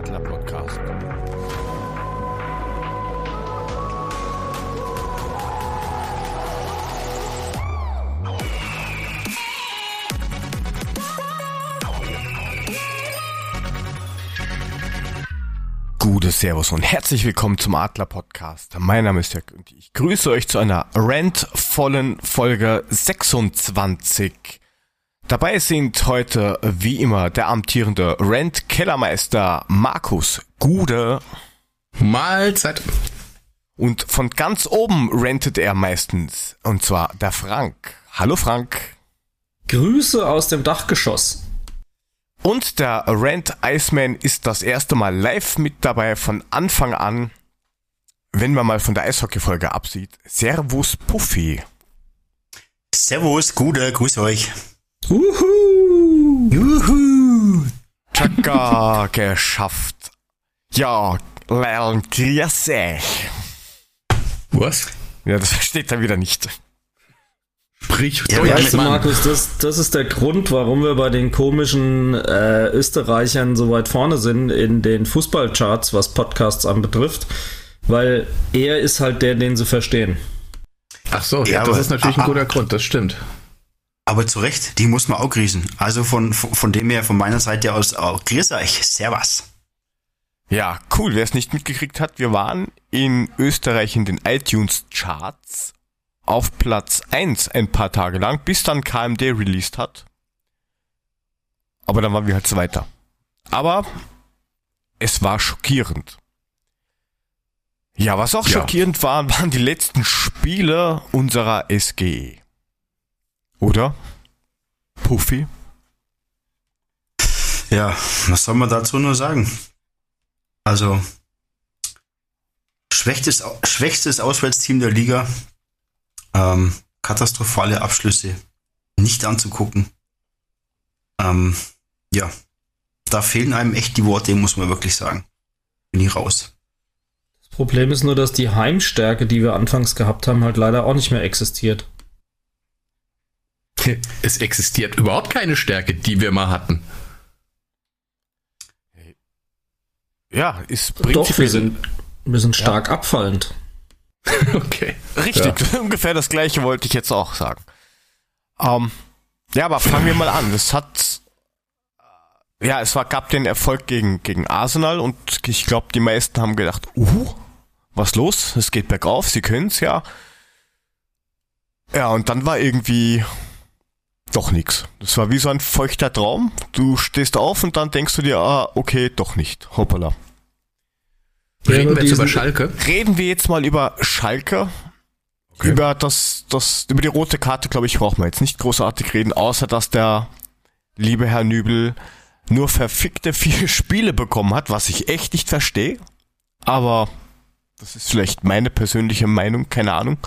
Adler Podcast. Gute Servus und herzlich willkommen zum Adler Podcast. Mein Name ist Jörg und ich grüße euch zu einer rantvollen Folge 26. Dabei sind heute wie immer der amtierende Rent-Kellermeister Markus Gude. Mahlzeit. Und von ganz oben rentet er meistens. Und zwar der Frank. Hallo Frank. Grüße aus dem Dachgeschoss. Und der Rent Iceman ist das erste Mal live mit dabei von Anfang an, wenn man mal von der Eishockey-Folge absieht. Servus Puffy. Servus, Gude, grüß euch. Uhu. Juhu. Chaka geschafft. Ja, Leon, grüß euch. Was? Ja, das versteht er wieder nicht. Sprich Ja, weißt du. Markus, das, das ist der Grund, warum wir bei den komischen äh, Österreichern so weit vorne sind in den Fußballcharts, was Podcasts anbetrifft. Weil er ist halt der, den sie verstehen. Ach so, Ja, das aber- ist natürlich ein guter Grund, das stimmt. Aber zu Recht, die muss man auch grüßen. Also von, von dem her, von meiner Seite aus auch grüß euch. Servus. Ja, cool. Wer es nicht mitgekriegt hat, wir waren in Österreich in den iTunes Charts auf Platz 1 ein paar Tage lang, bis dann KMD released hat. Aber dann waren wir halt Zweiter. Aber es war schockierend. Ja, was auch Ja. schockierend war, waren die letzten Spiele unserer SGE. Oder? Puffy? Ja, was soll man dazu nur sagen? Also, schwächstes, schwächstes Auswärtsteam der Liga. Ähm, katastrophale Abschlüsse. Nicht anzugucken. Ähm, ja, da fehlen einem echt die Worte, muss man wirklich sagen. Bin ich raus. Das Problem ist nur, dass die Heimstärke, die wir anfangs gehabt haben, halt leider auch nicht mehr existiert. Es existiert überhaupt keine Stärke, die wir mal hatten. Ja, ist Doch, wir prinzipiell sind, wir sind stark abfallend. Okay. Richtig, ungefähr das gleiche wollte ich jetzt auch sagen. Ähm, ja, aber fangen wir mal an. Es hat, äh, ja, es war, gab den Erfolg gegen, gegen Arsenal und ich glaube, die meisten haben gedacht, uh, was los? Es geht bergauf, sie können's ja. Ja, und dann war irgendwie doch nix. Das war wie so ein feuchter Traum. Du stehst auf und dann denkst du dir, ah, okay, doch nicht. Hoppala. Reden wir jetzt über Schalke? Reden wir jetzt mal über Schalke. Über das, das, über die rote Karte, glaube ich, brauchen wir jetzt nicht großartig reden, außer dass der liebe Herr Nübel nur verfickte vier Spiele bekommen hat, was ich echt nicht verstehe. Aber das ist vielleicht meine persönliche Meinung, keine Ahnung.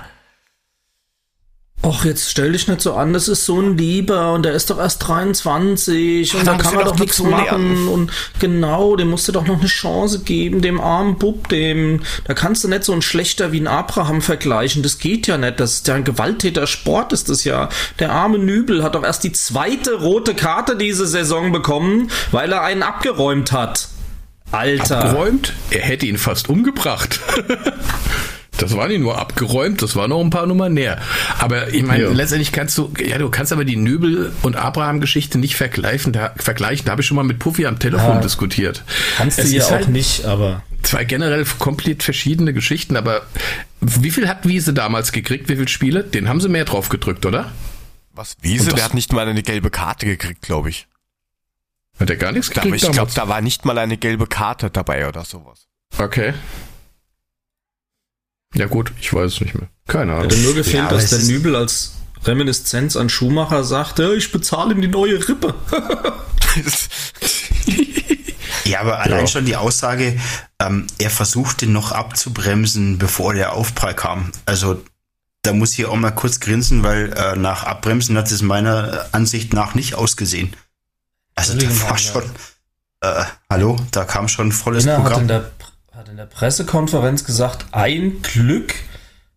Och, jetzt stell dich nicht so an, das ist so ein Lieber und der ist doch erst 23 und Ach, da kann er er doch doch nichts dazu lernen. machen und genau, dem musst du doch noch eine Chance geben, dem armen Bub, dem, da kannst du nicht so ein schlechter wie ein Abraham vergleichen, das geht ja nicht, das ist ja ein Gewalttäter-Sport ist das ja. Der arme Nübel hat doch erst die zweite rote Karte diese Saison bekommen, weil er einen abgeräumt hat. Alter. Abgeräumt? Er hätte ihn fast umgebracht. Das war nicht nur abgeräumt, das war noch ein paar Nummern näher. Aber ich meine, Ja. letztendlich kannst du, ja, du kannst aber die Nübel- und Abraham-Geschichte nicht vergleichen. Da, vergleichen. Da habe ich schon mal mit Puffy am Telefon Ja. diskutiert. Kannst Es du ja auch halt- nicht, aber. Zwei generell komplett verschiedene Geschichten, aber wie viel hat Wiese damals gekriegt? Wie viele Spiele? Den haben sie mehr drauf gedrückt, oder? Was, Wiese? Der hat nicht mal eine gelbe Karte gekriegt, glaube ich. Hat er gar nichts Aber gekriegt ich glaube, da war nicht mal eine gelbe Karte dabei oder sowas. Okay. Ja gut, ich weiß es nicht mehr. Keine Ahnung. Hätte nur gefehlt, Ja, dass der Nübel als Reminiszenz an Schumacher sagt, "Ja, ich bezahle ihm die neue Rippe. Ja, aber allein Ja. schon die Aussage, ähm, er versuchte noch abzubremsen, bevor der Aufprall kam. Also da muss ich auch mal kurz grinsen, weil äh, nach Abbremsen hat es meiner Ansicht nach nicht ausgesehen. Also da war schon, äh, hallo, da kam schon volles Lena hat in, Programm. der, hat in der Pressekonferenz gesagt, ein Glück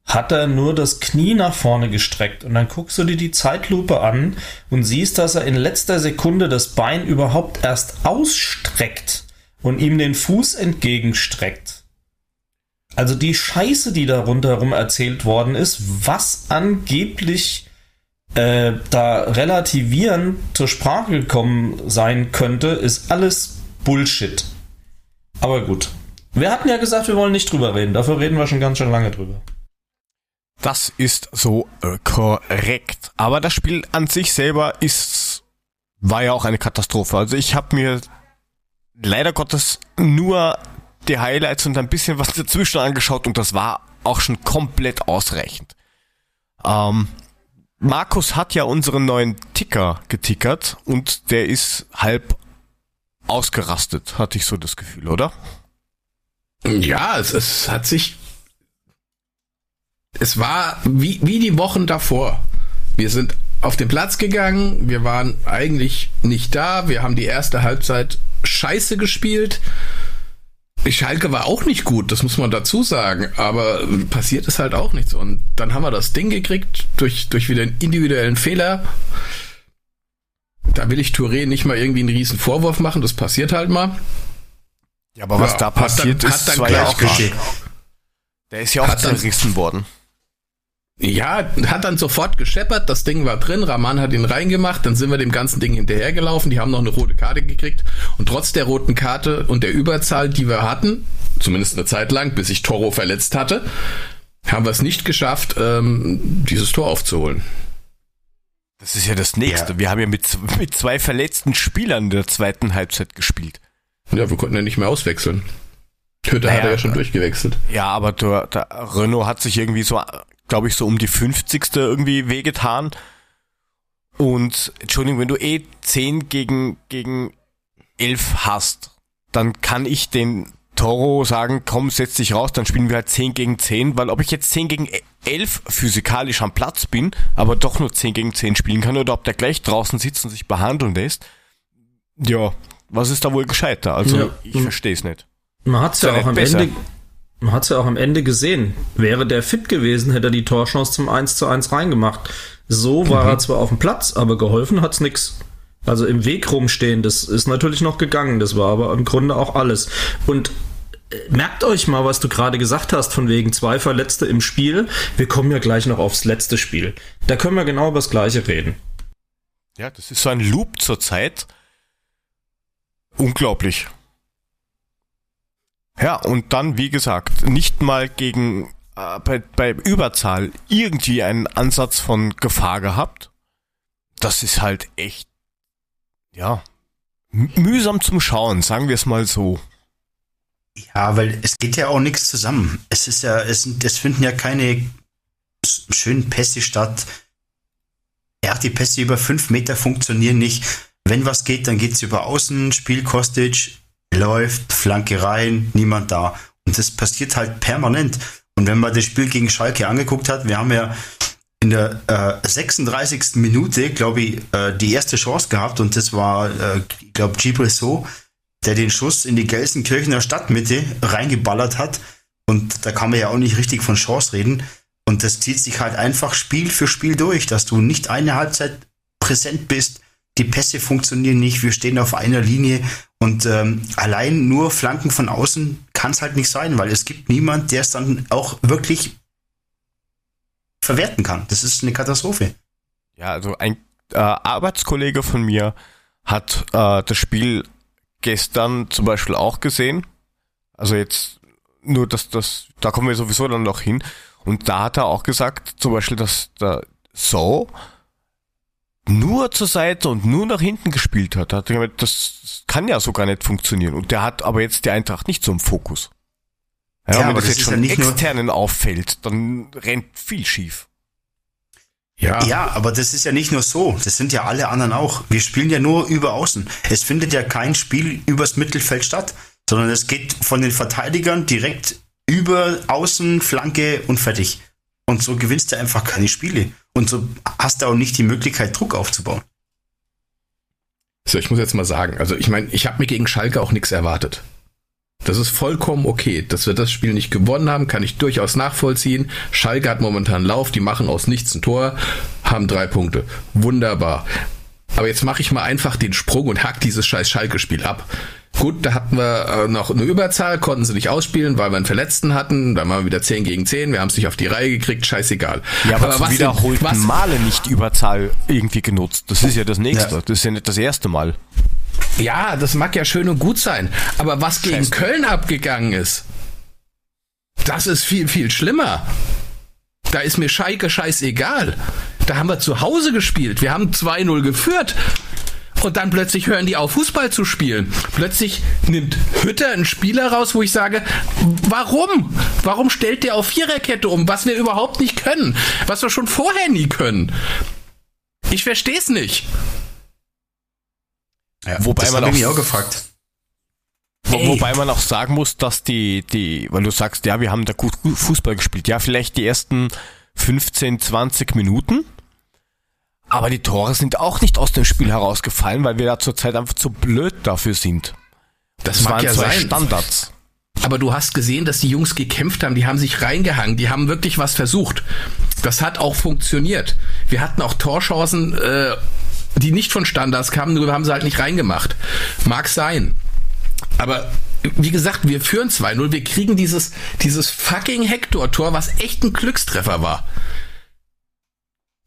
hat er nur das Knie nach vorne gestreckt. Und dann guckst du dir die Zeitlupe an und siehst, dass er in letzter Sekunde das Bein überhaupt erst ausstreckt. und ihm den Fuß entgegenstreckt. Also die Scheiße, die da rundherum erzählt worden ist, was angeblich äh, da relativierend zur Sprache gekommen sein könnte, ist alles Bullshit. Aber gut. Wir hatten ja gesagt, wir wollen nicht drüber reden. Dafür reden wir schon ganz schön lange drüber. Das ist so äh, korrekt. Aber das Spiel an sich selber ist, war ja auch eine Katastrophe. Also ich habe mir leider Gottes nur die Highlights und ein bisschen was dazwischen angeschaut und das war auch schon komplett ausreichend. Ähm, Markus hat ja unseren neuen Ticker getickert und der ist halb ausgerastet, hatte ich so das Gefühl, oder? Ja, es, es hat sich es war wie, wie die Wochen davor. Wir sind auf den Platz gegangen, wir waren eigentlich nicht da, wir haben die erste Halbzeit scheiße gespielt. Schalke war auch nicht gut, das muss man dazu sagen, aber passiert ist halt auch nichts. Und dann haben wir das Ding gekriegt durch, durch wieder einen individuellen Fehler. Da will ich Touré nicht mal irgendwie einen riesen Vorwurf machen, das passiert halt mal. Ja, aber was ja, da passiert dann, ist, hat dann gleich auch Der ist ja auch zerrissen worden. Ja, hat dann sofort gescheppert, das Ding war drin, Rahman hat ihn reingemacht, dann sind wir dem ganzen Ding hinterhergelaufen, die haben noch eine rote Karte gekriegt und trotz der roten Karte und der Überzahl, die wir hatten, zumindest eine Zeit lang, bis sich Toro verletzt hatte, haben wir es nicht geschafft, ähm, dieses Tor aufzuholen. Das ist ja das Nächste. Ja. Wir haben ja mit, mit zwei verletzten Spielern in der zweiten Halbzeit gespielt. Ja, wir konnten ja nicht mehr auswechseln. Hütte naja, hat er ja schon durchgewechselt. Ja, aber der, der Renault hat sich irgendwie so glaube ich, so um die 50. irgendwie wehgetan. Und, Entschuldigung, wenn du eh 10 gegen, gegen 11 hast, dann kann ich den Toro sagen, komm, setz dich raus, dann spielen wir halt 10 gegen 10, weil ob ich jetzt 10 gegen 11 physikalisch am Platz bin, aber doch nur 10 gegen 10 spielen kann, oder ob der gleich draußen sitzt und sich behandeln lässt, ja, was ist da wohl gescheiter? Also, ja. ich verstehe es nicht. Man hat es ja auch am besser. Ende man hat es ja auch am Ende gesehen. Wäre der fit gewesen, hätte er die Torchance zum 1 zu 1 reingemacht. So war mhm. er zwar auf dem Platz, aber geholfen hat's nix. Also im Weg rumstehen, das ist natürlich noch gegangen. Das war aber im Grunde auch alles. Und äh, merkt euch mal, was du gerade gesagt hast, von wegen zwei Verletzte im Spiel. Wir kommen ja gleich noch aufs letzte Spiel. Da können wir genau über das Gleiche reden. Ja, das ist so ein Loop zur Zeit. Unglaublich. Ja, und dann, wie gesagt, nicht mal gegen äh, bei, bei Überzahl irgendwie einen Ansatz von Gefahr gehabt. Das ist halt echt, ja, mühsam zum Schauen, sagen wir es mal so. Ja, weil es geht ja auch nichts zusammen. Es ist ja, es, es finden ja keine schönen Pässe statt. Ja, die Pässe über fünf Meter funktionieren nicht. Wenn was geht, dann geht's über Außen, Spiel Kostic, läuft, Flanke rein, niemand da. Und das passiert halt permanent. Und wenn man das Spiel gegen Schalke angeguckt hat, wir haben ja in der äh, 36. Minute, glaube ich, äh, die erste Chance gehabt und das war, äh, ich glaube, Gibril So, der den Schuss in die Gelsenkirchener Stadtmitte reingeballert hat. Und da kann man ja auch nicht richtig von Chance reden. Und das zieht sich halt einfach Spiel für Spiel durch, dass du nicht eine Halbzeit präsent bist, die Pässe funktionieren nicht, wir stehen auf einer Linie und ähm, allein nur Flanken von außen kann es halt nicht sein, weil es gibt niemand, der es dann auch wirklich verwerten kann. Das ist eine Katastrophe. Ja, also ein äh, Arbeitskollege von mir hat äh, das Spiel gestern zum Beispiel auch gesehen. Also jetzt nur, dass das, da kommen wir sowieso dann noch hin. Und da hat er auch gesagt, zum Beispiel, dass der So nur zur Seite und nur nach hinten gespielt hat. hat gemeint, das kann ja so gar nicht funktionieren. Und der hat aber jetzt die Eintracht nicht so im Fokus. Ja, ja wenn das, das jetzt schon ja externen auffällt, dann rennt viel schief. Ja. ja, aber das ist ja nicht nur so. Das sind ja alle anderen auch. Wir spielen ja nur über Außen. Es findet ja kein Spiel übers Mittelfeld statt, sondern es geht von den Verteidigern direkt über Außen, Flanke und fertig. Und so gewinnst du einfach keine Spiele. Und so hast du auch nicht die Möglichkeit, Druck aufzubauen. So, ich muss jetzt mal sagen, also ich meine, ich habe mir gegen Schalke auch nichts erwartet. Das ist vollkommen okay. Dass wir das Spiel nicht gewonnen haben, kann ich durchaus nachvollziehen. Schalke hat momentan Lauf, die machen aus nichts ein Tor, haben drei Punkte. Wunderbar. Aber jetzt mache ich mal einfach den Sprung und hack dieses scheiß Schalke-Spiel ab. Gut, da hatten wir äh, noch eine Überzahl, konnten sie nicht ausspielen, weil wir einen Verletzten hatten. Dann waren wir wieder 10 gegen 10. Wir haben es nicht auf die Reihe gekriegt, scheißegal. Ja, aber, aber was wiederholten was, Male nicht Überzahl irgendwie genutzt. Das ist ja das nächste. Ja. Das ist ja nicht das erste Mal. Ja, das mag ja schön und gut sein. Aber was gegen Scheiße. Köln abgegangen ist, das ist viel, viel schlimmer. Da ist mir Schalke scheißegal. Da haben wir zu Hause gespielt. Wir haben 2-0 geführt. Und dann plötzlich hören die auf, Fußball zu spielen. Plötzlich nimmt Hütter einen Spieler raus, wo ich sage, warum? Warum stellt der auf Viererkette um, was wir überhaupt nicht können? Was wir schon vorher nie können? Ich verstehe es nicht. Ja, wobei man auch, auch gefragt. Wo, wobei man auch sagen muss, dass die, die, weil du sagst, ja, wir haben da gut Fußball gespielt. Ja, vielleicht die ersten 15, 20 Minuten. Aber die Tore sind auch nicht aus dem Spiel herausgefallen, weil wir da zurzeit einfach zu blöd dafür sind. Das, das waren ja zwei sein. Standards. Aber du hast gesehen, dass die Jungs gekämpft haben, die haben sich reingehangen, die haben wirklich was versucht. Das hat auch funktioniert. Wir hatten auch Torchancen, äh, die nicht von Standards kamen, nur wir haben sie halt nicht reingemacht. Mag sein. Aber wie gesagt, wir führen 2-0, wir kriegen dieses, dieses fucking Hector-Tor, was echt ein Glückstreffer war.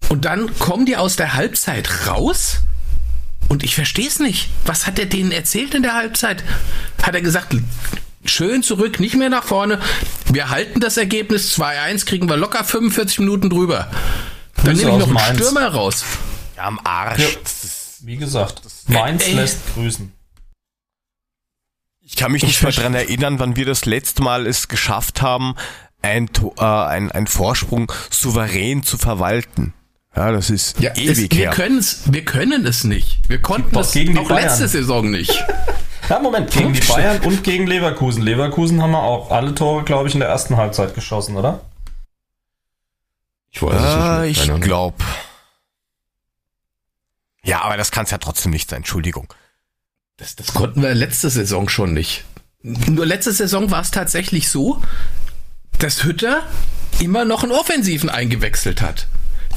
Und dann kommen die aus der Halbzeit raus und ich verstehe es nicht. Was hat er denen erzählt in der Halbzeit? Hat er gesagt, schön zurück, nicht mehr nach vorne. Wir halten das Ergebnis 2-1, kriegen wir locker 45 Minuten drüber. Dann nehme ich noch einen Mainz. Stürmer raus. Ja, am Arsch. Ja, wie gesagt, Mainz äh, lässt grüßen. Ich kann mich nicht mehr dran erinnern, wann wir das letzte Mal es geschafft haben, ein, äh, ein, ein Vorsprung souverän zu verwalten. Ja, das ist ja, ewig es, wir her. Können's, wir können es nicht. Wir konnten es gegen auch Bayern. letzte Saison nicht. Ja, Moment, gegen die Bayern und gegen Leverkusen. Leverkusen haben wir auch alle Tore, glaube ich, in der ersten Halbzeit geschossen, oder? Ich weiß äh, es nicht. Ich glaube. Ja, aber das kann es ja trotzdem nicht sein, Entschuldigung. Das, das konnten wir letzte Saison schon nicht. Nur letzte Saison war es tatsächlich so, dass Hütter immer noch einen Offensiven eingewechselt hat.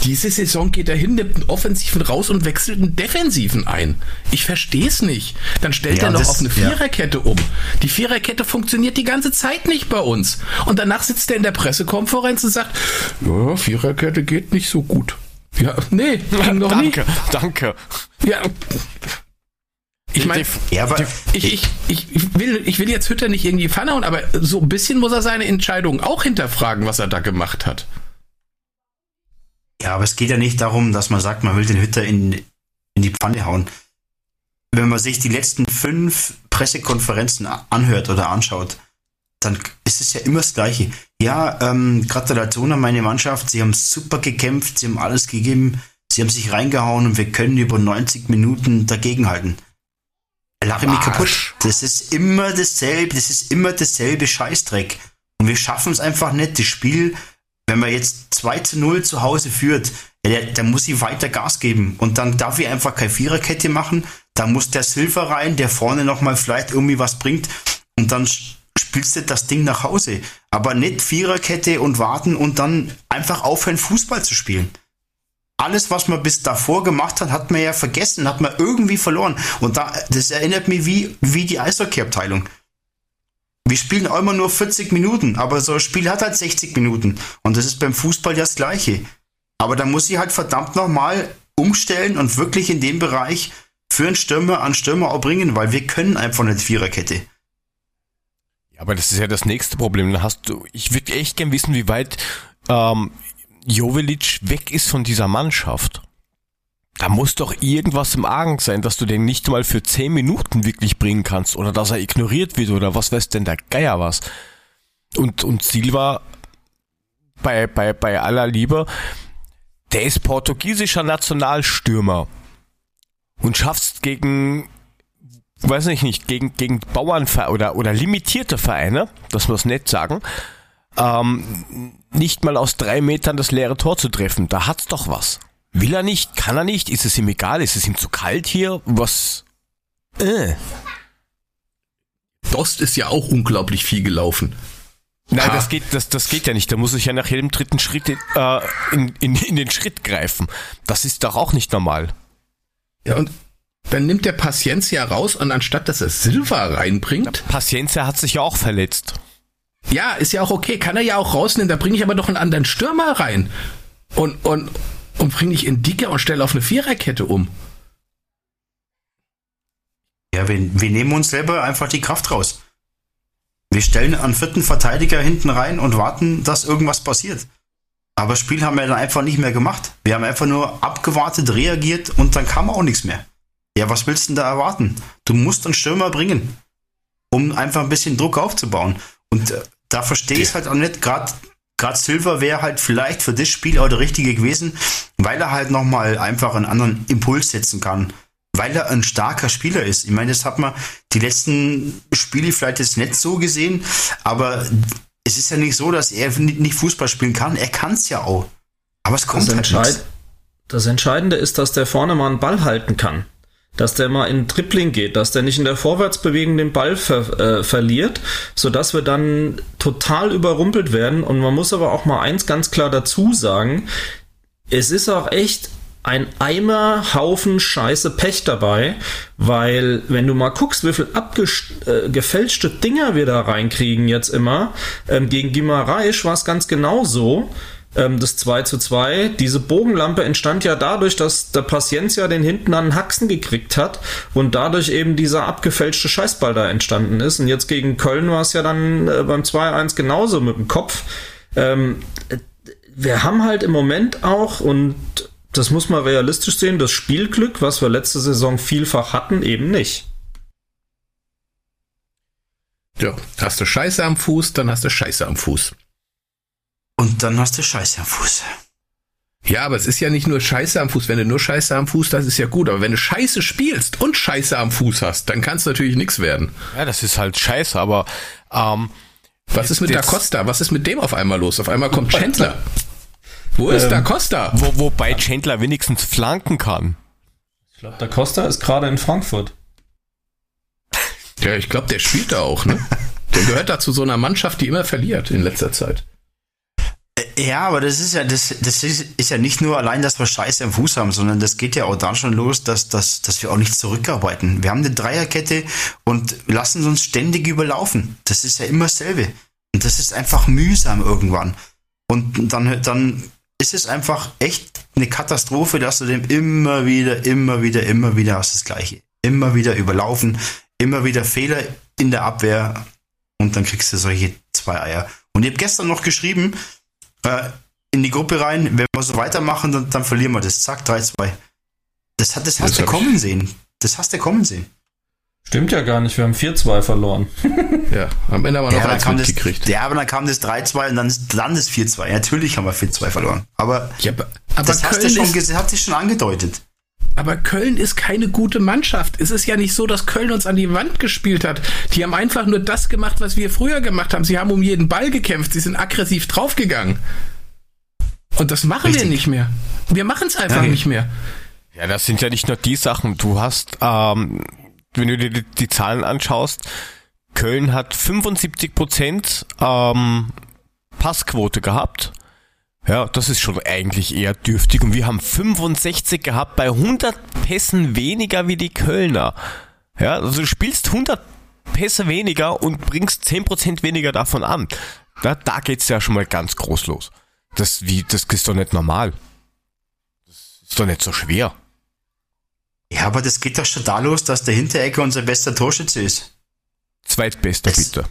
Diese Saison geht er hin, nimmt einen Offensiven raus und wechselt einen Defensiven ein. Ich verstehe es nicht. Dann stellt ja, er noch das, auf eine Viererkette ja. um. Die Viererkette funktioniert die ganze Zeit nicht bei uns. Und danach sitzt er in der Pressekonferenz und sagt, ja, Viererkette geht nicht so gut. Ja, nee, ging noch danke, nie. Danke. Ja. Ich meine, ja, ich, ich, ich, will, ich will jetzt Hütter nicht irgendwie fanhauen, aber so ein bisschen muss er seine Entscheidung auch hinterfragen, was er da gemacht hat. Ja, aber es geht ja nicht darum, dass man sagt, man will den Hütter in, in die Pfanne hauen. Wenn man sich die letzten fünf Pressekonferenzen anhört oder anschaut, dann ist es ja immer das Gleiche. Ja, ähm, Gratulation an meine Mannschaft, sie haben super gekämpft, sie haben alles gegeben, sie haben sich reingehauen und wir können über 90 Minuten dagegenhalten. Lache mich kaputt. Das ist immer dasselbe, das ist immer dasselbe Scheißdreck. Und wir schaffen es einfach nicht, das Spiel wenn man jetzt 2 zu 0 zu Hause führt, dann muss ich weiter Gas geben. Und dann darf ich einfach keine Viererkette machen. Da muss der Silver rein, der vorne nochmal vielleicht irgendwie was bringt. Und dann spielst du das Ding nach Hause. Aber nicht Viererkette und warten und dann einfach aufhören, Fußball zu spielen. Alles, was man bis davor gemacht hat, hat man ja vergessen, hat man irgendwie verloren. Und da, das erinnert mich wie, wie die Eishockey-Abteilung. Wir spielen auch immer nur 40 Minuten, aber so ein Spiel hat halt 60 Minuten. Und das ist beim Fußball ja das Gleiche. Aber da muss ich halt verdammt nochmal umstellen und wirklich in dem Bereich für einen Stürmer an Stürmer auch bringen, weil wir können einfach nicht Viererkette. Ja, aber das ist ja das nächste Problem. Da hast du, ich würde echt gern wissen, wie weit ähm, Jovelic weg ist von dieser Mannschaft. Da muss doch irgendwas im Argen sein, dass du den nicht mal für 10 Minuten wirklich bringen kannst oder dass er ignoriert wird oder was weiß denn der Geier was. Und, und Silva, bei, bei, bei aller Liebe, der ist portugiesischer Nationalstürmer und schafft's gegen, weiß ich nicht, gegen, gegen Bauernvereine oder, oder limitierte Vereine, das muss nett sagen, ähm, nicht mal aus drei Metern das leere Tor zu treffen. Da hat's doch was. Will er nicht? Kann er nicht? Ist es ihm egal? Ist es ihm zu kalt hier? Was? Äh. Dost ist ja auch unglaublich viel gelaufen. Nein, das geht, das, das geht ja nicht. Da muss ich ja nach jedem dritten Schritt äh, in, in, in den Schritt greifen. Das ist doch auch nicht normal. Ja, und dann nimmt der Paciencia raus und anstatt dass er Silva reinbringt. Paciencia hat sich ja auch verletzt. Ja, ist ja auch okay, kann er ja auch rausnehmen, da bringe ich aber doch einen anderen Stürmer rein. Und, und, und bringe ich in Dicke und stelle auf eine Viererkette um. Ja, wir, wir nehmen uns selber einfach die Kraft raus. Wir stellen einen vierten Verteidiger hinten rein und warten, dass irgendwas passiert. Aber das Spiel haben wir dann einfach nicht mehr gemacht. Wir haben einfach nur abgewartet, reagiert und dann kam auch nichts mehr. Ja, was willst du denn da erwarten? Du musst einen Stürmer bringen, um einfach ein bisschen Druck aufzubauen. Und äh, da verstehe ich es halt auch nicht. Gerade gerade Silver wäre halt vielleicht für das Spiel auch der richtige gewesen, weil er halt nochmal einfach einen anderen Impuls setzen kann. Weil er ein starker Spieler ist. Ich meine, das hat man die letzten Spiele vielleicht jetzt nicht so gesehen, aber es ist ja nicht so, dass er nicht Fußball spielen kann. Er kann es ja auch. Aber es kommt das, halt nichts. das Entscheidende ist, dass der vorne mal einen Ball halten kann. Dass der mal in Tripling geht, dass der nicht in der Vorwärtsbewegung den Ball ver äh, verliert, sodass wir dann total überrumpelt werden. Und man muss aber auch mal eins ganz klar dazu sagen, es ist auch echt ein Eimer Haufen Scheiße Pech dabei, weil wenn du mal guckst, wie viel abgefälschte äh, Dinger wir da reinkriegen jetzt immer, ähm, gegen Gimareisch war es ganz genau so, ähm, das 2 zu 2, diese Bogenlampe entstand ja dadurch, dass der Paciencia den hinten an den Haxen gekriegt hat und dadurch eben dieser abgefälschte Scheißball da entstanden ist und jetzt gegen Köln war es ja dann äh, beim 2-1 genauso mit dem Kopf. Ähm, wir haben halt im Moment auch und das muss man realistisch sehen, das Spielglück, was wir letzte Saison vielfach hatten, eben nicht. Ja, hast du Scheiße am Fuß, dann hast du Scheiße am Fuß. Und dann hast du Scheiße am Fuß. Ja, aber es ist ja nicht nur Scheiße am Fuß. Wenn du nur Scheiße am Fuß, das ist ja gut. Aber wenn du Scheiße spielst und Scheiße am Fuß hast, dann kann es natürlich nichts werden. Ja, das ist halt Scheiße, aber ähm, was ist mit Da Costa? Was ist mit dem auf einmal los? Auf einmal kommt Chandler. Wo ist ähm, Da Costa? Wo, wobei Chandler wenigstens flanken kann. Ich glaube, Da Costa ist gerade in Frankfurt. Ja, ich glaube, der spielt da auch, ne? Der gehört da zu so einer Mannschaft, die immer verliert in letzter Zeit. Ja, aber das ist ja, das, das ist, ist ja nicht nur allein, dass wir Scheiße am Fuß haben, sondern das geht ja auch dann schon los, dass, dass, dass wir auch nicht zurückarbeiten. Wir haben eine Dreierkette und lassen uns ständig überlaufen. Das ist ja immer dasselbe. Und das ist einfach mühsam irgendwann. Und dann, dann ist es einfach echt eine Katastrophe, dass du dem immer wieder, immer wieder, immer wieder hast das Gleiche. Immer wieder überlaufen, immer wieder Fehler in der Abwehr und dann kriegst du solche zwei Eier. Und ich habe gestern noch geschrieben, äh, in die Gruppe rein, wenn wir so weitermachen, dann, dann verlieren wir das. Zack, 3-2. Das, hat, das hast du kommen sehen. Das hast du kommen sehen. Stimmt ja gar nicht, wir haben 4-2 verloren. ja, am Ende haben wir noch eins mitgekriegt. Ja, aber dann kam das 3-2 und dann, dann das 4-2. Ja, natürlich haben wir 4-2 verloren. Aber, ja, aber, aber das hast du schon, ist, hat sich schon angedeutet. Aber Köln ist keine gute Mannschaft. Es ist ja nicht so, dass Köln uns an die Wand gespielt hat. Die haben einfach nur das gemacht, was wir früher gemacht haben. Sie haben um jeden Ball gekämpft. Sie sind aggressiv draufgegangen. Und das machen Richtig. wir nicht mehr. Wir machen es einfach ja. nicht mehr. Ja, das sind ja nicht nur die Sachen. Du hast, ähm, wenn du dir die, die Zahlen anschaust, Köln hat 75 Prozent ähm, Passquote gehabt ja, das ist schon eigentlich eher dürftig. Und wir haben 65 gehabt bei 100 Pässen weniger wie die Kölner. Ja, also du spielst 100 Pässe weniger und bringst 10% weniger davon an. Da, da geht's ja schon mal ganz groß los. Das, wie, das ist doch nicht normal. Das ist doch nicht so schwer. Ja, aber das geht doch schon da los, dass der Hinterecker unser bester Torschütze ist. Zweitbester, das, bitte.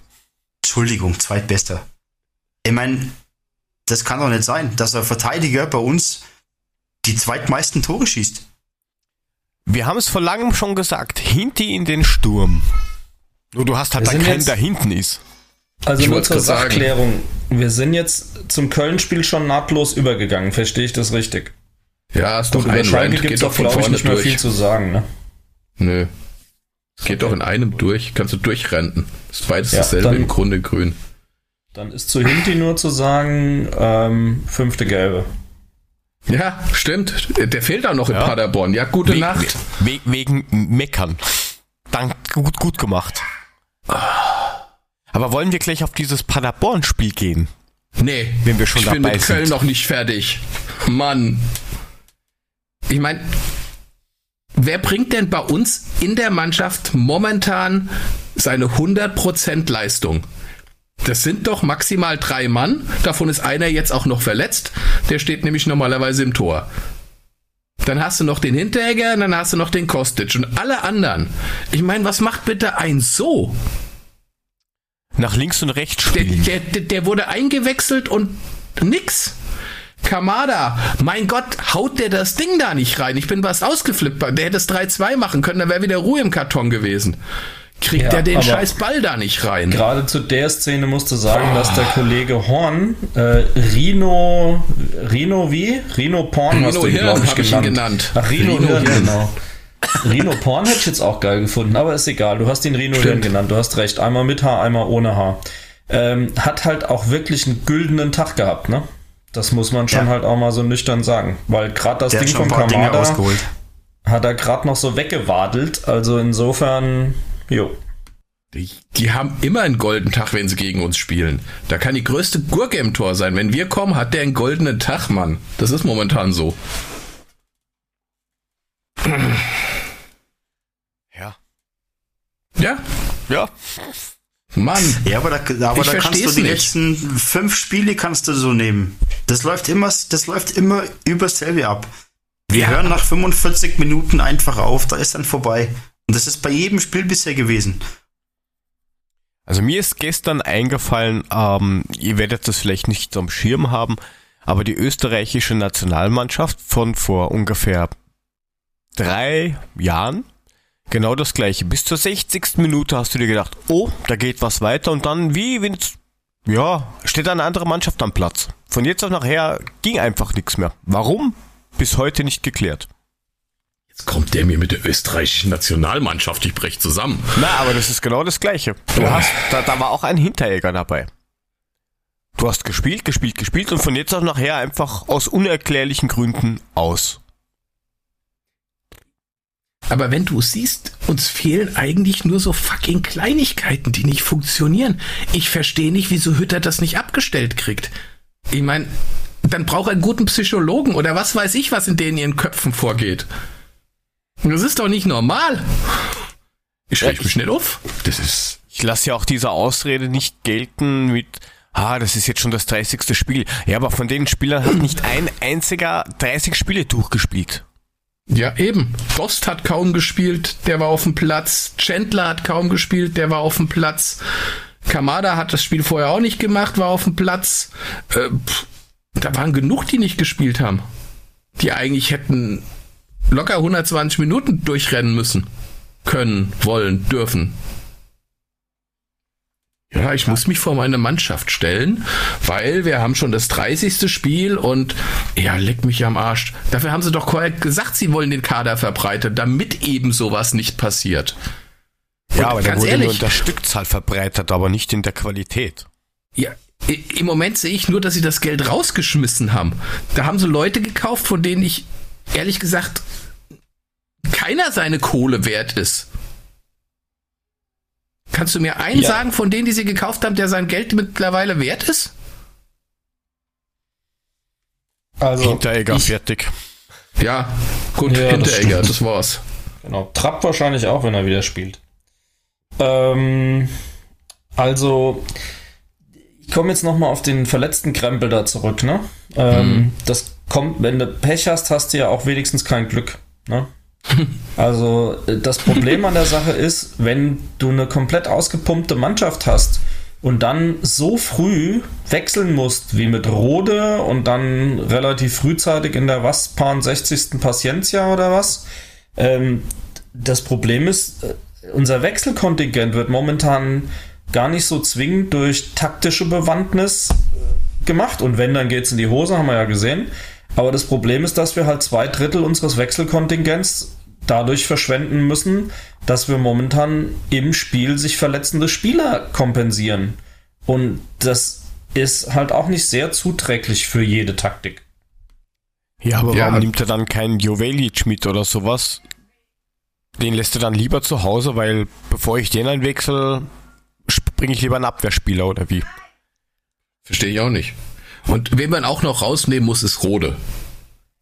Entschuldigung, zweitbester. Ich meine, das kann doch nicht sein, dass ein Verteidiger bei uns die zweitmeisten Tore schießt. Wir haben es vor langem schon gesagt, Hinti in den Sturm. Nur du hast halt da keinen, der hinten ist. Also ich nur zur Sachklärung. Wir sind jetzt zum Köln-Spiel schon nahtlos übergegangen. Verstehe ich das richtig? Ja, ist doch ein Schalke gibt es doch, glaube ich, nicht mehr durch. viel zu sagen, ne? Nö. Geht doch in einem durch. Kannst du durchrenten. Ist beides ja, dasselbe im Grunde grün. Dann ist zu Hinti nur zu sagen, ähm, fünfte Gelbe. Ja, stimmt. Der fehlt auch noch in ja. Paderborn. Ja, gute We Nacht. We wegen Meckern. Dank, gut, gut gemacht. Aber wollen wir gleich auf dieses Paderborn-Spiel gehen? Nee. Wenn wir schon ich dabei bin mit sind. Köln noch nicht fertig. Mann. Ich meine, wer bringt denn bei uns in der Mannschaft momentan seine 100% Leistung? Das sind doch maximal drei Mann. Davon ist einer jetzt auch noch verletzt. Der steht nämlich normalerweise im Tor. Dann hast du noch den Hinteregger, dann hast du noch den Kostic und alle anderen. Ich meine, was macht bitte ein so? Nach links und rechts spielen. der, der der wurde eingewechselt und nix. Kamada, mein Gott, haut der das Ding da nicht rein? Ich bin was ausgeflippt. Der hätte es 3-2 machen können, da wäre wieder Ruhe im Karton gewesen. Kriegt Ja, er den scheiß Ball da nicht rein? Gerade zu der Szene musste sagen, dass der Kollege Horn äh, Rino, Rino wie? Rino Porn hast Rino du ihn, Hirn glaub hab ich ihn genannt. Ach, Rino, Rino Hirn, Hirn. genau. Rino Porn hätte ich jetzt auch geil gefunden, aber ist egal. Du hast ihn Rino Hirn Stimmt. genannt, du hast recht. Einmal mit Haar, einmal ohne Haar. Ähm, hat halt auch wirklich einen güldenen Tag gehabt, ne? Das muss man schon Ja. halt auch mal so nüchtern sagen. Weil gerade das Der Ding von Kamada ausgeholt. hat er gerade noch so weggewadelt. Also insofern, jo. Die, die haben immer einen goldenen Tag, wenn sie gegen uns spielen. Da kann die größte Gurke im Tor sein. Wenn wir kommen, hat der einen goldenen Tag, Mann. Das ist momentan so. Ja. Ja, Ja. Mann. Ja, aber da, aber Ich da kannst du die nicht. letzten fünf Spiele kannst du so nehmen. Das läuft immer, das läuft immer übers selbe ab. Wir Ja. hören nach 45 Minuten einfach auf, da ist dann vorbei. Und das ist bei jedem Spiel bisher gewesen. Also mir ist gestern eingefallen, ähm, ihr werdet das vielleicht nicht am Schirm haben, aber die österreichische Nationalmannschaft von vor ungefähr drei Jahren, genau das gleiche. Bis zur 60. Minute hast du dir gedacht, oh, da geht was weiter und dann wie, wenn es, ja, steht eine andere Mannschaft am Platz. Von jetzt auf nachher ging einfach nichts mehr. Warum? Bis heute nicht geklärt. Kommt der mir mit der österreichischen Nationalmannschaft. Ich brech zusammen. Na, aber das ist genau das Gleiche. Du hast, da, da war auch ein Hinteregger dabei. Du hast gespielt, gespielt, gespielt und von jetzt auf nachher einfach aus unerklärlichen Gründen aus. Aber wenn du es siehst, uns fehlen eigentlich nur so fucking Kleinigkeiten, die nicht funktionieren. Ich verstehe nicht, wieso Hütter das nicht abgestellt kriegt. Ich meine, dann braucht er einen guten Psychologen oder was weiß ich, was in denen ihren Köpfen vorgeht. Das ist doch nicht normal. Ich reg mich schnell auf. Das ist. Ich lasse ja auch diese Ausrede nicht gelten mit, ah, das ist jetzt schon das 30. Spiel. Ja, aber von den Spielern hat nicht ein einziger 30 Spiele durchgespielt. Ja, eben. Dost hat kaum gespielt, der war auf dem Platz. Chandler hat kaum gespielt, der war auf dem Platz. Kamada hat das Spiel vorher auch nicht gemacht, war auf dem Platz. Äh, pff, da waren genug, die nicht gespielt haben. Die eigentlich hätten locker 120 Minuten durchrennen müssen. Können, wollen, dürfen. Ja, ich muss mich vor meine Mannschaft stellen, weil wir haben schon das 30. Spiel und ja, leck mich am Arsch. Dafür haben sie doch korrekt gesagt, sie wollen den Kader verbreitern, damit eben sowas nicht passiert. Ja, Und aber der ganz wurde nur ehrlich- in der Stückzahl verbreitert, aber nicht in der Qualität. Ja, im Moment sehe ich nur, dass sie das Geld rausgeschmissen haben. Da haben sie Leute gekauft, von denen ich ehrlich gesagt keiner seine Kohle wert ist. Kannst du mir einen Ja. sagen von denen, die sie gekauft haben, der sein Geld mittlerweile wert ist? Also, Hinteregger, ich- fertig. Ja, gut, Ja, das Hinteregger, stimmt. das war's. Genau. Trapp wahrscheinlich auch, wenn er wieder spielt. Ähm, also, ich komme jetzt nochmal auf den verletzten Krempel da zurück, ne? Ähm, Das kommt, wenn du Pech hast, hast du ja auch wenigstens kein Glück, ne? Also, äh, das Problem an der Sache ist, wenn du eine komplett ausgepumpte Mannschaft hast und dann so früh wechseln musst, wie mit Rode und dann relativ frühzeitig in der was, paar 60. Paciencia oder was, ähm, das Problem ist, äh, unser Wechselkontingent wird momentan gar nicht so zwingend durch taktische Bewandtnis äh, gemacht. Und wenn, dann geht's in die Hose, haben wir ja gesehen. Aber das Problem ist, dass wir halt zwei Drittel unseres Wechselkontingents dadurch verschwenden müssen, dass wir momentan im Spiel sich verletzende Spieler kompensieren. Und das ist halt auch nicht sehr zuträglich für jede Taktik. Ja, aber Ja. warum nimmt er dann keinen Jovelic mit oder sowas? Den lässt er dann lieber zu Hause, weil bevor ich den einwechsel, bringe ich lieber einen Abwehrspieler oder wie? Verstehe ich auch nicht. Und wen man auch noch rausnehmen muss, ist Rode.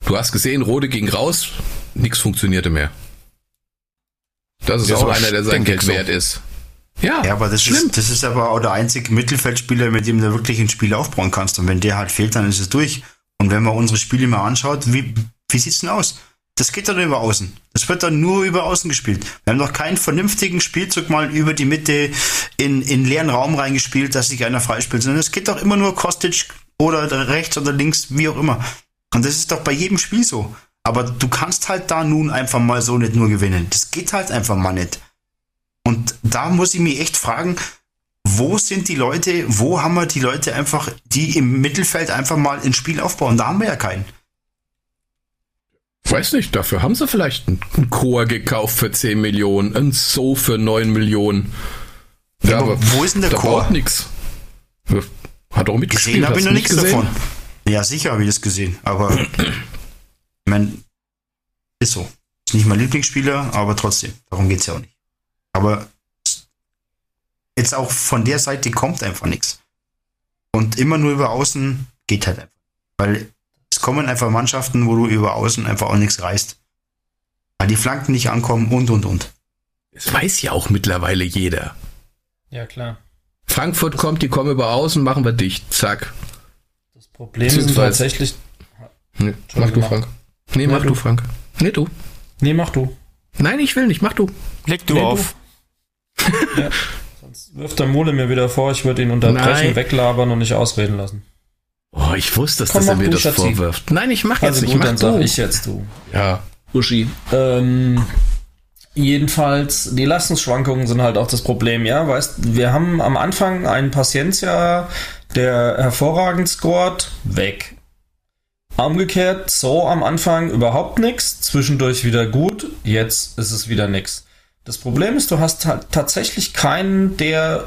Du hast gesehen, Rode ging raus, nichts funktionierte mehr. Das ist Ja, auch so einer, der sein Geld so. wert ist. Ja, Ja, aber das schlimm. ist, das ist aber auch der einzige Mittelfeldspieler, mit dem du wirklich ein Spiel aufbauen kannst. Und wenn der halt fehlt, dann ist es durch. Und wenn man unsere Spiele mal anschaut, wie, wie sieht's denn aus? Das geht dann über Außen. Das wird dann nur über Außen gespielt. Wir haben noch keinen vernünftigen Spielzug mal über die Mitte in, in leeren Raum reingespielt, dass sich einer freispielt, sondern es geht doch immer nur Kostic oder rechts oder links, wie auch immer. Und das ist doch bei jedem Spiel so. Aber du kannst halt da nun einfach mal so nicht nur gewinnen. Das geht halt einfach mal nicht. Und da muss ich mich echt fragen, wo sind die Leute, wo haben wir die Leute einfach, die im Mittelfeld einfach mal ein Spiel aufbauen? Da haben wir ja keinen. Weiß nicht, dafür haben sie vielleicht einen Chor gekauft für 10 Millionen, ein So für 9 Millionen. Ja, aber wo ist denn der da Chor? baut nix. Hat auch mitgespielt. Gesehen habe ich noch nicht nichts gesehen? davon. Ja, sicher habe ich das gesehen, aber ich mein, ist so. Ist nicht mein Lieblingsspieler, aber trotzdem, darum geht's ja auch nicht. Aber jetzt auch von der Seite kommt einfach nichts. Und immer nur über außen geht halt einfach. Weil es kommen einfach Mannschaften, wo du über außen einfach auch nichts reißt. Weil die Flanken nicht ankommen und und und. Das weiß ja auch mittlerweile jeder. Ja, klar. Frankfurt kommt, die kommen über außen, machen wir dicht. Zack. Das Problem sind Beziehungsweise- tatsächlich. Nee, mach du. Frank. Nee, Ja, mach du. du, Frank. Nee, du. Nee, mach du. Nein, ich will nicht, mach du. Leg du Nee, auf. Sonst wirft der Mole mir wieder vor, ich würde ihn unterbrechen, Nein. weglabern und nicht ausreden lassen. Oh, ich wusste, dass Komm, er mach mir du, das Schatzi. vorwirft. Nein, ich mach jetzt Also nicht. gut, mach dann du. sag ich jetzt du. Ja, Uschi. Ähm, jedenfalls, die Leistungsschwankungen sind halt auch das Problem, ja. Weißt, wir haben am Anfang einen Paciencia, der hervorragend scored, weg. Umgekehrt, so am Anfang überhaupt nichts, zwischendurch wieder gut, jetzt ist es wieder nix. Das Problem ist, du hast halt tatsächlich keinen, der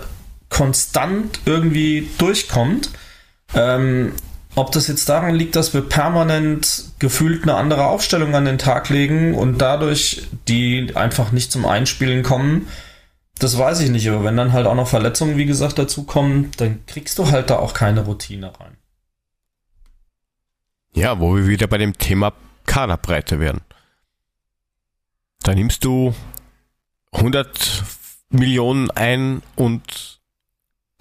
konstant irgendwie durchkommt. Ähm, ob das jetzt daran liegt, dass wir permanent gefühlt eine andere Aufstellung an den Tag legen und dadurch die einfach nicht zum Einspielen kommen, das weiß ich nicht. Aber wenn dann halt auch noch Verletzungen, wie gesagt, dazu kommen, dann kriegst du halt da auch keine Routine rein. Ja, wo wir wieder bei dem Thema Kaderbreite werden. Da nimmst du 100 Millionen ein und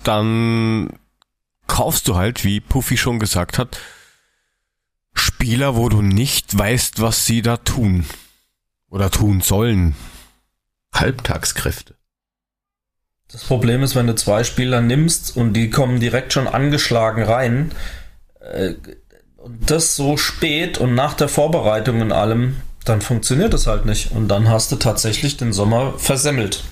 dann kaufst du halt, wie Puffy schon gesagt hat, Spieler, wo du nicht weißt, was sie da tun oder tun sollen. Halbtagskräfte. Das Problem ist, wenn du zwei Spieler nimmst und die kommen direkt schon angeschlagen rein, äh, und das so spät und nach der Vorbereitung und allem, dann funktioniert das halt nicht. Und dann hast du tatsächlich den Sommer versemmelt.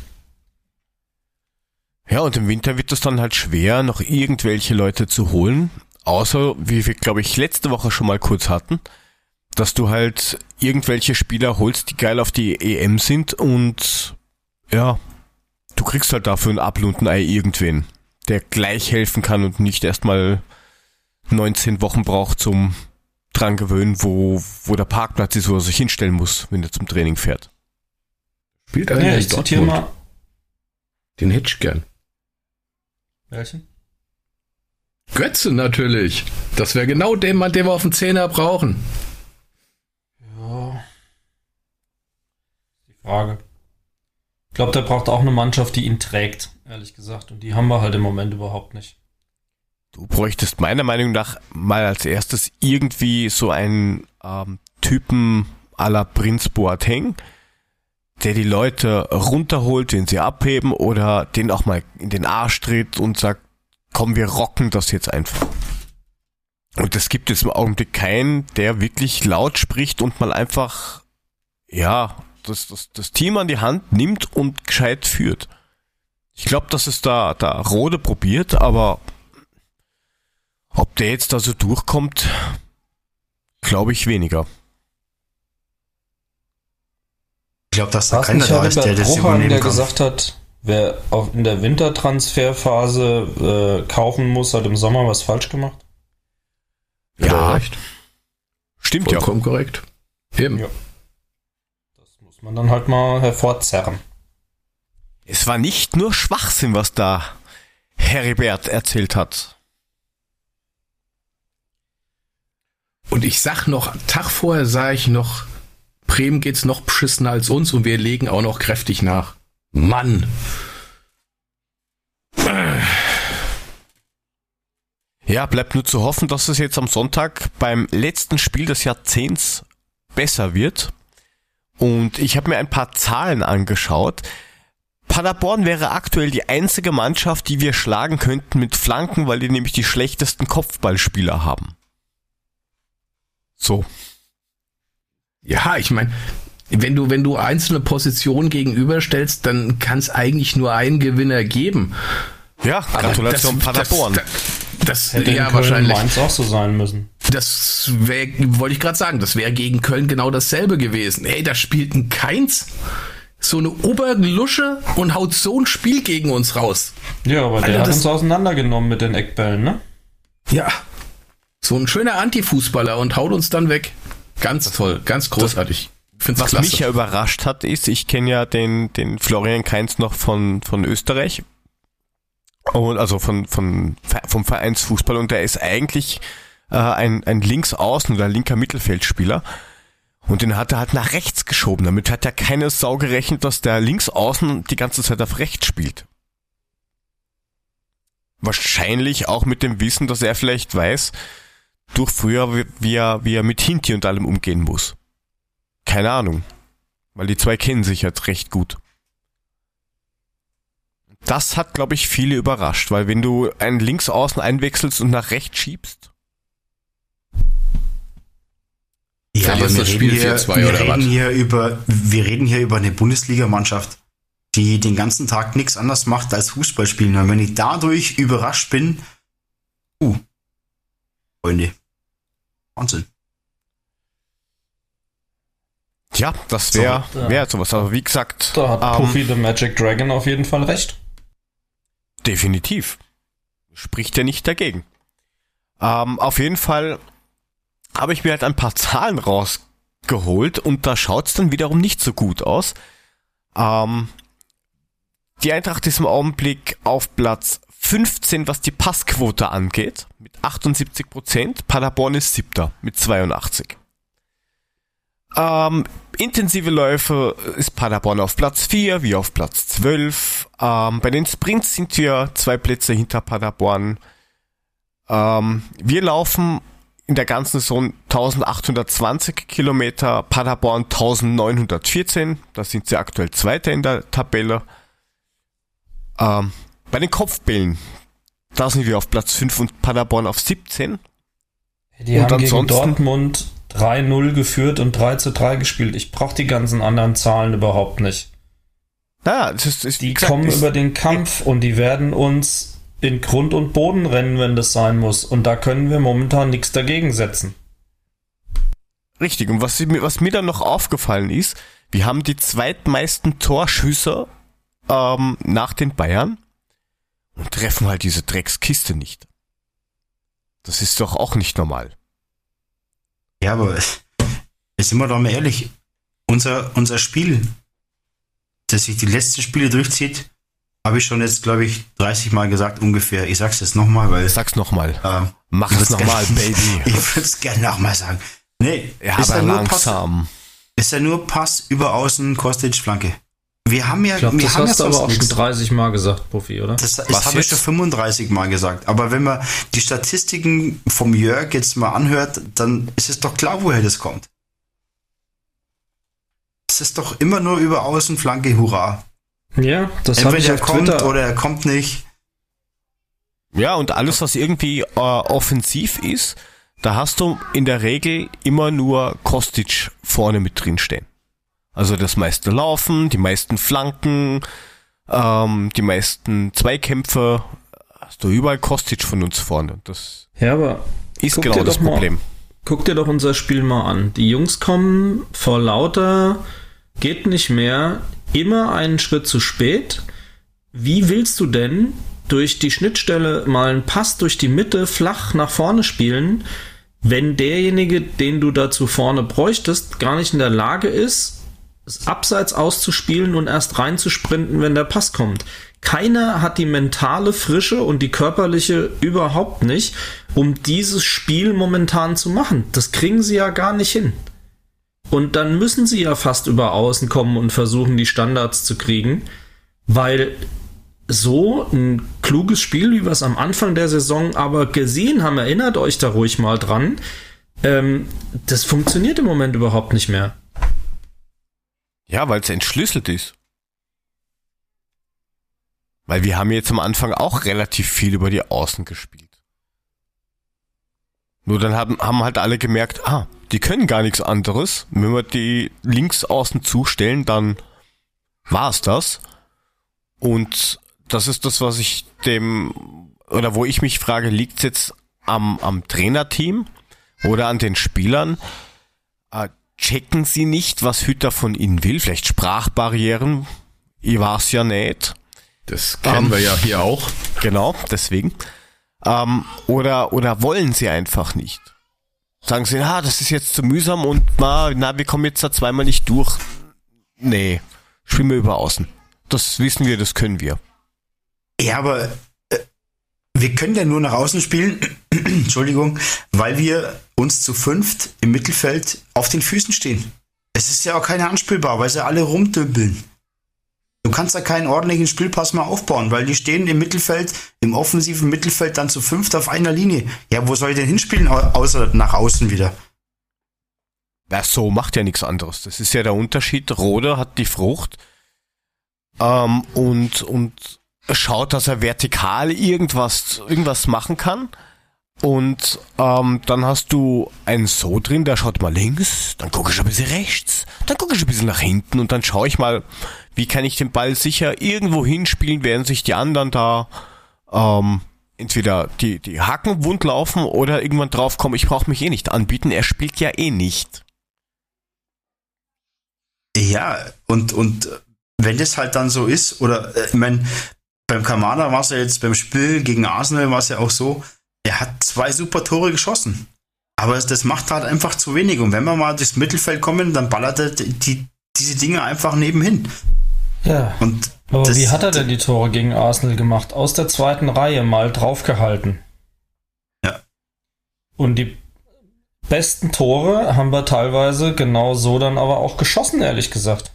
Ja, und im Winter wird es dann halt schwer, noch irgendwelche Leute zu holen. Außer, wie wir, glaube ich, letzte Woche schon mal kurz hatten, dass du halt irgendwelche Spieler holst, die geil auf die EM sind und ja, du kriegst halt dafür ein Apfel und ein Ei irgendwen, der gleich helfen kann und nicht erstmal 19 Wochen braucht zum dran gewöhnen, wo, wo der Parkplatz ist, wo er sich hinstellen muss, wenn er zum Training fährt. Spielt Ja, eigentlich ich zitiere Dortmund. mal. Den hätte ich gern. Welchen? Götze natürlich. Das wäre genau den Mann, den wir auf dem Zehner brauchen. Ja. Die Frage. Ich glaube, der braucht auch eine Mannschaft, die ihn trägt, ehrlich gesagt. Und die haben wir halt im Moment überhaupt nicht. Du bräuchtest meiner Meinung nach mal als erstes irgendwie so einen ähm, Typen à la Prinz Boateng, der die Leute runterholt, wenn sie abheben oder den auch mal in den Arsch tritt und sagt, komm, wir rocken das jetzt einfach. Und es gibt jetzt im Augenblick keinen, der wirklich laut spricht und mal einfach, ja, das, das, das Team an die Hand nimmt und gescheit führt. Ich glaube, dass es da, da Rode probiert, aber ob der jetzt da so durchkommt, glaube ich weniger. Ich glaube, dass da keiner nicht da ist, der Herbert das übernehmen der kann. gesagt hat, wer auch in der Wintertransferphase äh, kaufen muss, hat im Sommer was falsch gemacht? Ja, recht. Stimmt ja. Vollkommen korrekt. Eben. Ja. Das muss man dann halt mal hervorzerren. Es war nicht nur Schwachsinn, was da Heribert erzählt hat. Und ich sag noch, Tag vorher sah ich noch Bremen geht's noch beschissener als uns und wir legen auch noch kräftig nach. Mann. Ja, bleibt nur zu hoffen, dass es jetzt am Sonntag beim letzten Spiel des Jahrzehnts besser wird. Und ich habe mir ein paar Zahlen angeschaut. Paderborn wäre aktuell die einzige Mannschaft, die wir schlagen könnten mit Flanken, weil die nämlich die schlechtesten Kopfballspieler haben. So. Ja, ich meine, wenn du, wenn du einzelne Positionen gegenüberstellst, dann kann es eigentlich nur einen Gewinner geben. Ja, Gratulation das, Paderborn. Das, das, Hätte ja in Köln wahrscheinlich. Mainz auch so sein müssen. Das wollte ich gerade sagen, das wäre gegen Köln genau dasselbe gewesen. Hey, da spielt ein Keins so eine Oberlusche und haut so ein Spiel gegen uns raus. Ja, aber Alter, der hat das- uns auseinandergenommen mit den Eckbällen, ne? Ja. So ein schöner Antifußballer und haut uns dann weg. Ganz toll, ganz großartig. Find's Was klasse. mich ja überrascht hat, ist, ich kenne ja den, den Florian Kainz noch von, von Österreich. Und also von, von, vom Vereinsfußball und der ist eigentlich äh, ein, ein Linksaußen oder linker Mittelfeldspieler. Und den hat er halt nach rechts geschoben. Damit hat ja keine Sau gerechnet, dass der Linksaußen die ganze Zeit auf rechts spielt. Wahrscheinlich auch mit dem Wissen, dass er vielleicht weiß, durch früher, wie- er, wie er mit Hinti und allem umgehen muss. Keine Ahnung. Weil die zwei kennen sich jetzt recht gut. Das hat, glaube ich, viele überrascht, weil wenn du einen Linksaußen einwechselst und nach rechts schiebst, Ja, aber wir das reden, Spiel hier, 4-2 wir, oder reden was? hier über, wir reden hier über eine Bundesligamannschaft, die den ganzen Tag nichts anderes macht als Fußball spielen. Und wenn ich dadurch überrascht bin, uh, Freunde, Wahnsinn. ja, das wäre So, ja. wär sowas. Aber wie gesagt, Da hat ähm, Puffy the Magic Dragon auf jeden Fall recht. definitiv. Spricht ja nicht dagegen. Ähm, auf jeden Fall habe ich mir halt ein paar Zahlen rausgeholt und da schaut's dann wiederum nicht so gut aus. Ähm, die Eintracht ist im Augenblick auf Platz 15, was die Passquote angeht, mit 78 Prozent. Paderborn ist siebter mit 82. Ähm, intensive Läufe ist Paderborn auf Platz 4, wir auf Platz 12. Ähm, bei den Sprints sind wir zwei Plätze hinter Paderborn. Ähm, wir laufen in der ganzen Saison 1820 Kilometer, Paderborn 1914. Da sind sie aktuell Zweiter in der Tabelle. Ähm, bei den Kopfbällen, da sind wir auf Platz 5 und Paderborn auf 17. Die Und haben gegen Dortmund 3-0 geführt und 3 zu 3 gespielt. Ich brauche die ganzen anderen Zahlen überhaupt nicht. Naja, das ist, ist Die gesagt, kommen ist, über den Kampf und die werden uns in Grund und Boden rennen, wenn das sein muss. Und da können wir momentan nichts dagegen setzen. Richtig, und was, mir- was mir dann noch aufgefallen ist, wir haben die zweitmeisten Torschüsse ähm, nach den Bayern und treffen halt diese Dreckskiste nicht. Das ist doch auch nicht normal. Ja, aber jetzt sind wir doch mal ehrlich. Unser, unser Spiel, das sich die letzten Spiele durchzieht, habe ich schon jetzt, glaube ich, 30 Mal gesagt ungefähr. Ich sag's jetzt nochmal, weil Sag's nochmal. ähm, Mach es nochmal, Baby. Ich würde es gerne nochmal sagen. Nee, Ja, ist, aber nur Pass, langsam. ist ja nur Pass über Außen, Kostic, Flanke. Wir haben ja, Ich glaube, wir das haben hast du ja aber sonst auch schon nichts. 30 Mal gesagt, Puffy, oder? Das, das Was habe ich schon 35 Mal gesagt. Aber wenn man die Statistiken vom Jörg jetzt mal anhört, dann ist es doch klar, woher das kommt. Es ist doch immer nur über Außenflanke, hurra. Ja, das habe ich Entweder auf er kommt Twitter. oder er kommt nicht. Ja, und alles, was irgendwie äh, offensiv ist, da hast du in der Regel immer nur Kostic vorne mit drin stehen. Also das meiste Laufen, die meisten Flanken, ähm, die meisten Zweikämpfe, hast du überall Kostic von uns vorne. Das ja, aber ist genau das doch mal- Problem. guck dir doch unser Spiel mal an. Die Jungs kommen vor lauter geht nicht mehr immer einen Schritt zu spät. Wie willst du denn durch die Schnittstelle mal einen Pass durch die Mitte flach nach vorne spielen, wenn derjenige, den du dazu vorne bräuchtest, gar nicht in der Lage ist, abseits auszuspielen und erst reinzusprinten, wenn der Pass kommt. Keiner hat die mentale Frische und die körperliche überhaupt nicht, um dieses Spiel momentan zu machen. Das kriegen sie ja gar nicht hin. Und dann müssen sie ja fast über außen kommen und versuchen, die Standards zu kriegen, weil so ein kluges Spiel, wie wir es am Anfang der Saison aber gesehen haben, erinnert euch da ruhig mal dran, ähm, das funktioniert im Moment überhaupt nicht mehr. Ja, weil es entschlüsselt ist. Weil wir haben jetzt am Anfang auch relativ viel über die Außen gespielt. Nur dann haben, haben halt alle gemerkt, ah, die können gar nichts anderes. Wenn wir die links außen zustellen, dann war's das. Und das ist das, was ich dem, oder wo ich mich frage, liegt's jetzt am, am Trainerteam oder an den Spielern? Checken sie nicht, was Hütter von ihnen will? Vielleicht Sprachbarrieren? Ich war's ja nicht. Das kennen um, wir ja hier auch. Genau, deswegen. Ähm, oder, oder wollen sie einfach nicht? Sagen sie, ah, das ist jetzt zu mühsam und na, na, wir kommen jetzt da zweimal nicht durch. Nee, spielen wir über außen. Das wissen wir, das können wir. Ja, aber wir können ja nur nach außen spielen, Entschuldigung, weil wir uns zu fünft im Mittelfeld auf den Füßen stehen. Es ist ja auch keiner anspielbar, weil sie alle rumdümpeln. Du kannst da keinen ordentlichen Spielpass mehr aufbauen, weil die stehen im Mittelfeld, im offensiven Mittelfeld dann zu fünft auf einer Linie. Ja, wo soll ich denn hinspielen, außer nach außen wieder? Ja, so macht ja nichts anderes. Das ist ja der Unterschied. Rode hat die Frucht ähm, und, und schaut, dass er vertikal irgendwas, irgendwas machen kann. Und ähm, dann hast du einen So drin, der schaut mal links, dann gucke ich ein bisschen rechts, dann gucke ich ein bisschen nach hinten und dann schaue ich mal, wie kann ich den Ball sicher irgendwo hinspielen, während sich die anderen da ähm, entweder die, die Hacken wund laufen oder irgendwann draufkommen, ich brauche mich eh nicht anbieten, er spielt ja eh nicht. Ja, und, und wenn das halt dann so ist, oder äh, ich meine, beim Kamada war es ja jetzt beim Spiel gegen Arsenal war es ja auch so, er hat zwei super Tore geschossen. Aber das macht halt einfach zu wenig. Und wenn wir mal durchs Mittelfeld kommen, dann ballert er die, diese Dinge einfach nebenhin. Ja. Und aber das, wie hat er denn die Tore gegen Arsenal gemacht? Aus der zweiten Reihe mal draufgehalten. Ja. Und die besten Tore haben wir teilweise genau so dann aber auch geschossen, ehrlich gesagt.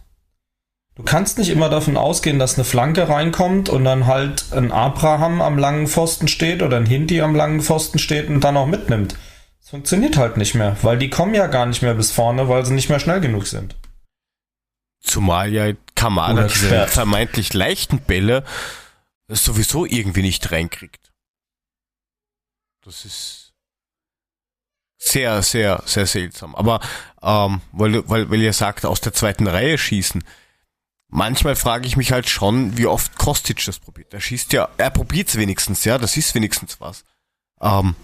Du kannst nicht immer davon ausgehen, dass eine Flanke reinkommt und dann halt ein Abraham am langen Pfosten steht oder ein Hinti am langen Pfosten steht und dann auch mitnimmt. Das funktioniert halt nicht mehr, weil die kommen ja gar nicht mehr bis vorne, weil sie nicht mehr schnell genug sind. Zumal ja Kamada diese vermeintlich leichten Bälle sowieso irgendwie nicht reinkriegt. Das ist sehr, sehr, sehr seltsam. Aber ähm, weil, weil, weil ihr sagt, aus der zweiten Reihe schießen, manchmal frage ich mich halt schon, wie oft Kostic das probiert. Er schießt ja, er probiert es wenigstens, ja, das ist wenigstens was. Ähm,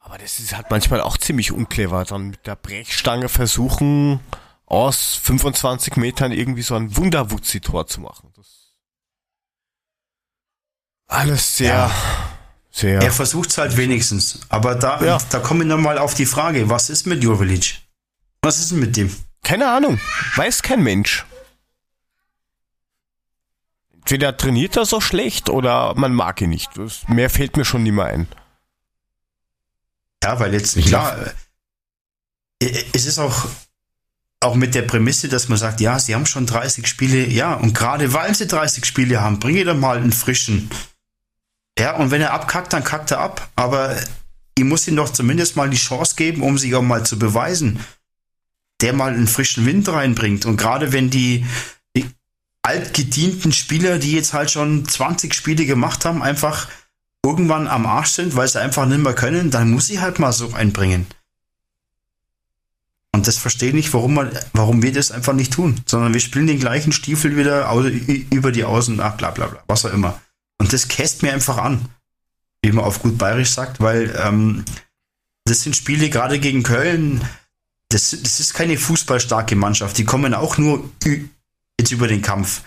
aber das ist halt manchmal auch ziemlich unclever. Dann mit der Brechstange versuchen, aus 25 Metern irgendwie so ein Wunderwutzi-Tor zu machen. Das alles sehr, ja. sehr. Er versucht es halt wenigstens. Aber da, ja. da komme ich nochmal auf die Frage, was ist mit Jovelic? Was ist denn mit dem? Keine Ahnung. Weiß kein Mensch entweder trainiert er so schlecht oder man mag ihn nicht. Das, mehr fällt mir schon nicht mehr ein. Ja, weil jetzt, klar, äh, es ist auch, auch mit der Prämisse, dass man sagt, ja, sie haben schon 30 Spiele, ja, und gerade weil sie 30 Spiele haben, bringe doch mal einen frischen. Ja, und wenn er abkackt, dann kackt er ab. Aber ich muss ihm doch zumindest mal die Chance geben, um sich auch mal zu beweisen, der mal einen frischen Wind reinbringt. Und gerade wenn die, altgedienten Spieler, die jetzt halt schon 20 Spiele gemacht haben, einfach irgendwann am Arsch sind, weil sie einfach nicht mehr können, dann muss ich halt mal so einbringen. Und das verstehe ich nicht, warum, man, warum wir das einfach nicht tun, sondern wir spielen den gleichen Stiefel wieder über die Außen, ach bla bla bla, was auch immer. Und das käst mir einfach an, wie man auf gut bayerisch sagt, weil ähm, das sind Spiele gerade gegen Köln, das, das ist keine fußballstarke Mannschaft, die kommen auch nur jetzt über den Kampf.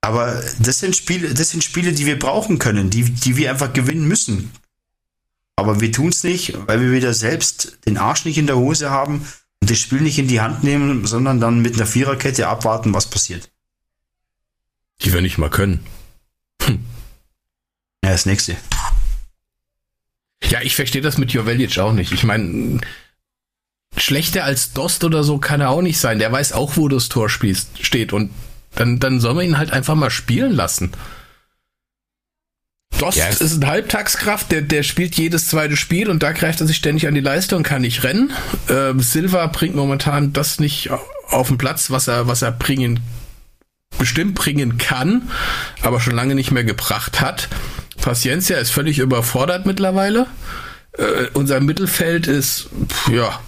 Aber das sind Spiele, das sind Spiele, die wir brauchen können, die, die wir einfach gewinnen müssen. Aber wir tun es nicht, weil wir wieder selbst den Arsch nicht in der Hose haben und das Spiel nicht in die Hand nehmen, sondern dann mit einer Viererkette abwarten, was passiert. Die wir nicht mal können. Hm. Ja, das nächste. Ja, ich verstehe das mit Jovelic auch nicht. Ich meine, schlechter als Dost oder so kann er auch nicht sein. Der weiß auch, wo das Tor spielst, steht. Und dann, dann soll man ihn halt einfach mal spielen lassen. Dost yes. ist ein Halbtagskraft, der, der spielt jedes zweite Spiel und da greift er sich ständig an die Leiste und kann nicht rennen. Ähm, Silva bringt momentan das nicht auf den Platz, was er, was er bringen, bestimmt bringen kann, aber schon lange nicht mehr gebracht hat. Paciencia ist völlig überfordert mittlerweile. Äh, unser Mittelfeld ist, ja,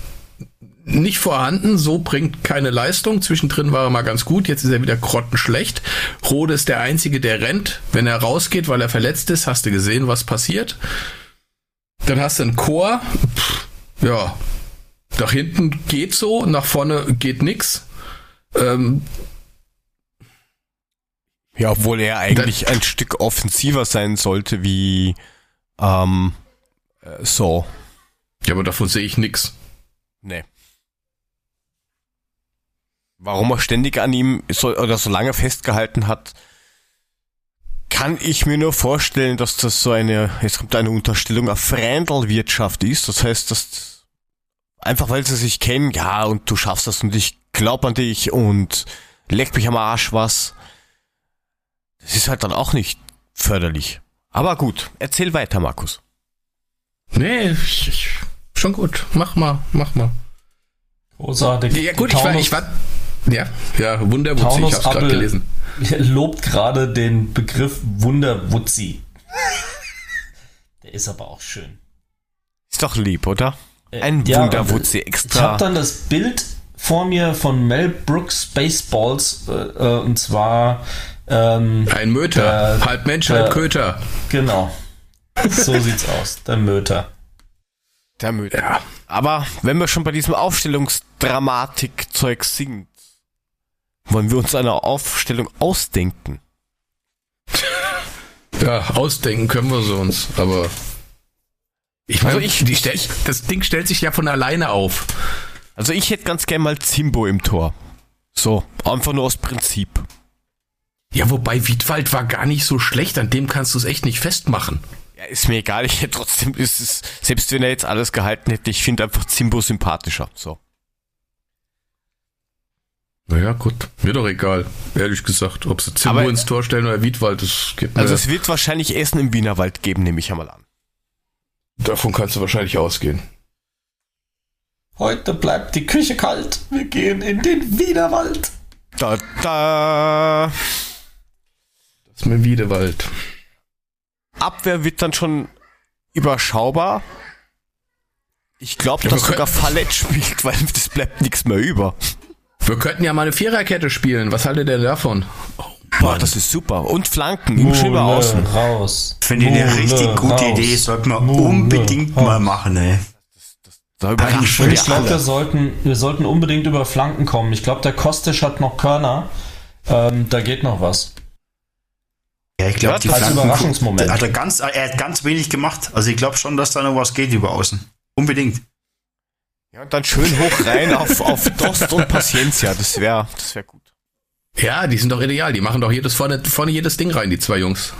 nicht vorhanden, so bringt keine Leistung. Zwischendrin war er mal ganz gut, jetzt ist er wieder grottenschlecht. Rode ist der Einzige, der rennt. Wenn er rausgeht, weil er verletzt ist, hast du gesehen, was passiert. Dann hast du einen Chor. Pff, ja, nach hinten geht so, nach vorne geht nix. Ähm, ja, obwohl er eigentlich ein Stück offensiver sein sollte wie ähm, äh, so. Ja, aber davon sehe ich nix. Nee warum er ständig an ihm so, oder so lange festgehalten hat, kann ich mir nur vorstellen, dass das so eine, jetzt kommt eine Unterstellung auf Frändelwirtschaft ist. Das heißt, dass einfach weil sie sich kennen, ja, und du schaffst das und ich glaub an dich und leck mich am Arsch was. Das ist halt dann auch nicht förderlich. Aber gut, erzähl weiter, Markus. Nee, ich, ich, schon gut. Mach mal, mach mal. Großartig. Ja gut, ich war, ich war, ja, ja, Wunderwutzi, ich hab's gerade gelesen. lobt gerade den Begriff Wunderwutzi. Der ist aber auch schön. Ist doch lieb, oder? Äh, Ein ja, Wunderwutzi extra. Ich habe dann das Bild vor mir von Mel Brooks Baseballs äh, äh und zwar ähm, ein Möter, der, halb Mensch, der, halb Köter. Genau. So sieht's aus, der Möter. Der Möter. Ja. Aber wenn wir schon bei diesem Aufstellungsdramatik-Zeug sind, wollen wir uns eine Aufstellung ausdenken? Ja, ausdenken können wir so uns, aber ich meine, also ich, die stell, das Ding stellt sich ja von alleine auf. Also ich hätte ganz gern mal Zimbo im Tor. So, einfach nur aus Prinzip. Ja, wobei Wiedwald war gar nicht so schlecht, an dem kannst du es echt nicht festmachen. Ja, ist mir egal, ich hätte trotzdem, ist es, selbst wenn er jetzt alles gehalten hätte, ich finde einfach Zimbo sympathischer. So. Naja, gut, mir doch egal, ehrlich gesagt. Ob sie Zimbo ins Tor stellen oder Wiedwald, das geht mir. Also es wird wahrscheinlich Essen im Wienerwald geben, nehme ich einmal an. Davon kannst du wahrscheinlich ausgehen. Heute bleibt die Küche kalt. Wir gehen in den Wienerwald. Da, da. Das ist mein Wiedewald. Abwehr wird dann schon überschaubar. Ich glaube, ja, dass sogar Fallett spielt, weil das bleibt nichts mehr über. Wir könnten ja mal eine Viererkette spielen. Was haltet ihr davon? Oh, Boah, das ist super. Und Flanken im Schimmer außen. Raus. Finde ich eine richtig gute raus. Idee. Sollten wir Mule unbedingt raus. mal machen, ey. Da ich glaube, wir sollten, wir sollten unbedingt über Flanken kommen. Ich glaube, der Kostic hat noch Körner. Ähm, da geht noch was. Ja, ich glaube, die als Flanken, Überraschungsmoment. Hat er, ganz, er hat ganz wenig gemacht. Also ich glaube schon, dass da noch was geht über außen. Unbedingt. Ja, und dann schön hoch rein auf, auf Dost und Paciencia. Das wäre das wär gut. Ja, die sind doch ideal. Die machen doch jedes vorne, vorne jedes Ding rein, die zwei Jungs.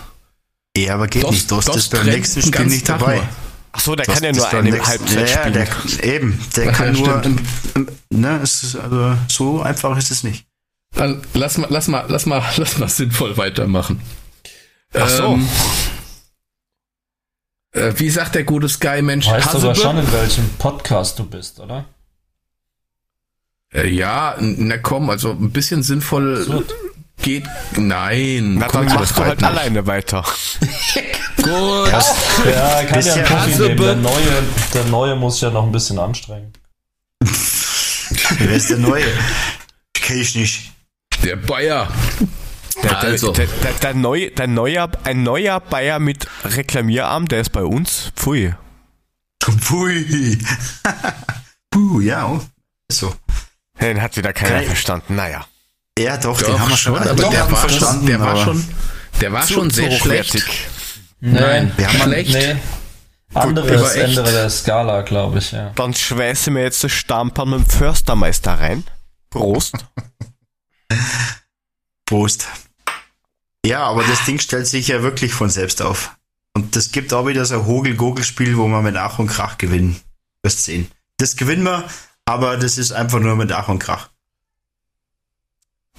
Ja, aber geht Dost, nicht. Dost, Dost ist beim nächsten Spiel nicht dabei. Nur. Ach so, der Dost kann ja nur eine Halbzeit ja, spielen. Der, eben, der Ach, kann ja, nur. Im, im, ne, es ist, also, so einfach ist es nicht. Dann lass mal, lass mal, lass mal, lass mal sinnvoll weitermachen. Ach so. Ähm, äh, wie sagt der gute Sky-Mensch? Weißt du aber schon, in welchem Podcast du bist, oder? Äh, ja, na komm, also ein bisschen sinnvoll Absurd. geht. Nein. Na, dann machst du halt nicht. alleine weiter. Gut. Ja, kann ja ein Profi nehmen. Der neue, der neue muss ja noch ein bisschen anstrengen. Wer ist der Neue? Kenn ich nicht. Der Bayer. Der, also. der, der, der, neue, der neuer, ein neuer Bayer mit Reklamierarm, der ist bei uns. Pfui. Pfui. Puh, ja, so. Den hat wieder keiner Kein, verstanden, naja. Ja, doch, doch den haben wir schon, aber doch, der, war schon, der war schon, der war zu, schon sehr schlecht. Nein, wir haben schlecht. Nee. Anderes Ende der Skala, glaube ich, ja. Dann schweißen wir jetzt das Stampern mit dem Förstermeister rein. Prost. Prost. Ja, aber das Ding stellt sich ja wirklich von selbst auf. Und das gibt auch wieder so ein Hogel-Gogel-Spiel, wo wir mit Ach und Krach gewinnen. Wirst sehen. Das gewinnen wir aber das ist einfach nur mit Ach und Krach.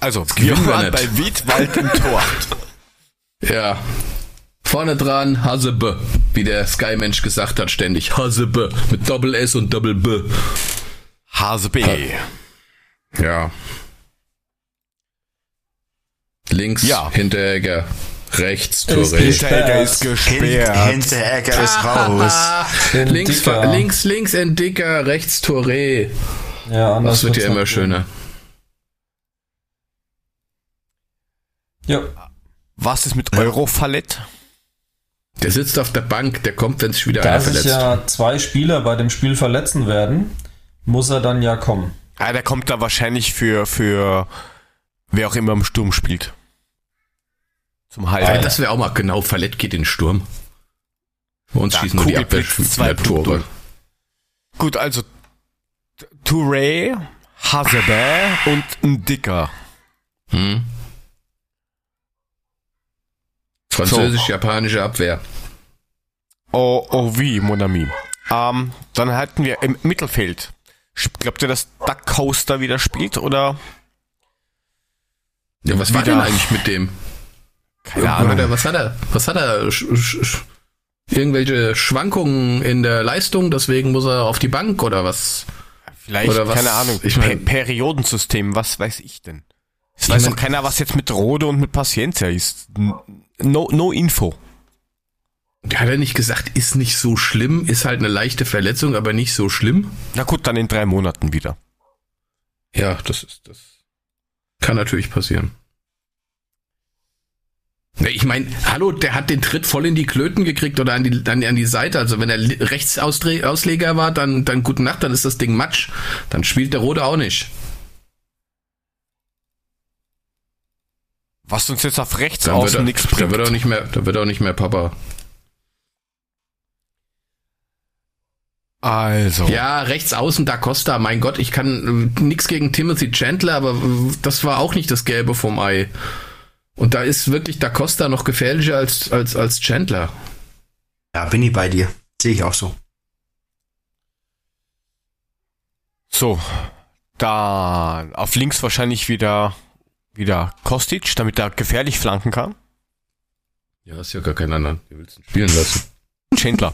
Also, wir waren bei Wiedwald im Tor. Ja. Vorne dran Hasebe, wie der Sky-Mensch gesagt hat, ständig. Hasebe mit Doppel S und Doppel B. Hase B. Ja. Links Ja. Hinteregger, rechts Ist Touré. Hinteregger ist Hin gesperrt. Hinteregger ist raus. links, links, links Entdicker, rechts Touré. Ja, Das wird ja immer schöner. Ja, Was ist mit Eurofallett? Der sitzt auf der Bank, der kommt, wenn sich wieder da einer sich verletzt. ja zwei Spieler bei dem Spiel verletzen werden, muss er dann ja kommen. Ah, der kommt da wahrscheinlich für, für wer auch immer im Sturm spielt. Zum Ja, Highlight. das wäre auch mal genau, Verletzt geht in den Sturm. Bei uns Da schießen nur die Tore. Gut, also Touré, Hasebe und ein Dicker. Hm? Französisch-japanische Abwehr. Oh, oh wie, mon ami. Ähm, dann hatten wir im Mittelfeld. Glaubt ihr, dass Duck Coaster wieder spielt oder? Ja, was war denn eigentlich mit dem? Keine Oder Ahnung. was hat er? Was hat er? Sch sch sch irgendwelche Schwankungen in der Leistung, deswegen muss er auf die Bank oder was? Vielleicht, oder was- keine Ahnung. ich mein- Per Periodensystem, was weiß ich denn? Es Ich weiß doch keiner, was jetzt mit Rode und mit Paciencia ist. No, no Info. Der hat er nicht gesagt, ist nicht so schlimm, ist halt eine leichte Verletzung, aber nicht so schlimm. Na gut, dann in drei Monaten wieder. Ja, das ist das. Kann natürlich passieren. Ich meine, hallo, der hat den Tritt voll in die Klöten gekriegt oder an die, an, an die Seite. Also wenn er Rechtsausleger war, dann, dann gute Nacht, dann ist das Ding Matsch. Dann spielt der Rote auch nicht. Was uns jetzt auf rechts Dann wird, außen nichts bringt. wird er auch nicht mehr, dann wird auch nicht mehr Papa. Also. Ja, rechts außen Da Costa, mein Gott, ich kann äh, nix gegen Timothy Chandler, aber äh, das war auch nicht das Gelbe vom Ei. Und da ist wirklich Da Costa noch gefährlicher als, als, als Chandler. Ja, bin ich bei dir. Sehe ich auch so. So. Dann auf links wahrscheinlich wieder, wieder Kostic, damit er gefährlich flanken kann. Ja, ist ja gar kein anderen. Wie willst du ihn spielen lassen? Chandler.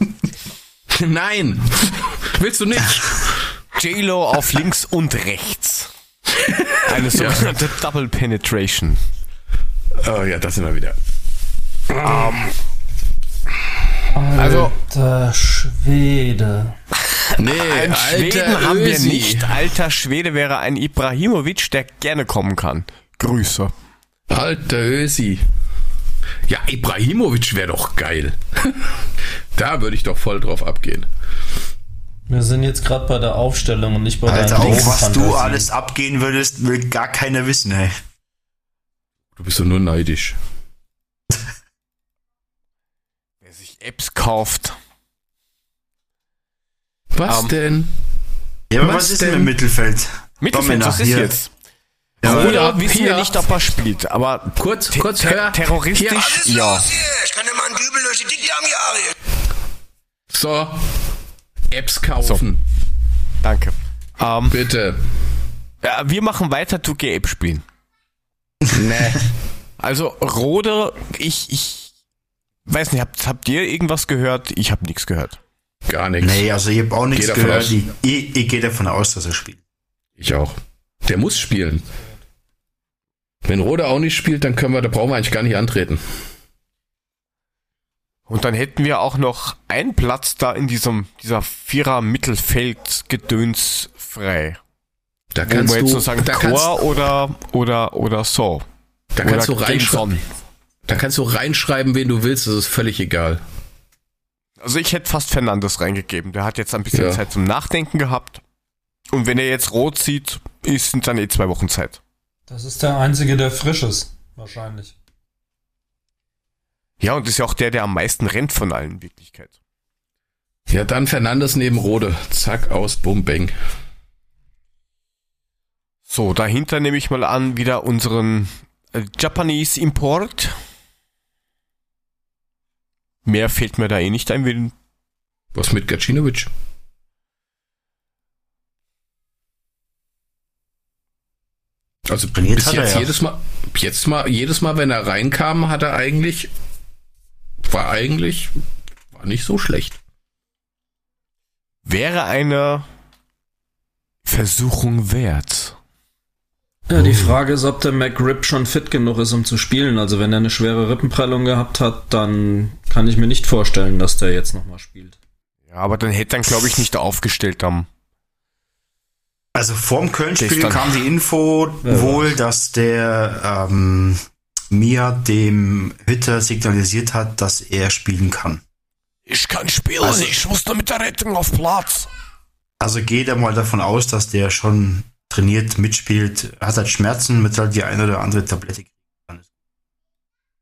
Nein! Willst du nicht? J-Lo auf links und rechts. Eine sogenannte Double Penetration. Oh ja, das sind wir wieder. Also- Alter Schwede. Nee, Ein alter Schweden haben wir Ösi. nicht. Alter Schwede wäre ein Ibrahimovic, der gerne kommen kann. Grüße. Alter Ösi. Ja, Ibrahimovic wäre doch geil. da würde ich doch voll drauf abgehen. Wir sind jetzt gerade bei der Aufstellung und nicht bei Alter, deinen auch was du alles abgehen würdest, will gar keiner wissen, ey. Du bist doch nur neidisch. Wer sich Apps kauft. Was Ähm, denn? Ja, aber Was was, ist denn? im Mittelfeld? Mittelfeld, was ist hier. jetzt? Ja, Oder Hier, wissen wir hier. nicht, ob er spielt, aber Kurz, te- kurz, te- hör. terroristisch, ist ja. los hier? Ich kann dir mal einen Dübel durch die Dickdarm jagen. So. Apps kaufen. Danke. Ähm, Bitte. ja, wir machen weiter 2G-App spielen. Nee. Also, Rode, ich, ich weiß nicht, habt, habt ihr irgendwas gehört? Ich habe nichts gehört. Gar nichts. Nee, also ich habe auch nichts gehört. aus. Ich, ich, ich gehe davon aus, dass er spielt. Ich auch. Der muss spielen. Wenn Rode auch nicht spielt, dann können wir, da brauchen wir eigentlich gar nicht antreten. Und dann hätten wir auch noch einen Platz da in diesem, dieser Vierer-Mittelfeld-Gedöns frei. Da kannst du, so sagen, da kannst, Chor oder, oder, oder so. da kannst du oder reinschreiben. Da kannst du reinschreiben, wen du willst, das ist völlig egal. Also ich hätte fast Fernandes reingegeben. Der hat jetzt ein bisschen Ja. Zeit zum Nachdenken gehabt. Und wenn er jetzt rot sieht, ist sind dann eh zwei Wochen Zeit. Das ist der einzige, der frisch ist. Wahrscheinlich. Ja, und ist ja auch der, der am meisten rennt von allen in Wirklichkeit. Ja, dann Fernandes neben Rode. Zack, aus, bum, bang. So, dahinter nehme ich mal an, wieder unseren äh, Japanese Import. Mehr fällt mir da eh nicht ein. Wen- Was mit Gacinovic? Also bis hat er jetzt ja. jedes Mal, jetzt mal, jedes Mal, wenn er reinkam, hat er eigentlich, war eigentlich, war nicht so schlecht. Wäre eine Versuchung wert. Ja, die Frage ist, ob der McRib schon fit genug ist, um zu spielen. Also wenn er eine schwere Rippenprellung gehabt hat, dann kann ich mir nicht vorstellen, dass der jetzt nochmal spielt. Ja, aber dann hätte er, glaube ich, nicht aufgestellt am. Also vorm Köln-Spiel kam die Info Ja, wohl, dass der ähm, Mia dem Hütter signalisiert hat, dass er spielen kann. Ich kann spielen, Also- ich muss nur mit der Rettung auf Platz. Also geht er mal davon aus, dass der schon trainiert, mitspielt, hat halt Schmerzen, mit halt die eine oder andere Tablette.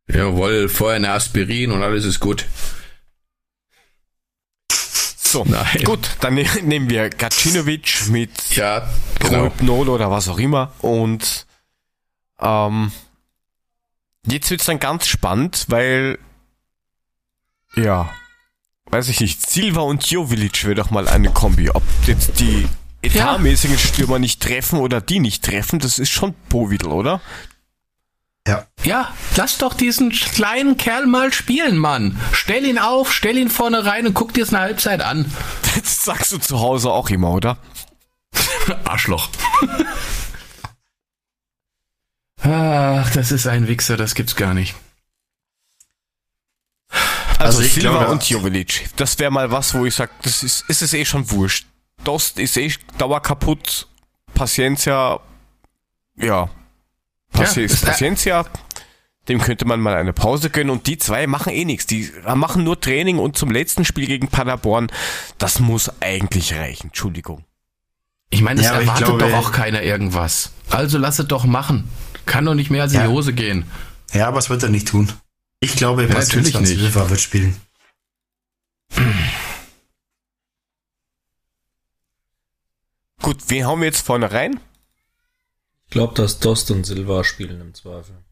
Jawohl, vorher eine Aspirin und alles ist gut. So, Nein. gut, dann ne nehmen wir Gacinovic mit Ja, genau. Rohypnol oder was auch immer und ähm, jetzt wird's dann ganz spannend, weil ja, weiß ich nicht, Silva und Jovilic wäre doch mal eine Kombi. Ob jetzt die etatmäßigen Stürmer nicht treffen oder die nicht treffen, das ist schon Povidel, oder? Ja, lass doch diesen kleinen Kerl mal spielen, Mann. Stell ihn auf, stell ihn vorne rein und guck dir es eine Halbzeit an. Das sagst du zu Hause auch immer, oder? Arschloch. Ach, das ist ein Wichser, das gibt's gar nicht. Also, Also ich Silva und Jovilic. Das wäre mal was, wo ich sag, das ist, ist es eh schon wurscht. Dost ist eh Dauer kaputt. Paciencia, ja. Paci Ja, Paciencia. Dem könnte man mal eine Pause gönnen. Und die zwei machen eh nichts. Die machen nur Training und zum letzten Spiel gegen Paderborn, das muss eigentlich reichen. Entschuldigung. Ich meine, es Ja, aber erwartet glaube- doch auch keiner irgendwas. Also lass es doch machen. Kann doch nicht mehr als in Ja. die Hose gehen. Ja, was wird er nicht tun? Ich glaube, Ja, natürlich nicht. Silva wird spielen. Gut, wen hauen wir jetzt vorne rein? Ich glaube, dass Dost und Silva spielen im Zweifel.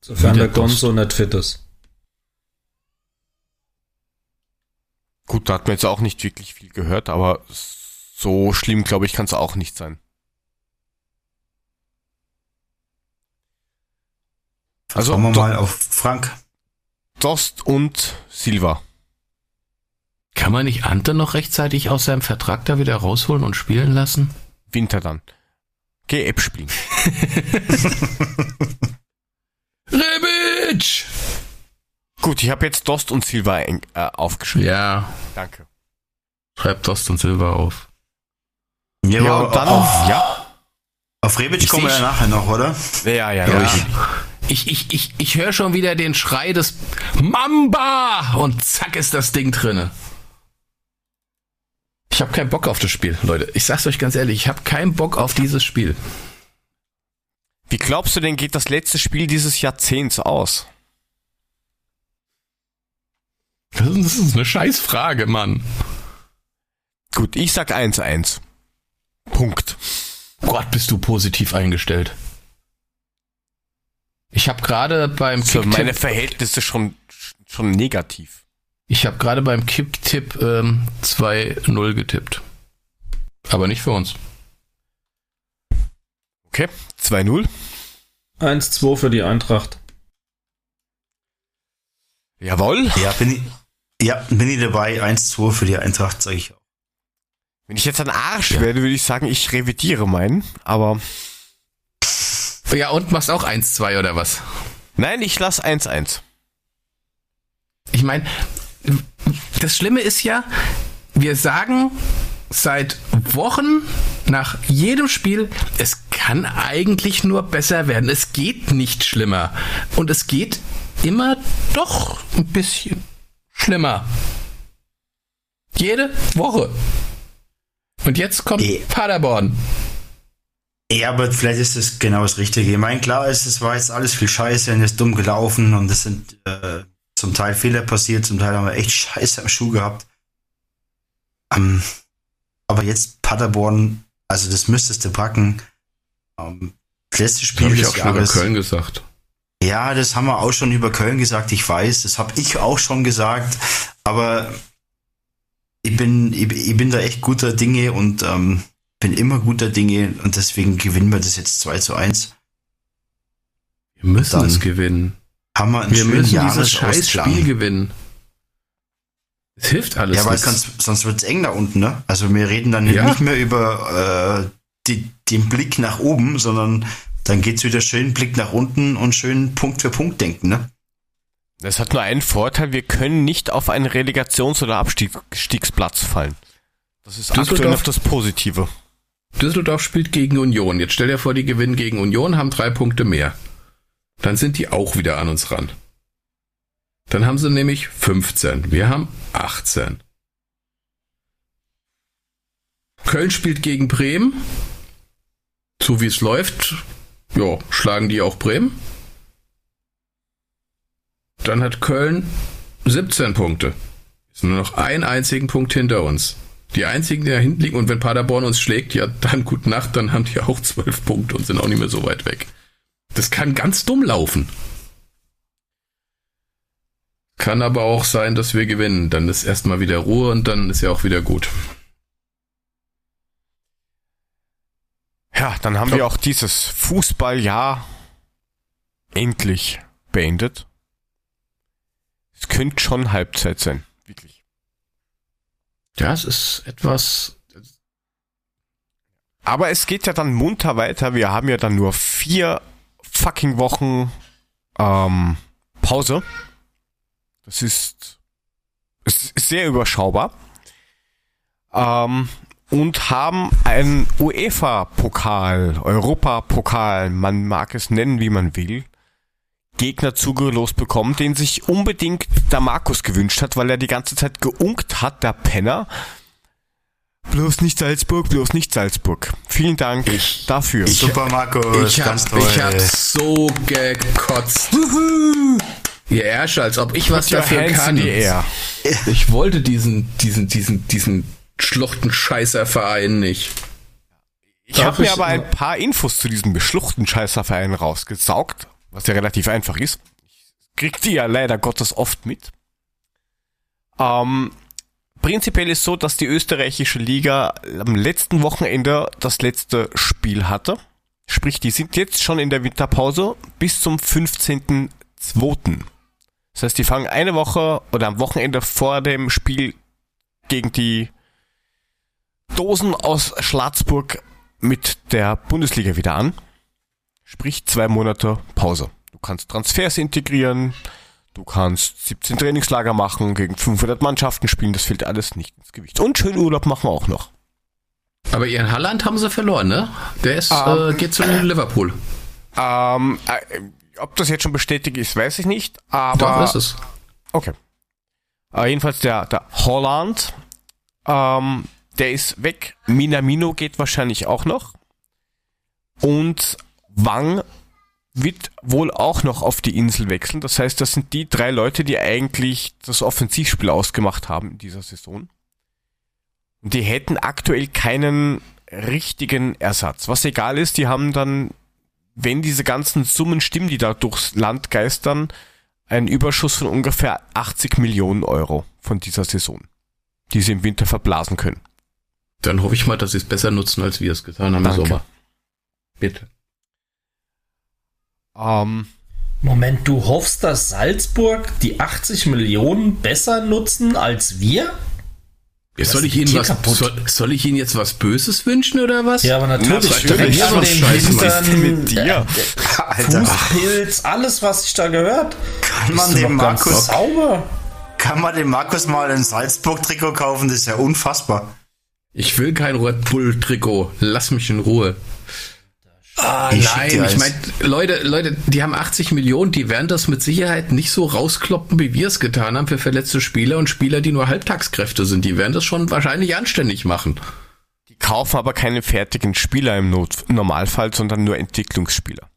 Sofern Wieder der Gonzo nicht fit ist. Gut, da hat man jetzt auch nicht wirklich viel gehört, aber so schlimm, glaube ich, kann es auch nicht sein. Also, Schauen wir mal auf Frank. Dost und Silva. Kann man nicht Ante noch rechtzeitig aus seinem Vertrag da wieder rausholen und spielen lassen? Winter dann. Geh App spielen. Rebic! Gut, ich habe jetzt Dost und Silva äh, aufgeschrieben. Ja, Danke. schreibt Dost und Silber auf. Ja, Ja, und dann, auf, ja, auf Rebic Ich kommen wir ja nachher noch, oder? ja, ja, Ja. richtig. Ich, ich, ich, ich höre schon wieder den Schrei des Mamba und zack ist das Ding drinne. Ich habe keinen Bock auf das Spiel, Leute. Ich sag's euch ganz ehrlich, ich habe keinen Bock auf dieses Spiel. Wie glaubst du denn, geht das letzte Spiel dieses Jahrzehnts aus? Das ist, eine Scheißfrage, Mann. Gut, ich sag 1-1. Punkt. Gott, bist du positiv eingestellt. Ich habe gerade beim Für Kicktipp, meine Verhältnisse schon, schon negativ. Ich habe gerade beim Kicktipp ähm, 2-0 getippt. Aber nicht für uns. Okay, 2-0. 1-2 für die Eintracht. Jawohl. Ja, bin ich, ja, bin ich dabei. 1-2 für die Eintracht, sage ich auch. Wenn ich jetzt ein Arsch werde, würde ich sagen, ich revidiere meinen. Aber Ja, und machst auch 1-2 oder was? nein, ich lass 1-1. Ich meine, das Schlimme ist ja, wir sagen seit Wochen nach jedem Spiel, es kann eigentlich nur besser werden. Es geht nicht schlimmer. Und es geht immer doch ein bisschen schlimmer. Jede Woche. Und jetzt kommt Eh. Paderborn. Ja, aber vielleicht ist das genau das Richtige. Ich meine, klar ist, es war jetzt alles viel Scheiße und ist dumm gelaufen und es sind äh, zum Teil Fehler passiert, zum Teil haben wir echt Scheiße am Schuh gehabt. Ähm, aber jetzt Paderborn, also das müsstest du packen. Ähm, das letzte Spiel des Jahres. gesagt. Ja, das haben wir auch schon über Köln gesagt, ich weiß, das habe ich auch schon gesagt, aber ich bin, ich, ich bin da echt guter Dinge und ähm, bin immer guter Dinge und deswegen gewinnen wir das jetzt 2 zu 1. Wir müssen es gewinnen. Haben wir einen Wir schönen müssen dieses scheiß. Spiel gewinnen. Es hilft alles Ja, weil nichts. sonst, sonst wird es eng da unten, ne? Also wir reden dann Ja. nicht mehr über äh, die, den Blick nach oben, sondern dann geht's wieder schön Blick nach unten und schön Punkt für Punkt denken, ne? Das hat nur einen Vorteil, wir können nicht auf einen Relegations- oder Abstiegsplatz fallen. Das ist Düsseldorf- aktuell noch das Positive. Düsseldorf spielt gegen Union. Jetzt stell dir vor, die gewinnen gegen Union, haben drei Punkte mehr. Dann sind die auch wieder an uns ran. Dann haben sie nämlich 15. Wir haben 18. Köln spielt gegen Bremen. So wie es läuft, ja, schlagen die auch Bremen. Dann hat Köln 17 Punkte. Ist nur noch einen einzigen Punkt hinter uns. Die einzigen, die da hinten liegen, und wenn Paderborn uns schlägt, ja, dann gute Nacht, dann haben die auch 12 Punkte und sind auch nicht mehr so weit weg. Das kann ganz dumm laufen. Kann aber auch sein, dass wir gewinnen. Dann ist erstmal wieder Ruhe und dann ist ja auch wieder gut. Ja, dann haben wir auch dieses Fußballjahr endlich beendet. Es könnte schon Halbzeit sein, wirklich. Ja, es ist etwas. Aber es geht ja dann munter weiter. Wir haben ja dann nur vier fucking Wochen ähm, Pause. Das ist, ist sehr überschaubar. Ähm, und haben einen UEFA-Pokal, Europapokal, man mag es nennen, wie man will, Gegner zugelost bekommen, den sich unbedingt der Markus gewünscht hat, weil er die ganze Zeit geunkt hat, der Penner. Bloß nicht Salzburg, bloß nicht Salzburg. Vielen Dank dafür. Super, Markus, Ich hab, ich hab so gekotzt. Ihr Ärsche, als ob ich was Put dafür kann. Ich wollte diesen, diesen, diesen, diesen Schluchtenscheißerverein nicht. Ich habe mir ich- aber ein paar Infos zu diesem beschluchten Scheißerverein rausgesaugt, was ja relativ einfach ist. Ich krieg die ja leider Gottes oft mit. Ähm, prinzipiell ist so, dass die österreichische Liga am letzten Wochenende das letzte Spiel hatte. Sprich, die sind jetzt schon in der Winterpause bis zum 15.02. Das heißt, die fangen eine Woche oder am Wochenende vor dem Spiel gegen die Dosen aus Schwarzburg mit der Bundesliga wieder an. Sprich zwei Monate Pause. Du kannst Transfers integrieren, du kannst 17 Trainingslager machen, gegen 500 Mannschaften spielen, das fällt alles nicht ins Gewicht. Und schön Urlaub machen auch noch. Aber ihren Halland haben sie verloren, ne? Der ist, Ähm. äh, geht zu Liverpool. Ähm, äh, ob das jetzt schon bestätigt ist, weiß ich nicht, aber... Doch, ist es. Okay. Äh, jedenfalls der, der Holland, ähm, der ist weg. Minamino geht wahrscheinlich auch noch. Und Wang wird wohl auch noch auf die Insel wechseln. Das heißt, das sind die drei Leute, die eigentlich das Offensivspiel ausgemacht haben in dieser Saison. Und die hätten aktuell keinen richtigen Ersatz. Was egal ist, die haben dann, wenn diese ganzen Summen stimmen, die da durchs Land geistern, einen Überschuss von ungefähr 80 Millionen Euro von dieser Saison, die sie im Winter verblasen können. Dann hoffe ich mal, dass sie es besser nutzen, als wir es getan haben im Danke. Sommer. Bitte. Ähm, Moment, du hoffst, dass Salzburg die 80 Millionen besser nutzen als wir? Jetzt soll Das ich Ihnen was, soll, soll ich Ihnen jetzt was Böses wünschen oder was? Ja, aber natürlich. Natürlich, ein den Scheiß, was ist denn Hintern, mit dir? äh, Alter, Fußpilz, alles, was ich da gehört. kann man, dem Markus, sauber. kann man dem Markus mal ein Salzburg-Trikot kaufen? Das ist ja unfassbar. Ich will kein Red Bull-Trikot. Lass mich in Ruhe. Ah, Ich nein, ich meine, Leute, Leute, die haben 80 Millionen, die werden das mit Sicherheit nicht so rauskloppen, wie wir es getan haben für verletzte Spieler und Spieler, die nur Halbtagskräfte sind. Die werden das schon wahrscheinlich anständig machen. die kaufen aber keine fertigen Spieler im Not Normalfall, sondern nur Entwicklungsspieler.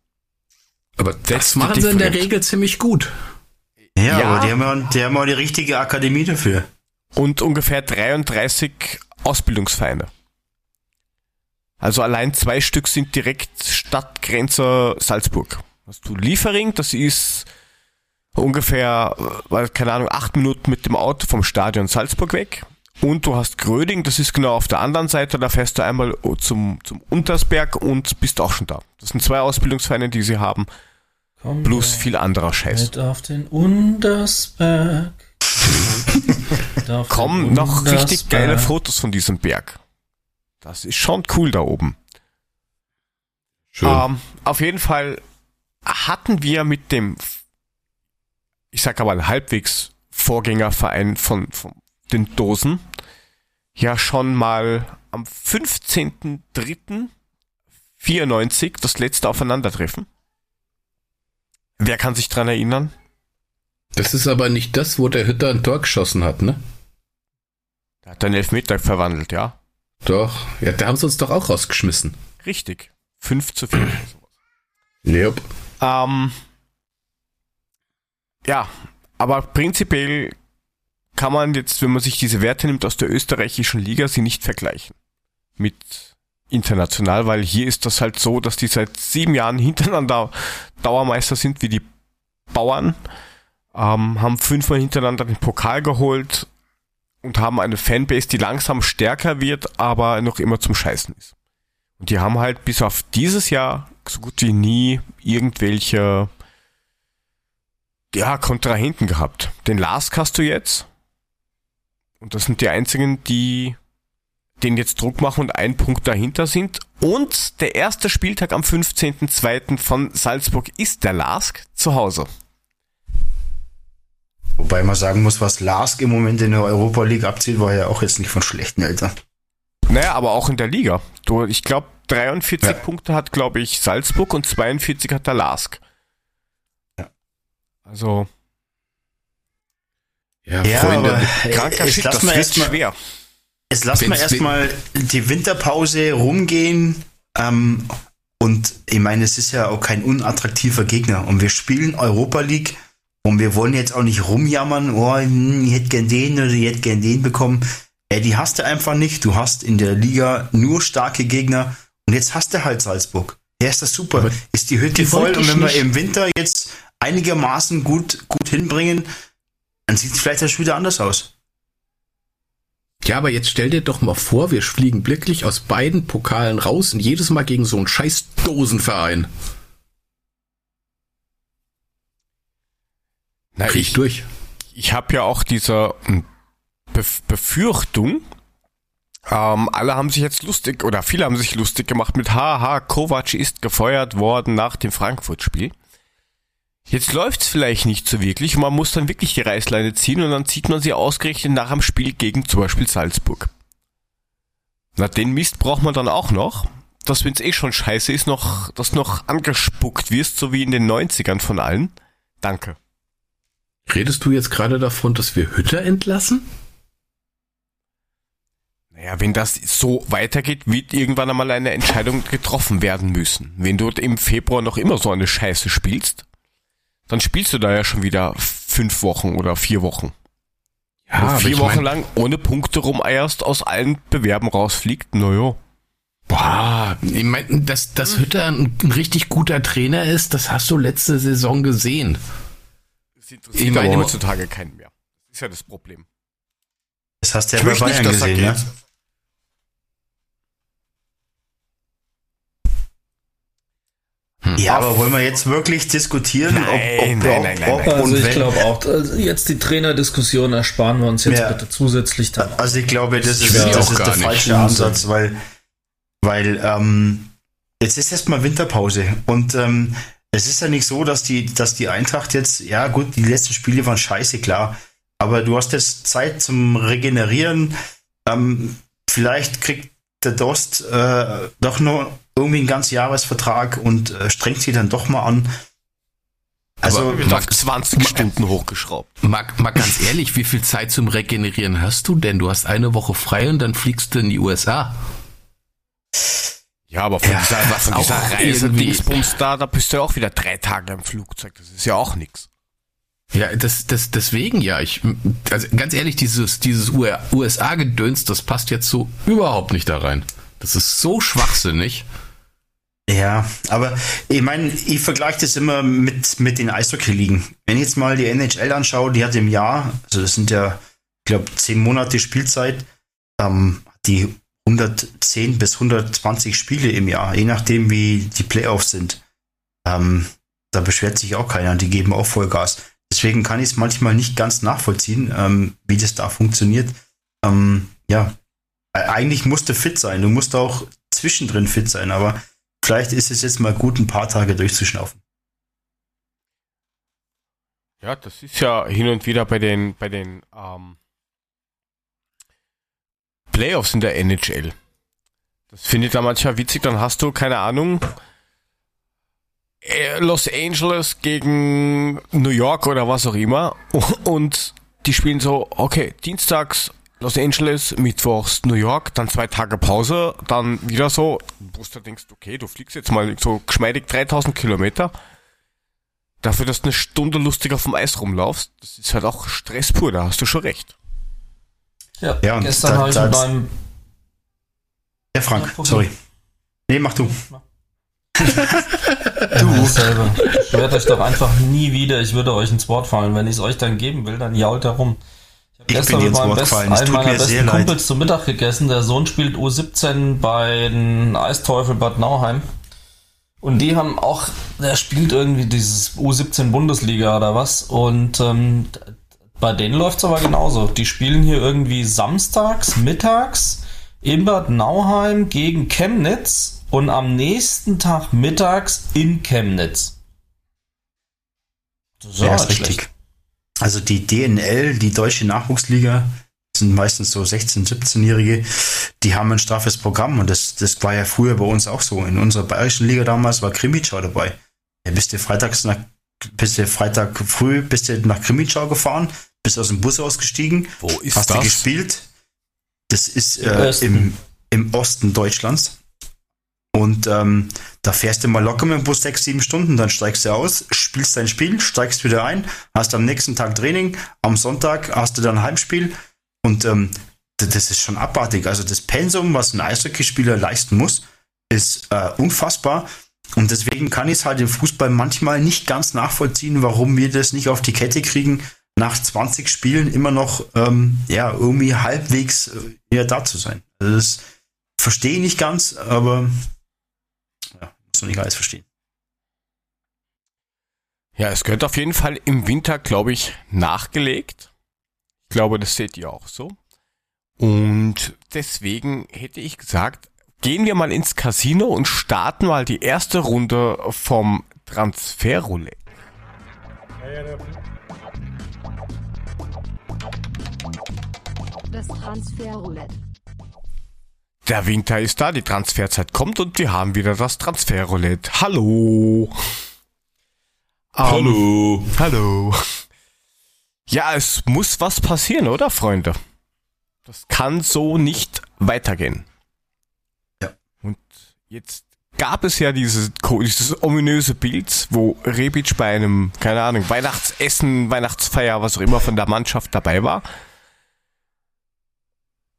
Aber das the machen sie in der. Regel ziemlich gut. Ja, Ja. aber die haben ja, die haben auch die richtige Akademie dafür. Und ungefähr 33 Ausbildungsvereine. Also allein zwei Stück sind direkt Stadtgrenze Salzburg. Hast du Liefering, das ist ungefähr, äh, keine Ahnung, acht Minuten mit dem Auto vom Stadion Salzburg weg. Und du hast Gröding, das ist genau auf der anderen Seite, da fährst du einmal zum, zum Untersberg und bist auch schon da. Das sind zwei Ausbildungsvereine, die sie haben, Komm plus viel anderer Scheiß. mit auf den Untersberg. Auf den Kommen noch richtig geile Fotos von diesem Berg. Das ist schon cool da oben. Schön. Ähm, auf jeden Fall hatten wir mit dem, ich sag aber halbwegs Vorgängerverein von, von den Dosen ja schon mal am 15.03.94 das letzte Aufeinandertreffen. Wer kann sich dran erinnern? Das ist aber nicht das, wo der Hütter ein Tor geschossen hat, ne? Der hat einen Elfmeter verwandelt, ja. Doch. Ja, da haben sie uns doch auch rausgeschmissen. Richtig. 5 zu 4. Yep. Ähm, ja, aber prinzipiell kann man jetzt, wenn man sich diese Werte nimmt aus der österreichischen Liga, sie nicht vergleichen mit international, weil hier ist das halt so, dass die seit sieben Jahren hintereinander Dauermeister sind wie die Bauern, ähm, haben fünfmal hintereinander den Pokal geholt und haben eine Fanbase, die langsam stärker wird, aber noch immer zum Scheißen ist. Und die haben halt bis auf dieses Jahr so gut wie nie irgendwelche ja, Kontrahenten gehabt. Den Lask hast du jetzt. Und das sind die einzigen, die den jetzt Druck machen und einen Punkt dahinter sind. Und der erste Spieltag am 15.02. von Salzburg ist der Lask zu Hause. Wobei man sagen muss, was Lask im Moment in der Europa League abzieht, war ja auch jetzt nicht von schlechten Eltern. Naja, aber auch in der Liga. Du, ich glaube, 43 Ja. Punkte hat, glaube ich, Salzburg und 42 hat der Lask. Ja. Also, Ja, Ja, Freunde. kranker Shit, lassen das erstmal schwer. Jetzt lassen wir erstmal die Winterpause rumgehen. Ähm, und ich meine, es ist ja auch kein unattraktiver Gegner. Und wir spielen Europa League und wir wollen jetzt auch nicht rumjammern, oh, hm, ich hätte gern den oder ich hätte gern den bekommen. Äh, die hast du einfach nicht. Du hast in der Liga nur starke Gegner und jetzt hast du halt Salzburg. Ja, ist das super. Aber ist die Hütte die voll und wenn wir im Winter jetzt einigermaßen gut, gut hinbringen, dann sieht es vielleicht schon wieder anders aus. Ja, aber jetzt stell dir doch mal vor, wir fliegen glücklich aus beiden Pokalen raus und jedes Mal gegen so einen scheiß Dosenverein. Na, Krieg ich, durch. ich habe ja auch diese hm, Bef Befürchtung, ähm, alle haben sich jetzt lustig, oder viele haben sich lustig gemacht mit Haha, Kovac ist gefeuert worden nach dem Frankfurt-Spiel. Jetzt läuft's vielleicht nicht so wirklich und man muss dann wirklich die Reißleine ziehen und dann zieht man sie ausgerechnet nach dem Spiel gegen zum Beispiel Salzburg. Na, den Mist braucht man dann auch noch, dass wenn's eh schon scheiße ist, noch, dass noch angespuckt wirst, so wie in den 90ern von allen. Danke. Redest du jetzt gerade davon, dass wir Hütter entlassen? Naja, wenn das so weitergeht, wird irgendwann einmal eine Entscheidung getroffen werden müssen. Wenn du im Februar noch immer so eine Scheiße spielst, dann spielst du da ja schon wieder fünf Wochen oder vier Wochen. Ja, Wenn du aber vier ich Wochen mein- lang ohne Punkte rumeierst, aus allen Bewerben rausfliegt, naja. Boah, ich mein, dass, dass Hütter ein, ein richtig guter Trainer ist, das hast du letzte Saison gesehen. Das interessiert aber heutzutage keinen mehr. Das ist ja das Problem. Das hast du ja Ich bei Bayern nicht, gesehen, ne? geht. Ja, aber wollen wir jetzt wirklich diskutieren, ob, ob, Nein, ob, nein, nein, nein, ob nein. Also und ich glaube auch, also jetzt die Trainerdiskussion ersparen wir uns jetzt Ja. bitte zusätzlich dann. Also ich glaube, das Ich ist, das ist der falsche Ansatz, weil, weil ähm, jetzt ist erstmal Winterpause und ähm, es ist ja nicht so, dass die, dass die Eintracht jetzt, ja gut, die letzten Spiele waren scheiße, klar, aber du hast jetzt Zeit zum Regenerieren. Ähm, vielleicht kriegt der Dost äh, doch noch irgendwie einen ganzen Jahresvertrag und äh, strengt sie dann doch mal an. Also Max- 20 Stunden hochgeschraubt. Mal, mal ganz ehrlich, wie viel Zeit zum Regenerieren hast du denn? Du hast eine Woche frei und dann fliegst du in die USA. Ja, aber von Ja, dieser, von dieser Reise Dingsbums da, da bist du ja auch wieder drei Tage im Flugzeug. Das ist ja auch nix. Ja, das, das, deswegen ja. Ich, also ganz ehrlich, dieses, dieses USA-Gedöns, das passt jetzt so überhaupt nicht da rein. Das ist so schwachsinnig. Ja, aber ich meine, ich vergleiche das immer mit, mit den Eishockey-Ligen. Wenn ich jetzt mal die NHL anschaue, die hat im Jahr, also das sind ja ich glaube, zehn Monate Spielzeit, ähm, die 110 bis 120 Spiele im Jahr, je nachdem, wie die Playoffs sind. Ähm, da beschwert sich auch keiner, die geben auch Vollgas. Deswegen kann ich es manchmal nicht ganz nachvollziehen, ähm, wie das da funktioniert. Ähm, ja, eigentlich musst du fit sein. Du musst auch zwischendrin fit sein, aber vielleicht ist es jetzt mal gut, ein paar Tage durchzuschnaufen. Ja, das ist ja hin und wieder bei den, bei den ähm, Playoffs in der NHL. Das finde ich da manchmal witzig, dann hast du, keine Ahnung, äh, Los Angeles gegen New York oder was auch immer und die spielen so, okay, dienstags Los Angeles, mittwochs New York, dann zwei Tage Pause, dann wieder so, wo du denkst, okay, du fliegst jetzt mal so geschmeidig 3000 Kilometer, dafür, dass du eine Stunde lustiger vom Eis rumlaufst, das ist halt auch Stress pur, da hast du schon recht. Ja, ja gestern habe ich beim... Ja, Frank, ja, sorry. Nee, mach du. du selber. Ich werde euch doch einfach nie wieder, ich würde euch ins Wort fallen. Wenn ich es euch dann geben will, dann jault er rum. Ich, ich bin mit meinem besten, einem meiner besten Kumpels leid. zum Mittag gegessen. Der Sohn spielt U17 bei den Eisteufel Bad Nauheim. Und die haben auch, der spielt irgendwie dieses U17 Bundesliga oder was. Und ähm, bei denen läuft es aber genauso. Die spielen hier irgendwie samstags, mittags in Bad Nauheim gegen Chemnitz und am nächsten Tag mittags in Chemnitz. Das ist ja, ist richtig. Schlecht. Also die DNL, die deutsche Nachwuchsliga, sind meistens so 16-, 17-Jährige, die haben ein straffes Programm und das, das war ja früher bei uns auch so. In unserer bayerischen Liga damals war Krimitschau dabei. Ja, bist du freitags nach, bist du Freitag früh, bist du nach Krimitschau gefahren, bist aus dem Bus ausgestiegen, Wo ist hast das? du gespielt. Das ist äh, im, im Osten Deutschlands. Und ähm, da fährst du mal locker mit dem Bus sechs, sieben Stunden, dann steigst du aus, spielst dein Spiel, steigst wieder ein, hast am nächsten Tag Training, am Sonntag hast du dann ein Heimspiel und ähm, das ist schon abartig. Also das Pensum, was ein Eishockeyspieler leisten muss, ist äh, unfassbar. Und deswegen kann ich es halt im Fußball manchmal nicht ganz nachvollziehen, warum wir das nicht auf die Kette kriegen, nach 20 Spielen immer noch ähm, ja, irgendwie halbwegs äh, ja, da zu sein. Also das verstehe ich nicht ganz, aber muss noch nicht alles verstehen. Ja, es gehört auf jeden Fall im Winter, glaube ich, nachgelegt. Ich glaube, das seht ihr auch so. Und deswegen hätte ich gesagt, gehen wir mal ins Casino und starten mal die erste Runde vom Transferroulette. Das Transferroulette. Der Winter ist da, die Transferzeit kommt und wir haben wieder das Transferroulette. Hallo. Hallo. Um, hallo. Ja, es muss was passieren, oder Freunde? Das kann so nicht weitergehen. Ja. Und jetzt gab es ja dieses, dieses ominöse Bild, wo Rebic bei einem, keine Ahnung, Weihnachtsessen, Weihnachtsfeier, was auch immer von der Mannschaft dabei war.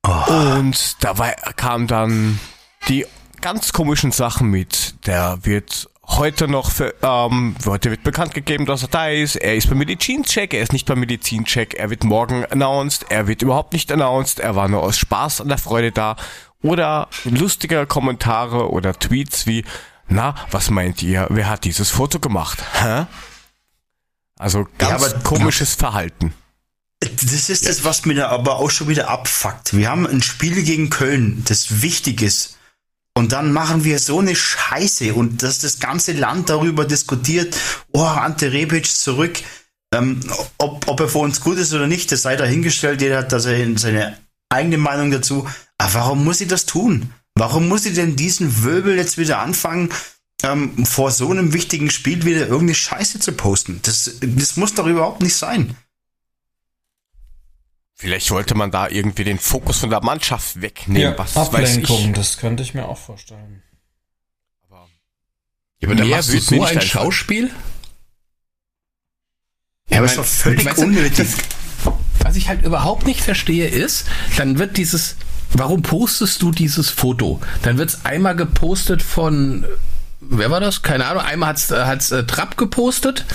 Oh. Und dabei kam dann die ganz komischen Sachen mit. Der wird heute noch, für, ähm, heute wird bekannt gegeben, dass er da ist. Er ist beim Medizincheck, er ist nicht beim Medizincheck. Er wird morgen announced, er wird überhaupt nicht announced. Er war nur aus Spaß und der Freude da. Oder lustige Kommentare oder Tweets wie, na, was meint ihr? Wer hat dieses Foto gemacht? Hä? Also ganz ja, komisches Verhalten. Das ist das, was mir da aber auch schon wieder abfuckt. Wir haben ein Spiel gegen Köln, das wichtig ist. Und dann machen wir so eine Scheiße und dass das ganze Land darüber diskutiert, oh, Ante Rebic zurück. Ähm, ob, ob er für uns gut ist oder nicht, das sei dahingestellt. Jeder hat da seine eigene Meinung dazu. Aber warum muss sie das tun? Warum muss sie denn diesen Wölbel jetzt wieder anfangen, ähm, vor so einem wichtigen Spiel wieder irgendeine Scheiße zu posten? Das, das muss doch überhaupt nicht sein. Vielleicht wollte man da irgendwie den Fokus von der Mannschaft wegnehmen. Ja, was Ablenkung, weiß das könnte ich mir auch vorstellen. Aber, ja, aber mehr wird so ein Schauspiel? Ja, aber es war völlig weißt du, unnötig. Das, was ich halt überhaupt nicht verstehe ist, dann wird dieses, warum postest du dieses Foto? Dann wird es einmal gepostet von, wer war das? Keine Ahnung, einmal hat es äh, äh, Trapp gepostet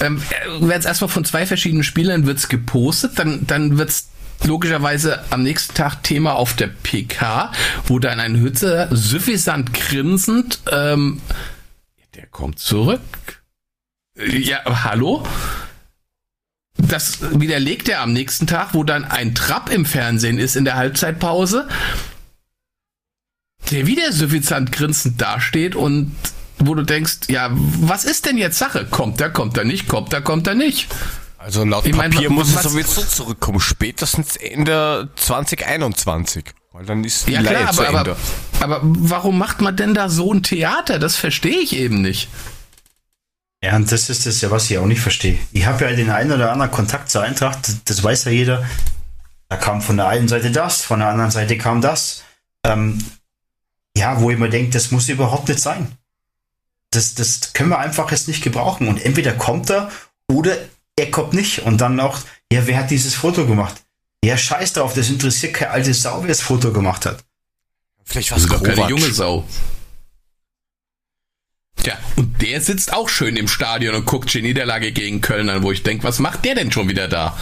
ähm, wird es erstmal von zwei verschiedenen Spielern wird's gepostet, dann, dann wird's logischerweise am nächsten Tag Thema auf der PK, wo dann ein Hützer suffisant grinsend, ähm, der kommt zurück. Ja, hallo? Das widerlegt er am nächsten Tag, wo dann ein Trap im Fernsehen ist in der Halbzeitpause, der wieder suffisant grinsend dasteht und wo du denkst, ja, was ist denn jetzt Sache? Kommt er, kommt er nicht, kommt er, kommt er nicht? Also laut Ich mein, Papier wa- muss es sowieso zurückkommen, spätestens Ende 2021. Weil dann ist die Ja Leihe klar, zu aber, Ende. aber, aber warum macht man denn da so ein Theater? Das verstehe ich eben nicht. Ja, und das ist das ja, was ich auch nicht verstehe. Ich habe ja den einen oder anderen Kontakt zur Eintracht, das, das weiß ja jeder. Da kam von der einen Seite das, von der anderen Seite kam das. Ähm, ja, wo ich mir denke, das muss überhaupt nicht sein. Das, das können wir einfach jetzt nicht gebrauchen. Und entweder kommt er oder er kommt nicht. Und dann auch, ja, wer hat dieses Foto gemacht? Ja, scheiß drauf, das interessiert keine alte Sau, wer das Foto gemacht hat. Vielleicht was Also doch keine junge Sau. Tja, und der sitzt auch schön im Stadion und guckt die Niederlage gegen Köln an, wo ich denke, was macht der denn schon wieder da?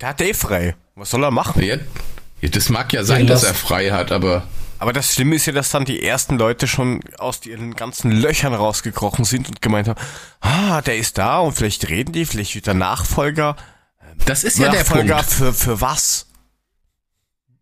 Der hat eh frei. Was soll er machen? Ja, das mag ja sein, dass das- er frei hat, aber Aber das Schlimme ist ja, dass dann die ersten Leute schon aus ihren ganzen Löchern rausgekrochen sind und gemeint haben, ah, der ist da und vielleicht reden die, vielleicht wird der Nachfolger. das ist ja der Nachfolger Punkt. für, für was?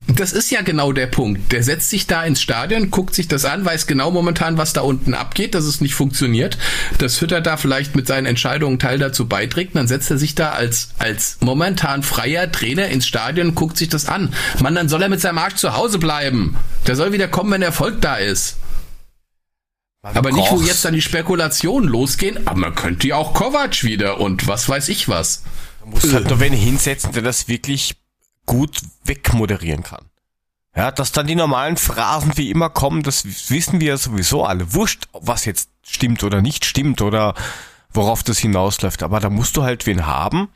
Das ist ja genau der Punkt. Der setzt sich da ins Stadion, guckt sich das an, weiß genau momentan, was da unten abgeht, dass es nicht funktioniert, dass Hütter da vielleicht mit seinen Entscheidungen Teil dazu beiträgt, dann setzt er sich da als, als momentan freier Trainer ins Stadion guckt sich das an. Mann, dann soll er mit seinem Arsch zu Hause bleiben. Der soll wieder kommen, wenn Erfolg da ist. Aber nicht, wo jetzt dann die Spekulationen losgehen, aber man könnte ja auch Kovac wieder und was weiß ich was. Du musst halt nur wen hinsetzen, der das wirklich gut wegmoderieren kann. Ja, dass dann die normalen Phrasen wie immer kommen, das wissen wir ja sowieso alle. Wurscht, was jetzt stimmt oder nicht stimmt oder worauf das hinausläuft. Aber da musst du halt wen haben,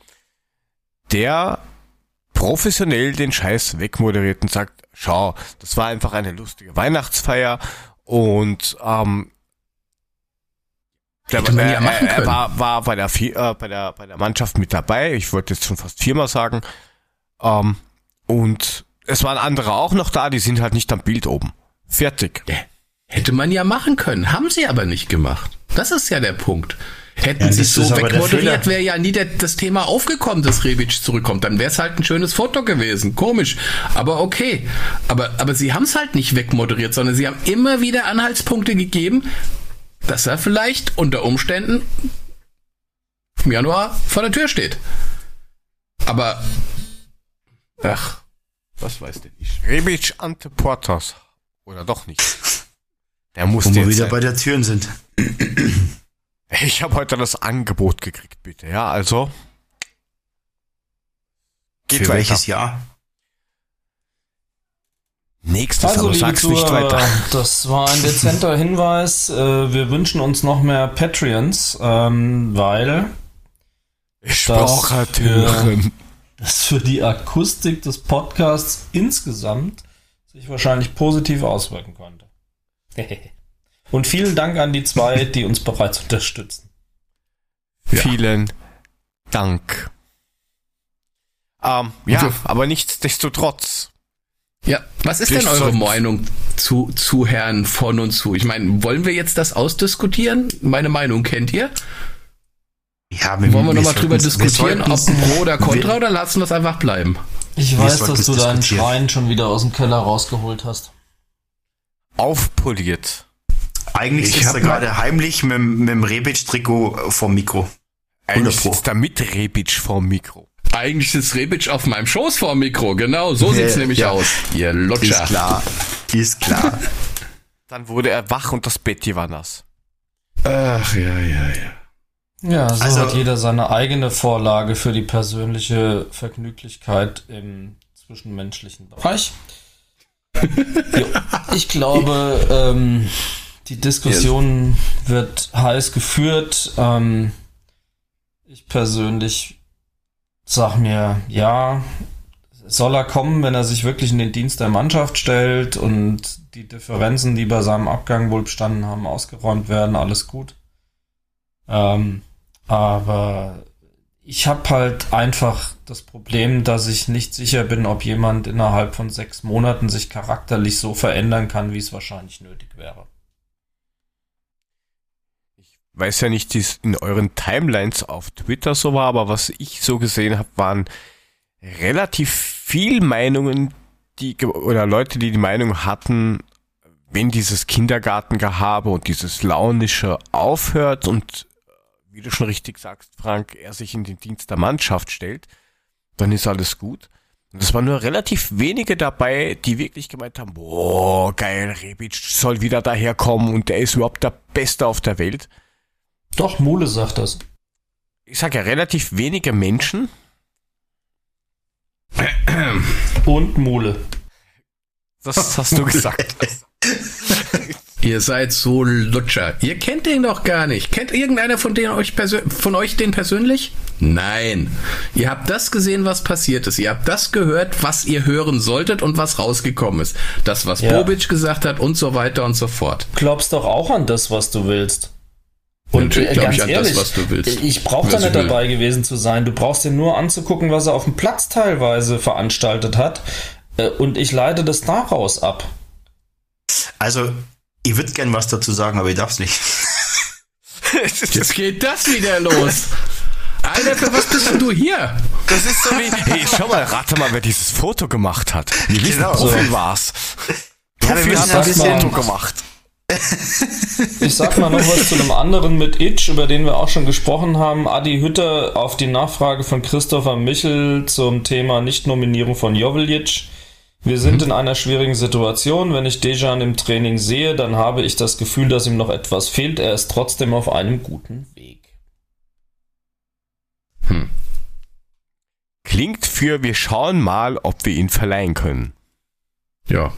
der professionell den Scheiß wegmoderiert und sagt, schau, das war einfach eine lustige Weihnachtsfeier und ähm, der, äh, machen er können. war, war bei der, äh, bei der bei der Mannschaft mit dabei. Ich wollte jetzt schon fast viermal sagen. Ähm, und es waren andere auch noch da, die sind halt nicht am Bild oben. Fertig. Hätte man ja machen können, haben sie aber nicht gemacht. Das ist ja der Punkt. Hätten Ja, sie so wegmoderiert, wäre ja nie der, das Thema aufgekommen, dass Rebic zurückkommt. Dann wäre es halt ein schönes Foto gewesen. Komisch. Aber okay. Aber, aber sie haben es halt nicht wegmoderiert, sondern sie haben immer wieder Anhaltspunkte gegeben, dass er vielleicht unter Umständen im Januar vor der Tür steht. Aber, ach, was weiß denn ich. Rebic ante Portas. Oder doch nicht. Der muss Wo wir wieder sein. bei der Türen sind. Ich habe heute das Angebot gekriegt, bitte. Ja, also. Geht Für weiter. welches Jahr? Nächstes, Also, aber liebe sag's nicht weiter. das war ein dezenter Hinweis. Äh, Wir wünschen uns noch mehr Patreons, ähm, weil Ich brauche Türen. Das für die Akustik des Podcasts insgesamt sich wahrscheinlich positiv auswirken könnte. Und vielen Dank an die zwei, die uns bereits unterstützen. Vielen Dank. Ähm, ja, aber nichtsdestotrotz. Ja, was ist denn eure Meinung zu, zu Herrn von und zu? Ich meine, wollen wir jetzt das ausdiskutieren? Meine Meinung kennt ihr? Ja, Wollen wir nochmal drüber wir diskutieren, ob pro oder contra wir- oder lassen wir es einfach bleiben? Ich Wir weiß, dass du es deinen. Schrein schon wieder aus dem Keller rausgeholt hast. Aufpoliert. Eigentlich Ich sitzt er gerade heimlich mit, dem- mit dem Rebic-Trikot vom Mikro. Eigentlich 100 Pro. sitzt da mit Rebic vorm Mikro. Eigentlich sitzt Rebic auf meinem Schoß vor dem Mikro, genau, so Ja, sieht's nämlich ja. aus. Ihr Ist Lutscher. klar. Ist klar. Dann wurde er wach und das Bett war nass. Ach, ja, ja, ja. Ja, so Also- hat jeder seine eigene Vorlage für die persönliche Vergnüglichkeit im zwischenmenschlichen Bereich. ich glaube, ähm, die Diskussion wird heiß geführt. Ähm, ich persönlich sag mir, ja, soll er kommen, wenn er sich wirklich in den Dienst der Mannschaft stellt und die Differenzen, die bei seinem Abgang wohl bestanden haben, ausgeräumt werden, alles gut. Ähm, Aber ich habe halt einfach das Problem, dass ich nicht sicher bin, ob jemand innerhalb von sechs Monaten sich charakterlich so verändern kann, wie es wahrscheinlich nötig wäre. Ich weiß ja nicht, wie es in euren Timelines auf Twitter so war, aber was ich so gesehen habe, waren relativ viel Meinungen, die oder Leute, die die Meinung hatten, wenn dieses Kindergartengehabe und dieses launische aufhört und wie du schon richtig sagst, Frank, er sich in den Dienst der Mannschaft stellt, dann ist alles gut. Und es waren nur relativ wenige dabei, die wirklich gemeint haben, boah, geil, Rebic soll wieder daherkommen und der ist überhaupt der Beste auf der Welt. Doch, Mule sagt das. Ich sage ja, relativ wenige Menschen. Und Mule. Das hast du gesagt. Ihr seid so Lutscher. Ihr kennt den doch gar nicht. Kennt irgendeiner von, denen euch von euch den persönlich? Nein. Ihr habt das gesehen, was passiert ist. Ihr habt das gehört, was ihr hören solltet und was rausgekommen ist. Das, was ja. Bobic gesagt hat und so weiter und so fort. Glaubst doch auch an das, was du willst. Und Natürlich äh, ganz ich an ehrlich, das, was du willst. Ich brauche da nicht dabei gewesen zu sein. Du brauchst dir nur anzugucken, was er auf dem Platz teilweise veranstaltet hat. Äh, und ich leite das daraus ab. Also, ich würde gern was dazu sagen, aber ich darf es nicht. Jetzt geht das wieder los. Alter, für was bist denn du hier? Das ist so wie, hey, schau mal, rate mal, wer dieses Foto gemacht hat. Wir wissen, genau. Profi war's. Profi ja, hat das Foto gemacht. Ich sag mal noch was zu einem anderen mit Itch, über den wir auch schon gesprochen haben. Adi Hütter auf die Nachfrage von Christopher Michel zum Thema Nichtnominierung von Joveljic. Wir sind mhm. in einer schwierigen Situation. Wenn ich Dejan im Training sehe, dann habe ich das Gefühl, dass ihm noch etwas fehlt. Er ist trotzdem auf einem guten Weg. Hm. Klingt für wir schauen mal, ob wir ihn verleihen können. Ja.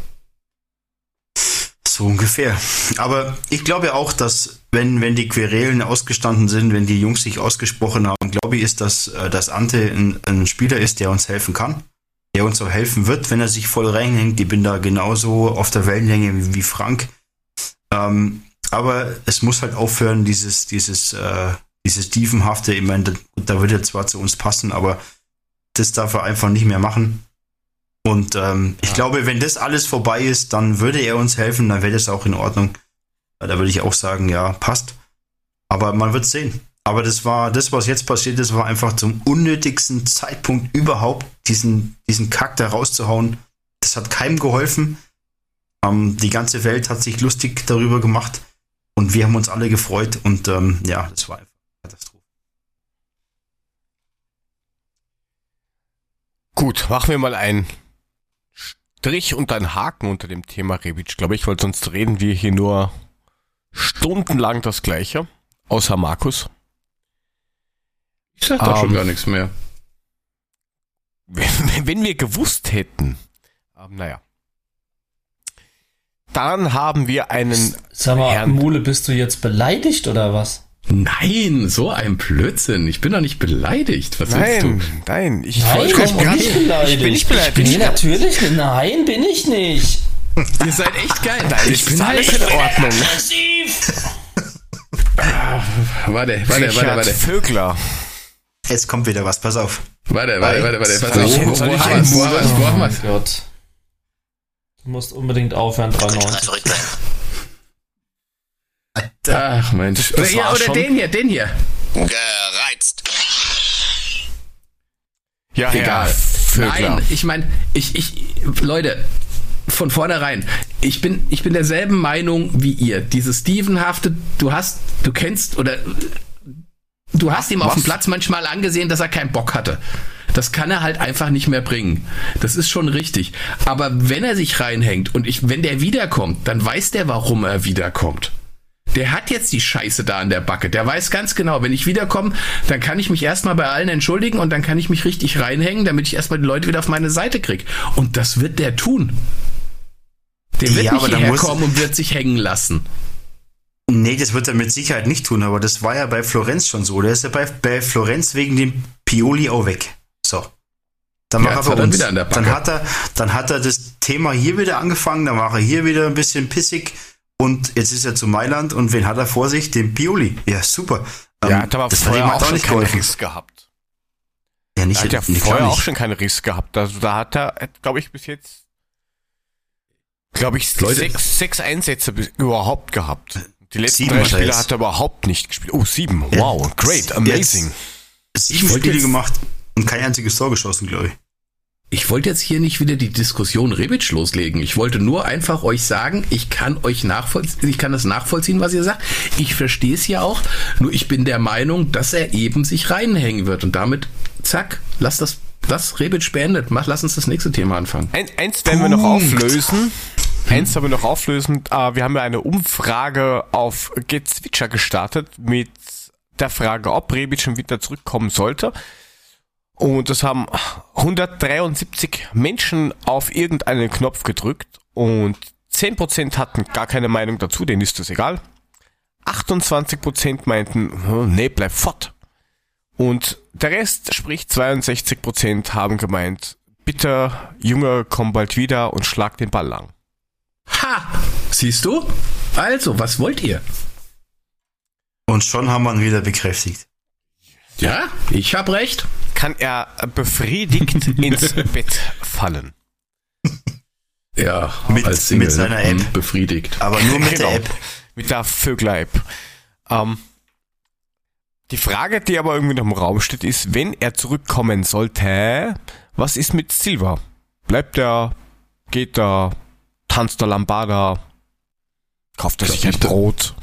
So ungefähr. Aber ich glaube auch, dass wenn, wenn die Querelen ausgestanden sind, wenn die Jungs sich ausgesprochen haben, glaube ich, ist, dass, äh, dass Ante ein, ein Spieler ist, der uns helfen kann der uns auch helfen wird, wenn er sich voll reinhängt. Ich bin da genauso auf der Wellenlänge wie Frank. Ähm, aber es muss halt aufhören, dieses, dieses, äh, dieses Tiefenhafte. Ich meine, da, da wird er zwar zu uns passen, aber das darf er einfach nicht mehr machen. Und ähm, ich glaube, wenn das alles vorbei ist, dann würde er uns helfen, dann wäre das auch in Ordnung. Da würde ich auch sagen, ja, passt. Aber man wird sehen. Aber das war, das, was jetzt passiert ist, war einfach zum unnötigsten Zeitpunkt überhaupt, diesen, diesen Kack da rauszuhauen. Das hat keinem geholfen. Ähm, die ganze Welt hat sich lustig darüber gemacht und wir haben uns alle gefreut und ähm, ja, das war einfach Katastrophe. Gut, machen wir mal einen Strich und einen Haken unter dem Thema Rebic, glaube ich, weil sonst reden wir hier nur stundenlang das Gleiche, außer Markus. Ich sag da um, schon ähm, gar nichts mehr. Wenn, wenn wir gewusst hätten, ähm, naja. Dann haben wir einen. Sag mal, Herrn Mule, bist du jetzt beleidigt oder was? Nein, so ein Blödsinn. Ich bin doch nicht beleidigt. Was nein, du? Nein, ich, nein, ich, bin nicht beleidigt. ich bin nicht beleidigt. Ich bin natürlich, nein, bin ich nicht. Ihr seid echt geil. Nein, ich, ich bin alles in Ordnung. Ah, warte, warte, warte, warte. Vögler. Jetzt kommt wieder was, pass auf. Warte, warte, warte, warte. Pass auf. Wo, wo, wo haben wir es? Gott. Du musst unbedingt aufhören, 93. Ach Mensch. Das ja, oder schon. den hier, den hier. Gereizt. Ja, egal. Ja, Nein, ich meine, ich, ich, Leute, von vornherein, ich bin, ich bin derselben Meinung wie ihr. Dieses Stevenhafte, du hast, du kennst oder Du hast ihm auf dem Platz manchmal angesehen, dass er keinen Bock hatte. Das kann er halt einfach nicht mehr bringen. Das ist schon richtig. Aber wenn er sich reinhängt und ich, wenn der wiederkommt, dann weiß der, warum er wiederkommt. Der hat jetzt die Scheiße da an der Backe. Der weiß ganz genau, wenn ich wiederkomme, dann kann ich mich erstmal bei allen entschuldigen und dann kann ich mich richtig reinhängen, damit ich erstmal die Leute wieder auf meine Seite krieg. Und das wird der tun. Der wird ja, nicht hierher kommen und wird sich hängen lassen. Nee, das wird er mit Sicherheit nicht tun, aber das war ja bei Florenz schon so. Der ist ja bei, bei Florenz wegen dem Pioli auch weg. So. Dann ja, er bei uns. Dann hat er, dann hat er das Thema hier wieder angefangen, dann war er hier wieder ein bisschen pissig und jetzt ist er zu Mailand und wen hat er vor sich? Den Pioli. Ja, super. Ja, Ähm, hat aber das hat vorher ihm auch schon nicht keinen. Riss gehabt. Ja, Er nicht, hat ja vorher auch nicht. schon keinen Riss gehabt. Also da hat er, glaube ich, bis jetzt, glaube ich, Leute. sechs, sechs Einsätze bis, überhaupt gehabt. Die letzten Sieben drei hat Spiele jetzt. hat er überhaupt nicht gespielt. Oh, sieben. Ja. Wow, great, amazing. Sieben Ich wollte Spiele jetzt- gemacht und kein einziges Tor geschossen, glaube ich. Ich wollte jetzt hier nicht wieder die Diskussion Rebic loslegen. Ich wollte nur einfach euch sagen, ich kann euch nachvollziehen, ich kann das nachvollziehen, was ihr sagt. Ich verstehe es ja auch. Nur ich bin der Meinung, dass er eben sich reinhängen wird und damit, zack, lass das, lass Rebic beendet. Mach, lass uns das nächste Thema anfangen. Ein, eins werden wir noch Punkt. auflösen. Eins werden wir noch auflösen. Äh, wir haben ja eine Umfrage auf Gezwitscher gestartet mit der Frage, ob Rebic im Winter zurückkommen sollte. Und es haben 173 Menschen auf irgendeinen Knopf gedrückt und 10% hatten gar keine Meinung dazu, denen ist das egal. 28% meinten, "Hm, nee, bleib fort. Und der Rest, sprich 62% haben gemeint, bitte, Junge, komm bald wieder und schlag den Ball lang. Ha! Siehst du? Also, was wollt ihr? Und schon haben wir ihn wieder bekräftigt. Ja, ich hab recht. Kann er befriedigt ins Bett fallen? Ja, Mit- als Single, mit seiner ne? App. Hm, befriedigt. Aber nur mit Genau. der App. Mit der Vögler-App. Ähm, die Frage, die aber irgendwie noch im Raum steht, ist, wenn er zurückkommen sollte, was ist mit Silva? Bleibt er, geht er, tanzt er Lambada, kauft er sich ein Brot?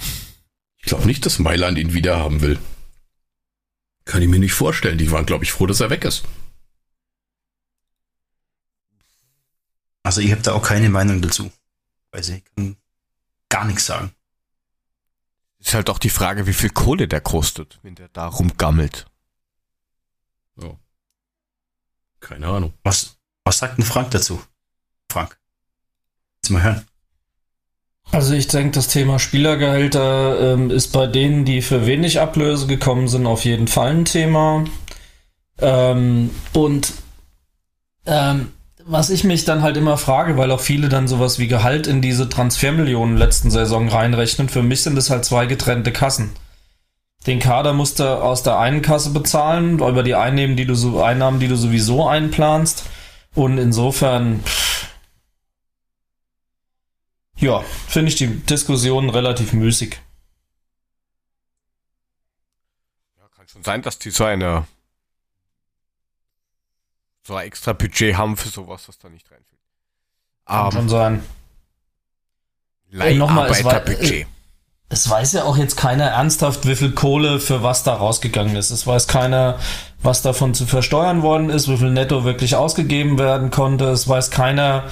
Ich glaube nicht, dass Mailand ihn wieder haben will. Kann ich mir nicht vorstellen. Die waren, glaube ich, froh, dass er weg ist. Also ich habe da auch keine Meinung dazu. Weiß ich kann gar nichts sagen. Ist halt auch die Frage, wie viel Kohle der kostet, wenn der da rumgammelt. Ja. Keine Ahnung. Was, was sagt denn Frank dazu? Frank. Mal hören. Also ich denke, das Thema Spielergehälter ähm, ist bei denen, die für wenig Ablöse gekommen sind, auf jeden Fall ein Thema. Ähm, und ähm, was ich mich dann halt immer frage, weil auch viele dann sowas wie Gehalt in diese Transfermillionen letzten Saison reinrechnen, für mich sind es halt zwei getrennte Kassen. Den Kader musst du aus der einen Kasse bezahlen, über die Einnahmen, die du so Einnahmen, die du sowieso einplanst. Und insofern, pff, ja, finde ich die Diskussion relativ müßig. Ja, kann schon sein, dass die so eine so ein extra Budget haben für sowas, was da nicht reinfällt. Kann Ähm, schon sein. Leiharbeiterbudget. Es weiß ja auch jetzt keiner ernsthaft, wie viel Kohle für was da rausgegangen ist. Es weiß keiner, was davon zu versteuern worden ist, wie viel netto wirklich ausgegeben werden konnte. Es weiß keiner,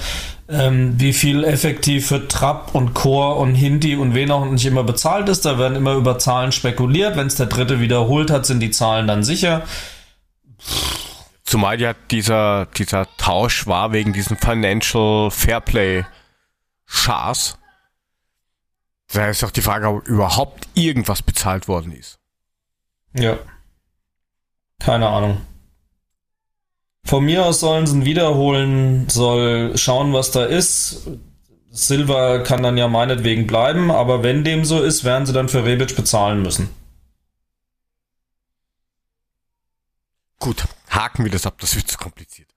ähm, wie viel effektiv für Trapp und Chor und Hindi und wen auch nicht immer bezahlt ist. Da werden immer über Zahlen spekuliert. Wenn es der Dritte wiederholt hat, sind die Zahlen dann sicher. Zumal ja dieser, dieser Tausch war wegen diesem Financial Fairplay Schars. Da ist auch die Frage, ob überhaupt irgendwas bezahlt worden ist. Ja. Keine Ahnung. Von mir aus sollen sie ihn wiederholen, soll schauen, was da ist. Silva kann dann ja meinetwegen bleiben, aber wenn dem so ist, werden sie dann für Rebic bezahlen müssen. Gut, haken wir das ab, das wird zu kompliziert.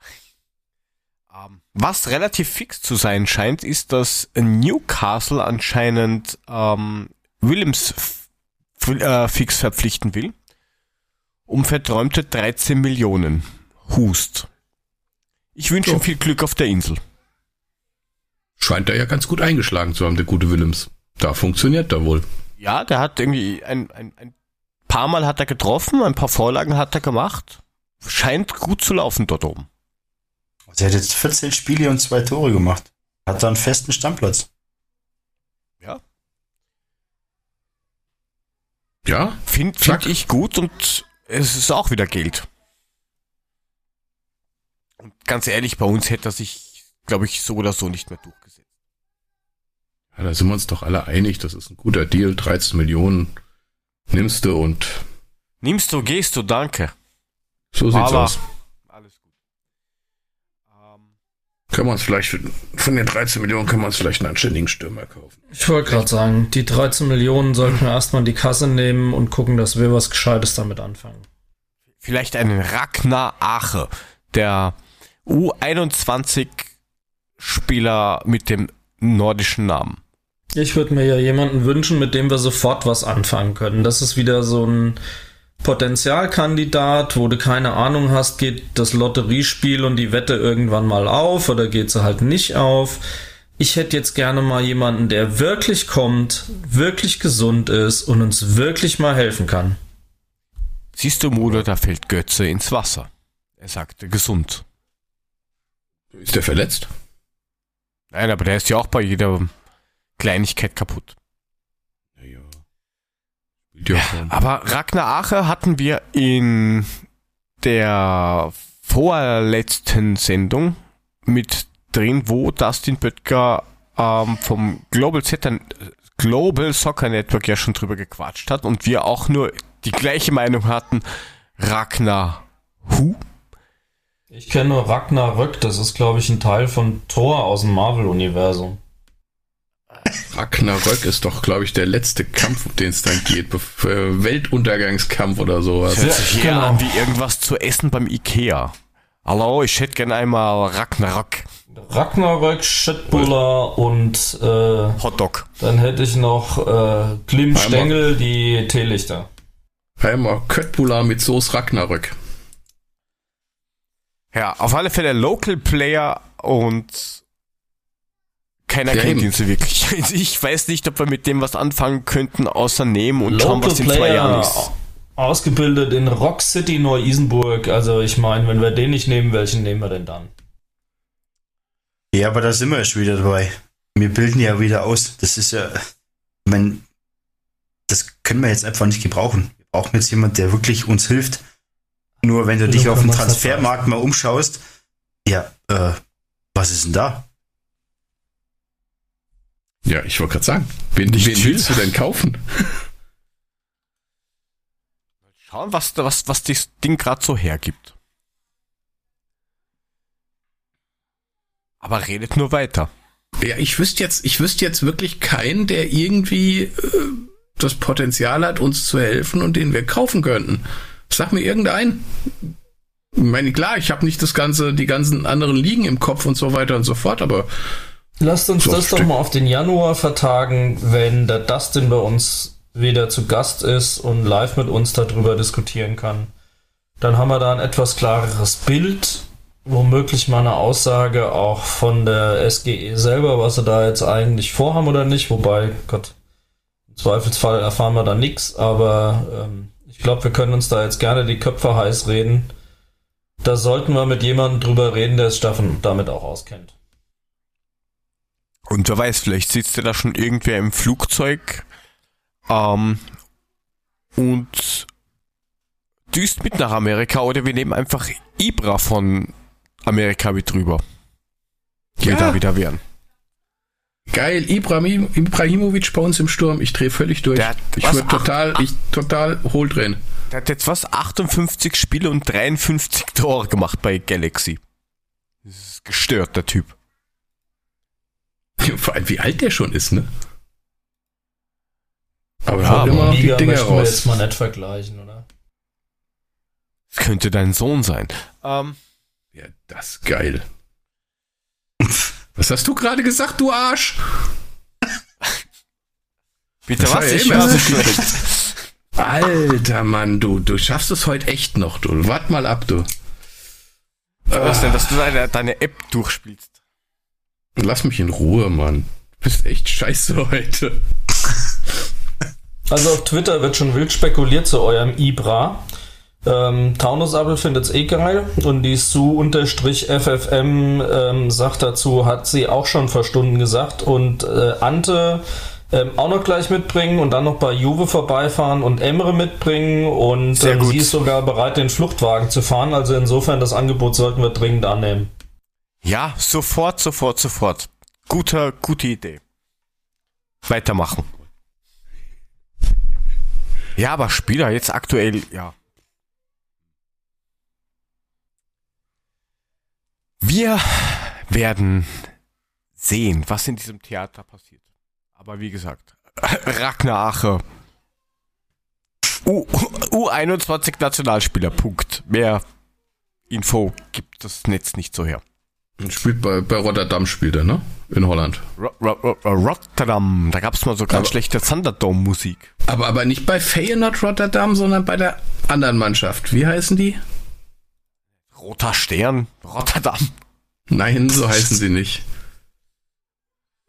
Ähm, was relativ fix zu sein scheint, ist, dass Newcastle anscheinend ähm, Williams äh, fix verpflichten will. Um verträumte 13 Millionen. Hust. Ich wünsche ihm viel Glück auf der Insel. Scheint er ja ganz gut eingeschlagen zu haben, der gute Willems. Da funktioniert er wohl. Ja, der hat irgendwie ein, ein, ein paar Mal hat er getroffen, ein paar Vorlagen hat er gemacht. Scheint gut zu laufen dort oben. Also er hat jetzt 14 Spiele und zwei Tore gemacht. Hat da einen festen Stammplatz. Ja. Ja, Finde find ich gut und es ist auch wieder Geld. Und ganz ehrlich, bei uns hätte er sich, glaube ich, so oder so nicht mehr durchgesetzt. Ja, da sind wir uns doch alle einig, das ist ein guter Deal, 13 Millionen nimmst du und Nimmst du, gehst du, danke. so sieht's Aber- aus. Alles gut. Ähm, Können wir uns vielleicht, für- von den 13 Millionen können wir uns vielleicht einen anständigen Stürmer kaufen. Ich wollte gerade sagen, die 13 Millionen sollten wir erstmal in die Kasse nehmen und gucken, dass wir was Gescheites damit anfangen. Vielleicht einen Ragnar Ache, der U21-Spieler mit dem nordischen Namen. Ich würde mir ja jemanden wünschen, mit dem wir sofort was anfangen können. Das ist wieder so ein Potenzialkandidat, wo du keine Ahnung hast, geht das Lotteriespiel und die Wette irgendwann mal auf oder geht sie halt nicht auf. Ich hätte jetzt gerne mal jemanden, der wirklich kommt, wirklich gesund ist und uns wirklich mal helfen kann. Siehst du, Mudo, da fällt Götze ins Wasser. Er sagte gesund. Ist der verletzt? Nein, aber der ist ja auch bei jeder Kleinigkeit kaputt. Ja, ja. Aber Ragnar Ache hatten wir in der vorletzten Sendung mit drin, wo Dustin Böttger ähm, vom Global, Z Global Soccer Network ja schon drüber gequatscht hat und wir auch nur die gleiche Meinung hatten. Ragnar Hu? Ich kenne nur Ragnarök, das ist glaube ich ein Teil von Thor aus dem Marvel-Universum. Ragnarök ist doch, glaube ich, der letzte Kampf, um den es dann geht. Bef- äh, Weltuntergangskampf oder sowas. Hört sich eher genau. an wie irgendwas zu essen beim Ikea. Hallo, ich hätte gern einmal Ragnarok Ragnarök, Shitbuller und äh, Hotdog. dann hätte ich noch äh, Klim Stengel, die Teelichter. Einmal Köttbullar mit Soße Ragnarök. Ja, auf alle Fälle Local Player und keiner Ja, kennt eben. ihn so wirklich. Also Ich weiß nicht, ob wir mit dem was anfangen könnten, außer nehmen und schauen, Local was in zwei Player, Jahren ist. ausgebildet in Rock City Neu-Isenburg. Also ich meine, wenn wir den nicht nehmen, welchen nehmen wir denn dann? Ja, aber da sind wir ja schon wieder dabei. Wir bilden ja wieder aus. Das ist ja, ich mein, das können wir jetzt einfach nicht gebrauchen. Wir brauchen jetzt jemanden, der wirklich uns hilft. Nur wenn du dich auf dem Transfermarkt mal umschaust, ja, äh, was ist denn da? Ja, ich wollte gerade sagen, wen, Nicht wen willst du denn kaufen? Schauen, was, was, was das Ding gerade so hergibt. Aber redet nur weiter. Ja, ich wüsste jetzt, ich wüsste jetzt wirklich keinen, der irgendwie äh, das Potenzial hat, uns zu helfen und den wir kaufen könnten. Sag mir irgendeinen. Ich meine, klar, ich habe nicht das ganze, die ganzen anderen Ligen im Kopf und so weiter und so fort, aber Lasst uns So, das doch mal auf den Januar vertagen, wenn der Dustin bei uns wieder zu Gast ist und live mit uns darüber diskutieren kann. Dann haben wir da ein etwas klareres Bild, womöglich mal eine Aussage auch von der SGE selber, was sie da jetzt eigentlich vorhaben oder nicht. Wobei, Gott, im Zweifelsfall erfahren wir da nichts, aber ähm, ich glaube, wir können uns da jetzt gerne die Köpfe heiß reden. Da sollten wir mit jemandem drüber reden, der es davon damit auch auskennt. Und wer weiß, vielleicht sitzt ja da schon irgendwer im Flugzeug ähm, und düst mit nach Amerika oder wir nehmen einfach Ibra von Amerika mit rüber. Die Ja. da wieder wären. Geil, Ibrahim, Ibrahimovic bei uns im Sturm, ich drehe völlig durch. Der ich würde total, ich total hohl drehen. Der hat jetzt was? 58 Spiele und 53 Tore gemacht bei Galaxy. Das ist gestört, der Typ. Vor allem, wie alt der schon ist, ne? Aber Ja, aber immer noch die Liga Dinger möchten wir raus. jetzt mal nicht vergleichen, oder? Das könnte dein Sohn sein. Ähm, Ja, das ist geil. Was hast du gerade gesagt, du Arsch? bitte Das was? Ich immer höre so schlecht. Alter Mann, du, du schaffst es heute echt noch, du. Wart mal ab, du. Was denn, dass du deine, deine App durchspielst? Lass mich in Ruhe, Mann. Du bist echt scheiße heute. Also auf Twitter wird schon wild spekuliert zu eurem Ibra. Ähm, Taunusabel findet's eh geil und die Su-FFM ähm, sagt dazu, hat sie auch schon vor Stunden gesagt und äh, Ante ähm, auch noch gleich mitbringen und dann noch bei Juve vorbeifahren und Emre mitbringen und gut. sie ist sogar bereit, den Fluchtwagen zu fahren. Also insofern das Angebot sollten wir dringend annehmen. Ja, sofort, sofort, sofort. Guter, gute Idee. Weitermachen. Ja, aber Spieler jetzt aktuell, ja. Wir werden sehen, was in diesem Theater passiert. Aber wie gesagt, Ragnar Ache. U U21 Nationalspieler, Punkt. Mehr Info gibt das Netz nicht so her. Spielt bei, bei Rotterdam spielt er, ne? In Holland. Ro Ro Ro Rotterdam, da gab's mal so ganz Aber- schlechte Thunderdome-Musik. Aber, aber nicht bei Feyenoord Rotterdam, sondern bei der anderen Mannschaft. Wie heißen die? Roter Stern, Rotterdam. Nein, so heißen sie nicht.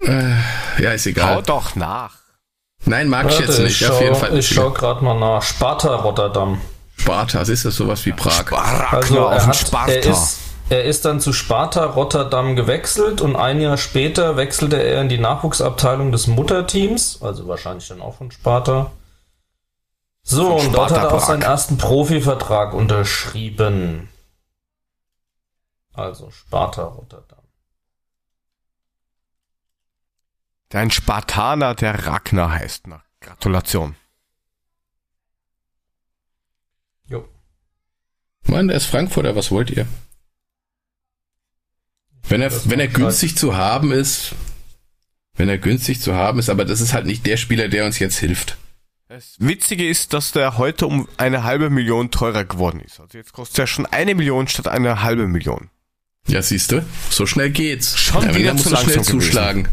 Äh, ja, ist egal. doch nach. Nein, mag ich Warte, jetzt nicht. ich Auf jeden schau, Fall. ich schau gerade mal nach. Sparta Rotterdam. Sparta, ist das sowas wie Prag? Ragnar Also auf er, hat, Sparta. er, ist, er ist dann zu Sparta Rotterdam gewechselt und ein Jahr später wechselte er in die Nachwuchsabteilung des Mutterteams, also wahrscheinlich dann auch von Sparta. So, Von und dort Sparta hat er auch seinen ersten Profivertrag unterschrieben. Also Sparta Rotterdam. Dein Spartaner, der Ragnar heißt. Na, Gratulation. Jo. Mann, der ist Frankfurter, was wollt ihr? Wenn er, Das wenn er halt- günstig zu haben ist, wenn er günstig zu haben ist, aber das ist halt nicht der Spieler, der uns jetzt hilft. Das Witzige ist, dass der heute um eine halbe Million teurer geworden ist. Also jetzt kostet er schon eine Million statt eine halbe Million. Ja, siehst du, so schnell geht's. Schon ja, wieder er muss zu so schnell gewesen. zuschlagen.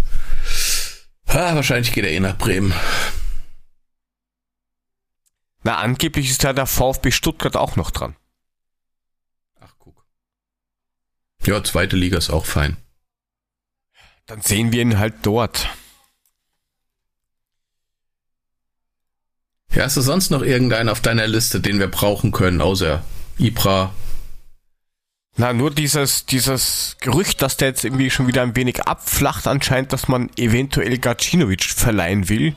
Ah, wahrscheinlich geht er eh nach Bremen. Na, angeblich ist ja der VfB Stuttgart auch noch dran. Ach, guck. Ja, zweite Liga ist auch fein. Dann sehen wir ihn halt dort. Ja, hast du sonst noch irgendeinen auf deiner Liste, den wir brauchen können, außer Ibra? Na, nur dieses, dieses Gerücht, dass der jetzt irgendwie schon wieder ein wenig abflacht, anscheinend, dass man eventuell Gacinovic verleihen will.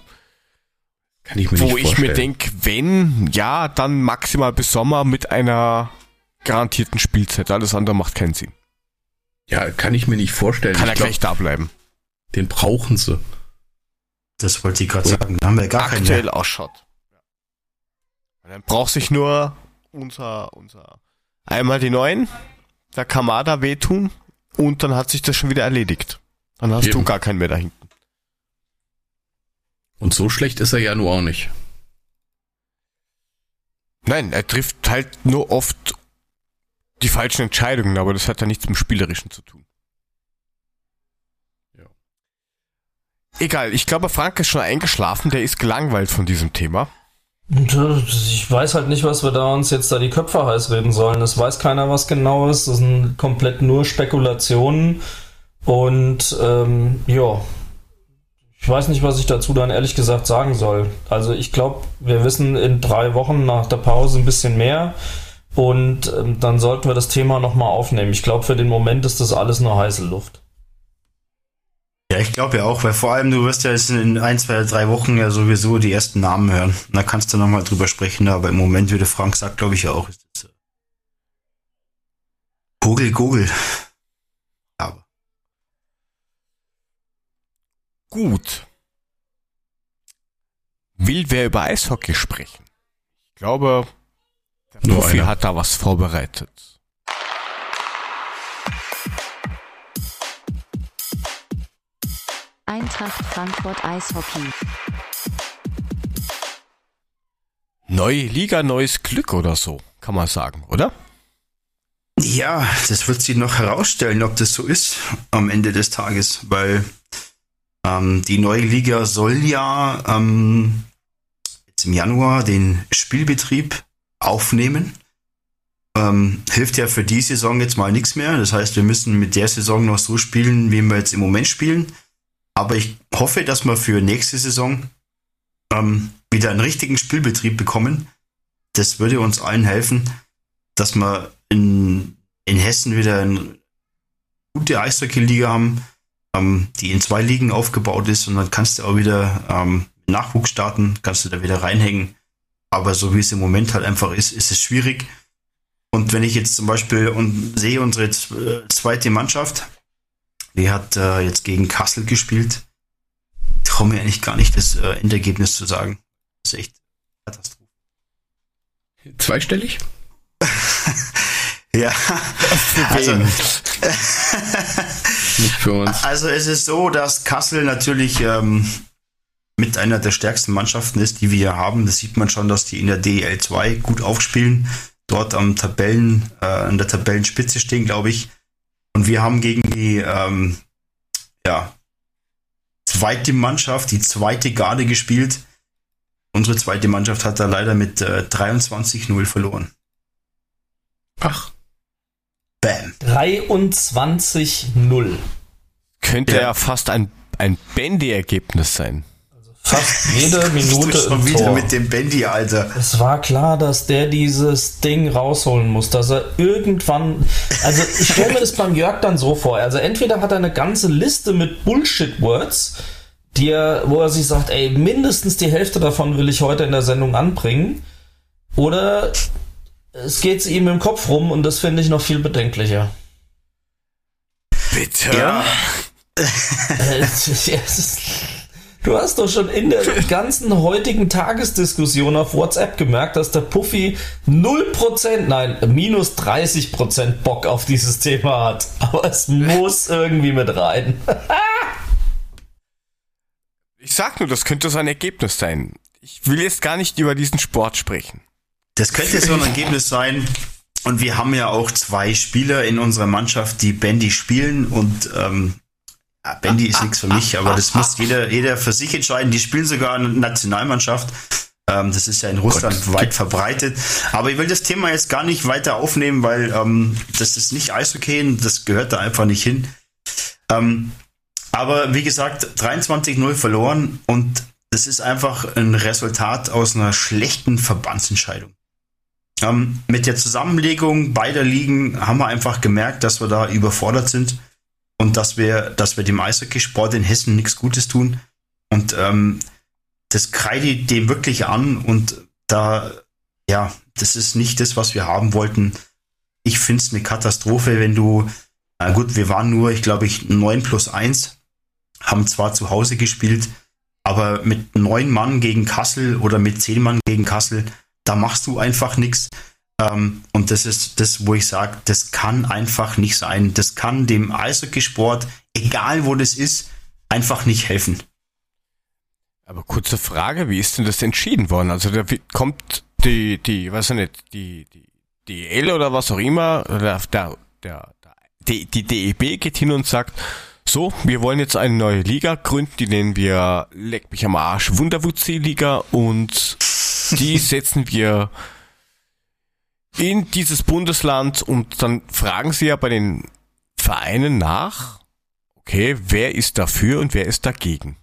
Kann ich mir Wo nicht ich mir denke, wenn, ja, dann maximal bis Sommer mit einer garantierten Spielzeit. Alles andere macht keinen Sinn. Ja, kann ich mir nicht vorstellen. Kann ich er glaub, gleich da bleiben. den brauchen sie. Das wollte ich gerade sagen. Da haben wir gar keinen Aktuell ausschaut. Und dann braucht sich nur unser, unser, einmal die neuen, der Kamada wehtun und dann hat sich das schon wieder erledigt. Dann hast du Eben. gar keinen mehr da hinten. Und so schlecht ist er ja nur auch nicht. Nein, er trifft halt nur oft die falschen Entscheidungen, aber das hat ja nichts mit dem Spielerischen zu tun. Ja. Egal, ich glaube, Frank ist schon eingeschlafen, der ist gelangweilt von diesem Thema. Ich weiß halt nicht, was wir da uns jetzt da die Köpfe heiß reden sollen. Es weiß keiner, was genau ist. Das sind komplett nur Spekulationen. Und ähm, ja, ich weiß nicht, was ich dazu dann ehrlich gesagt sagen soll. Also ich glaube, wir wissen in drei Wochen nach der Pause ein bisschen mehr. Und ähm, dann sollten wir das Thema nochmal aufnehmen. Ich glaube, für den Moment ist das alles nur heiße Luft. Ja, ich glaube ja auch, weil vor allem du wirst ja jetzt in ein, zwei, drei Wochen ja sowieso die ersten Namen hören. Und Da kannst du nochmal drüber sprechen, aber im Moment, wie der Frank sagt, glaube ich ja auch, ist das äh, Gogel, Gogel. Aber Gut. Will wer über Eishockey sprechen? Ich glaube, der Profi hat da was vorbereitet. Eintracht Frankfurt Eishockey. Neue Liga, neues Glück oder so, kann man sagen, oder? ja, das wird sich noch herausstellen, ob das so ist am Ende des Tages, weil ähm, die neue Liga soll ja ähm, jetzt im Januar den Spielbetrieb aufnehmen. Ähm, hilft ja für die Saison jetzt mal nichts mehr. Das heißt, wir müssen mit der Saison noch so spielen, wie wir jetzt im Moment spielen. Aber ich hoffe, dass wir für nächste Saison ähm, wieder einen richtigen Spielbetrieb bekommen. Das würde uns allen helfen, dass wir in, in Hessen wieder eine gute Eishockey-Liga haben, ähm, die in zwei Ligen aufgebaut ist und dann kannst du auch wieder ähm, Nachwuchs starten, kannst du da wieder reinhängen. Aber so wie es im Moment halt einfach ist, ist es schwierig. Und wenn ich jetzt zum Beispiel und sehe unsere äh, zweite Mannschaft, die hat äh, jetzt gegen Kassel gespielt, traue mir eigentlich gar nicht das äh, Endergebnis zu sagen. Das ist echt Katastrophe. Zweistellig? Ja, also, Nicht für uns. also es ist so, dass Kassel natürlich ähm, mit einer der stärksten Mannschaften ist, die wir hier haben. Das sieht man schon, dass die in der DEL 2 gut aufspielen, dort am Tabellen, äh, an der Tabellenspitze stehen, glaube ich. Und wir haben gegen die ähm, ja, zweite Mannschaft, die zweite Garde gespielt. Unsere zweite Mannschaft hat da leider mit äh, 23-0 verloren. Ach, Bam. 23-0. Könnte Ja. ja, fast ein, ein Bandy-Ergebnis sein. Fast jede Minute schon im wieder Tor. mit dem Bandy, Alter. Es war klar, dass der dieses Ding rausholen muss, dass er irgendwann. Also ich stelle mir das beim Jörg dann so vor. Also entweder hat er eine ganze Liste mit Bullshit-Words, die er, wo er sich sagt, ey, mindestens die Hälfte davon will ich heute in der Sendung anbringen. Oder es geht ihm im Kopf rum und das finde ich noch viel bedenklicher. Bitte? Ja, Äh, es ist- Du hast doch schon in der ganzen heutigen Tagesdiskussion auf WhatsApp gemerkt, dass der Puffy 0%, nein, minus 30% Bock auf dieses Thema hat. Aber es muss irgendwie mit rein. Ich sag nur, das könnte so ein Ergebnis sein. Ich will jetzt gar nicht über diesen Sport sprechen. das könnte so ein Ergebnis sein. Und wir haben ja auch zwei Spieler in unserer Mannschaft, die Bandy spielen und ähm, ja, Bandy ist nichts für mich, aber das muss jeder, jeder für sich entscheiden. Die spielen sogar eine Nationalmannschaft. Ähm, das ist ja in Russland weit verbreitet. Aber ich will das Thema jetzt gar nicht weiter aufnehmen, weil ähm, das ist nicht Eishockey und das gehört da einfach nicht hin. Ähm, aber wie gesagt, 23-0 verloren und das ist einfach ein Resultat aus einer schlechten Verbandsentscheidung. Ähm, mit der Zusammenlegung beider Ligen haben wir einfach gemerkt, dass wir da überfordert sind und dass wir, dass wir dem Eishockeysport in Hessen nichts Gutes tun. Und ähm, das kreide ich dem wirklich an und da, ja, das ist nicht das, was wir haben wollten. Ich finde es eine Katastrophe, wenn du, na gut, wir waren nur, ich glaube ich, 9 plus 1, haben zwar zu Hause gespielt, aber mit neun Mann gegen Kassel oder mit zehn Mann gegen Kassel, da machst du einfach nichts. Ähm, und das ist das, wo ich sage, das kann einfach nicht sein. Das kann dem Eishockeysport, egal wo das ist, einfach nicht helfen. Aber kurze Frage, wie ist denn das entschieden worden? Also da kommt die, die, weiß ich nicht, die, die, die L oder was auch immer, der, der, der, die, die DEB geht hin und sagt, so, wir wollen jetzt eine neue Liga gründen, die nennen wir Leck mich am Arsch Wunderwutzi-Liga und die setzen wir in dieses Bundesland und dann fragen sie ja bei den Vereinen nach, okay, wer ist dafür und wer ist dagegen?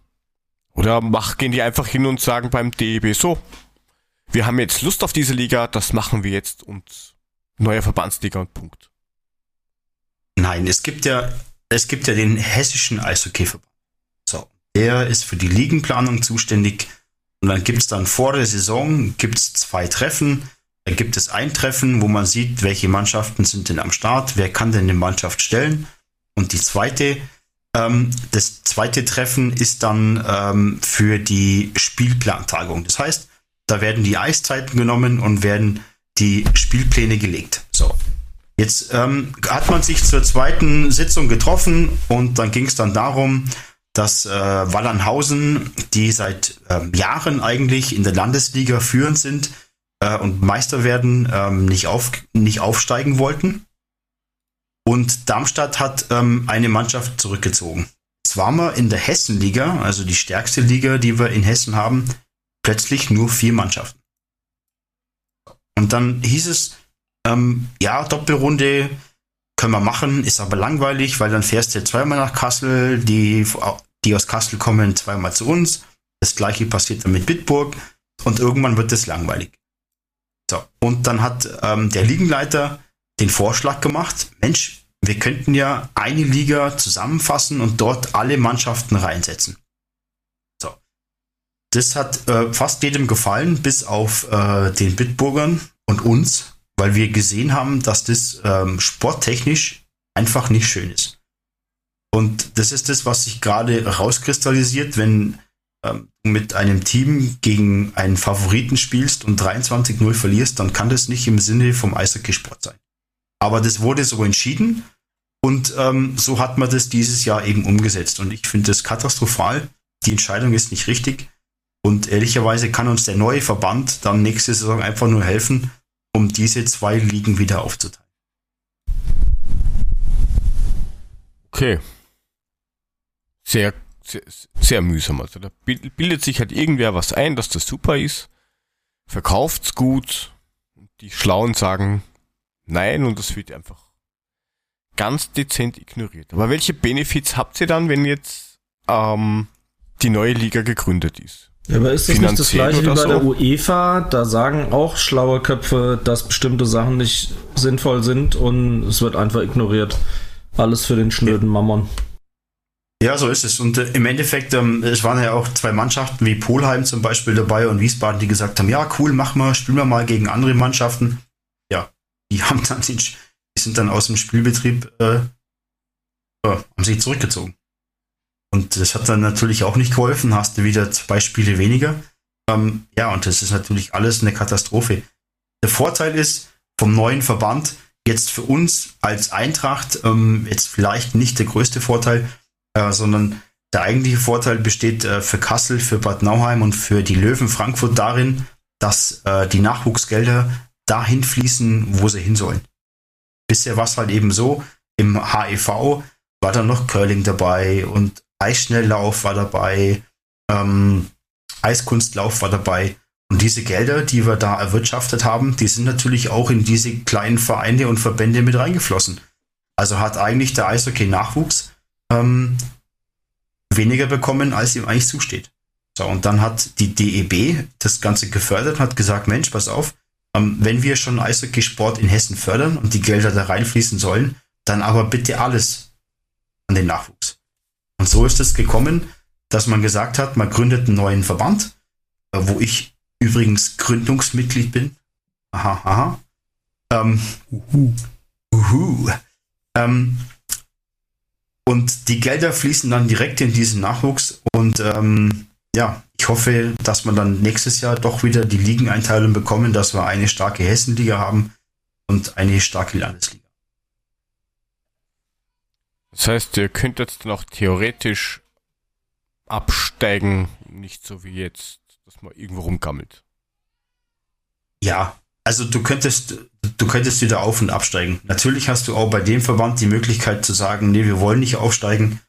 Oder mach, gehen die einfach hin und sagen beim DEB so, wir haben jetzt Lust auf diese Liga, das machen wir jetzt und neue Verbandsliga und Punkt. Nein, es gibt ja, es gibt ja den hessischen Eishockeyverband. So, der ist für die Ligenplanung zuständig. Und dann gibt's dann vor der Saison gibt's zwei Treffen. Da gibt es ein Treffen, wo man sieht, welche Mannschaften sind denn am Start, wer kann denn eine Mannschaft stellen. Und die zweite, ähm, das zweite Treffen ist dann ähm, für die Spielplantagung. Das heißt, da werden die Eiszeiten genommen und werden die Spielpläne gelegt. So. Jetzt ähm, hat man sich zur zweiten Sitzung getroffen und dann ging es dann darum, dass äh, Wallernhausen, die seit ähm, Jahren eigentlich in der Landesliga führend sind äh, und Meister werden, ähm, nicht, auf, nicht aufsteigen wollten. Und Darmstadt hat ähm, eine Mannschaft zurückgezogen. Jetzt waren wir in der Hessenliga, also die stärkste Liga, die wir in Hessen haben, plötzlich nur vier Mannschaften. Und dann hieß es, ähm, ja, Doppelrunde können wir machen, ist aber langweilig, weil dann fährst du zweimal nach Kassel, die, die aus Kassel kommen zweimal zu uns. Das gleiche passiert dann mit Bitburg und irgendwann wird es langweilig. So, und dann hat ähm, der Ligenleiter den Vorschlag gemacht, Mensch, wir könnten ja eine Liga zusammenfassen und dort alle Mannschaften reinsetzen. So. Das hat äh, fast jedem gefallen, bis auf äh, den Bitburgern und uns, weil wir gesehen haben, dass das ähm, sporttechnisch einfach nicht schön ist. Und das ist das, was sich gerade rauskristallisiert, wenn ähm, mit einem Team gegen einen Favoriten spielst und 23-0 verlierst, dann kann das nicht im Sinne vom Eishockey-Sport sein. Aber das wurde so entschieden und ähm, so hat man das dieses Jahr eben umgesetzt. Und ich finde das katastrophal. Die Entscheidung ist nicht richtig. Und ehrlicherweise kann uns der neue Verband dann nächste Saison einfach nur helfen, um diese zwei Ligen wieder aufzuteilen. Okay. Sehr, sehr, sehr mühsam. Also da bildet sich halt irgendwer was ein, dass das super ist, verkauft's gut, die Schlauen sagen nein und das wird einfach ganz dezent ignoriert. Aber welche Benefits habt ihr dann, wenn jetzt ähm, die neue Liga gegründet ist? Ja, aber ist das nicht das Finanziell gleiche wie bei oder der so? UEFA? Da sagen auch schlaue Köpfe, dass bestimmte Sachen nicht sinnvoll sind und es wird einfach ignoriert. Alles für den schnöden Mammon. Ja, so ist es. Und äh, im Endeffekt, ähm, es waren ja auch zwei Mannschaften wie Polheim zum Beispiel dabei und Wiesbaden, die gesagt haben, ja, cool, mach mal, spielen wir mal gegen andere Mannschaften. Ja, die haben dann den, die sind dann aus dem Spielbetrieb, äh, ja, haben sich zurückgezogen. Und das hat dann natürlich auch nicht geholfen, hast du wieder zwei Spiele weniger. Ähm, ja, und das ist natürlich alles eine Katastrophe. Der Vorteil ist vom neuen Verband, jetzt für uns als Eintracht, ähm, jetzt vielleicht nicht der größte Vorteil, äh, sondern der eigentliche Vorteil besteht äh, für Kassel, für Bad Nauheim und für die Löwen Frankfurt darin, dass äh, die Nachwuchsgelder dahin fließen, wo sie hin sollen. Bisher war es halt eben so, im HEV war dann noch Curling dabei und Eisschnelllauf war dabei, ähm, Eiskunstlauf war dabei. Und diese Gelder, die wir da erwirtschaftet haben, die sind natürlich auch in diese kleinen Vereine und Verbände mit reingeflossen. Also hat eigentlich der Eishockey-Nachwuchs ähm, weniger bekommen, als ihm eigentlich zusteht. So, und dann hat die DEB das Ganze gefördert, hat gesagt, Mensch, pass auf, ähm, wenn wir schon Eishockeysport in Hessen fördern und die Gelder da reinfließen sollen, dann aber bitte alles an den Nachwuchs. Und so ist es gekommen, dass man gesagt hat, man gründet einen neuen Verband, äh, wo ich übrigens Gründungsmitglied bin. Aha, aha. Ähm, uhu. Uhu. Ähm, und die Gelder fließen dann direkt in diesen Nachwuchs. Und ähm, ja, ich hoffe, dass wir dann nächstes Jahr doch wieder die Ligeneinteilung bekommen, dass wir eine starke Hessenliga haben und eine starke Landesliga. Das heißt, ihr könnt jetzt noch theoretisch absteigen, nicht so wie jetzt, dass man irgendwo rumgammelt. Ja, also du könntest, du könntest wieder auf- und absteigen. Natürlich hast du auch bei dem Verband die Möglichkeit zu sagen, nee, wir wollen nicht aufsteigen.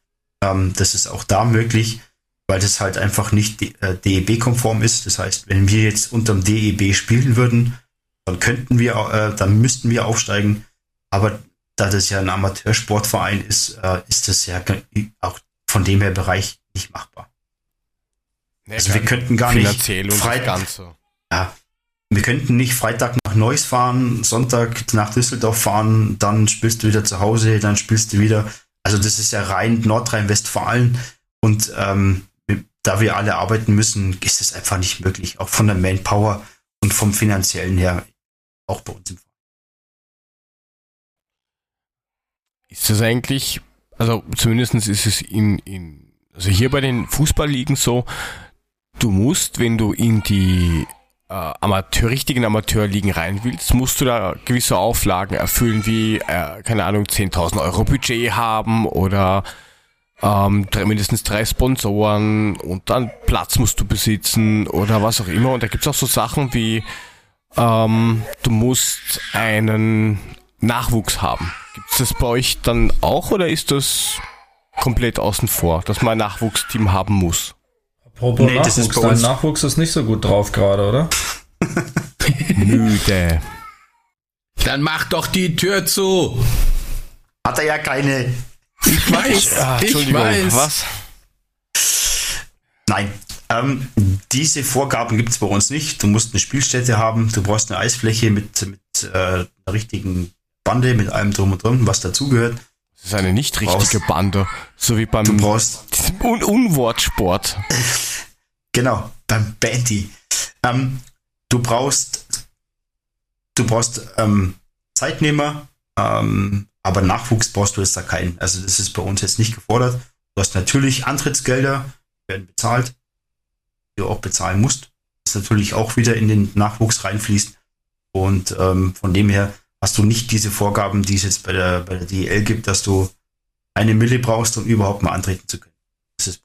Ähm, das ist auch da möglich, weil das halt einfach nicht äh, DEB-konform ist. Das heißt, wenn wir jetzt unterm DEB spielen würden, dann könnten wir, äh, dann müssten wir aufsteigen. Aber da das ja ein Amateursportverein ist, äh, ist das ja auch von dem her Bereich nicht machbar. Also wir könnten gar nicht frei- das Ganze. Ja, wir könnten nicht Freitag nach Neuss fahren, Sonntag nach Düsseldorf fahren, dann spielst du wieder zu Hause, dann spielst du wieder. Also das ist ja rein Nordrhein-Westfalen und ähm, da wir alle arbeiten müssen, ist es einfach nicht möglich, auch von der Manpower und vom finanziellen her, auch bei uns im Verein. Ist das eigentlich, also zumindest ist es in, in, also hier bei den Fußballligen so, du musst, wenn du in die äh, Amateur, richtigen Amateurligen rein willst, musst du da gewisse Auflagen erfüllen, wie, äh, keine Ahnung, 10.000 Euro Budget haben oder ähm, drei- mindestens drei Sponsoren und dann Platz musst du besitzen oder was auch immer. Und da gibt's auch so Sachen wie, ähm, du musst einen Nachwuchs haben. Gibt's das bei euch dann auch oder ist das komplett außen vor, dass man ein Nachwuchsteam haben muss? Apropos Nee, das ist Nachwuchs, bei dein uns- Nachwuchs ist nicht so gut drauf gerade, oder? Müde. Dann mach doch die Tür zu. Hat er ja keine. Ich weiß, Ah, ich Entschuldigung, weiß. was? Nein. Ähm, diese Vorgaben gibt es bei uns nicht. Du musst eine Spielstätte haben, du brauchst eine Eisfläche mit, mit äh, einer richtigen Bande, mit allem drum und drum, was dazugehört. Das ist eine nicht richtige Brauchst- Bande, so wie beim Un Unwortsport. Genau, beim Bandy. Ähm, du brauchst, du brauchst ähm, Zeitnehmer, ähm, aber Nachwuchs brauchst du jetzt da keinen. Also das ist bei uns jetzt nicht gefordert. Du hast natürlich Antrittsgelder, werden bezahlt, die du auch bezahlen musst. Das natürlich auch wieder in den Nachwuchs reinfließt. Und ähm, von dem her hast du nicht diese Vorgaben, die es jetzt bei der, bei der DEL gibt, dass du eine Mille brauchst, um überhaupt mal antreten zu können. Das ist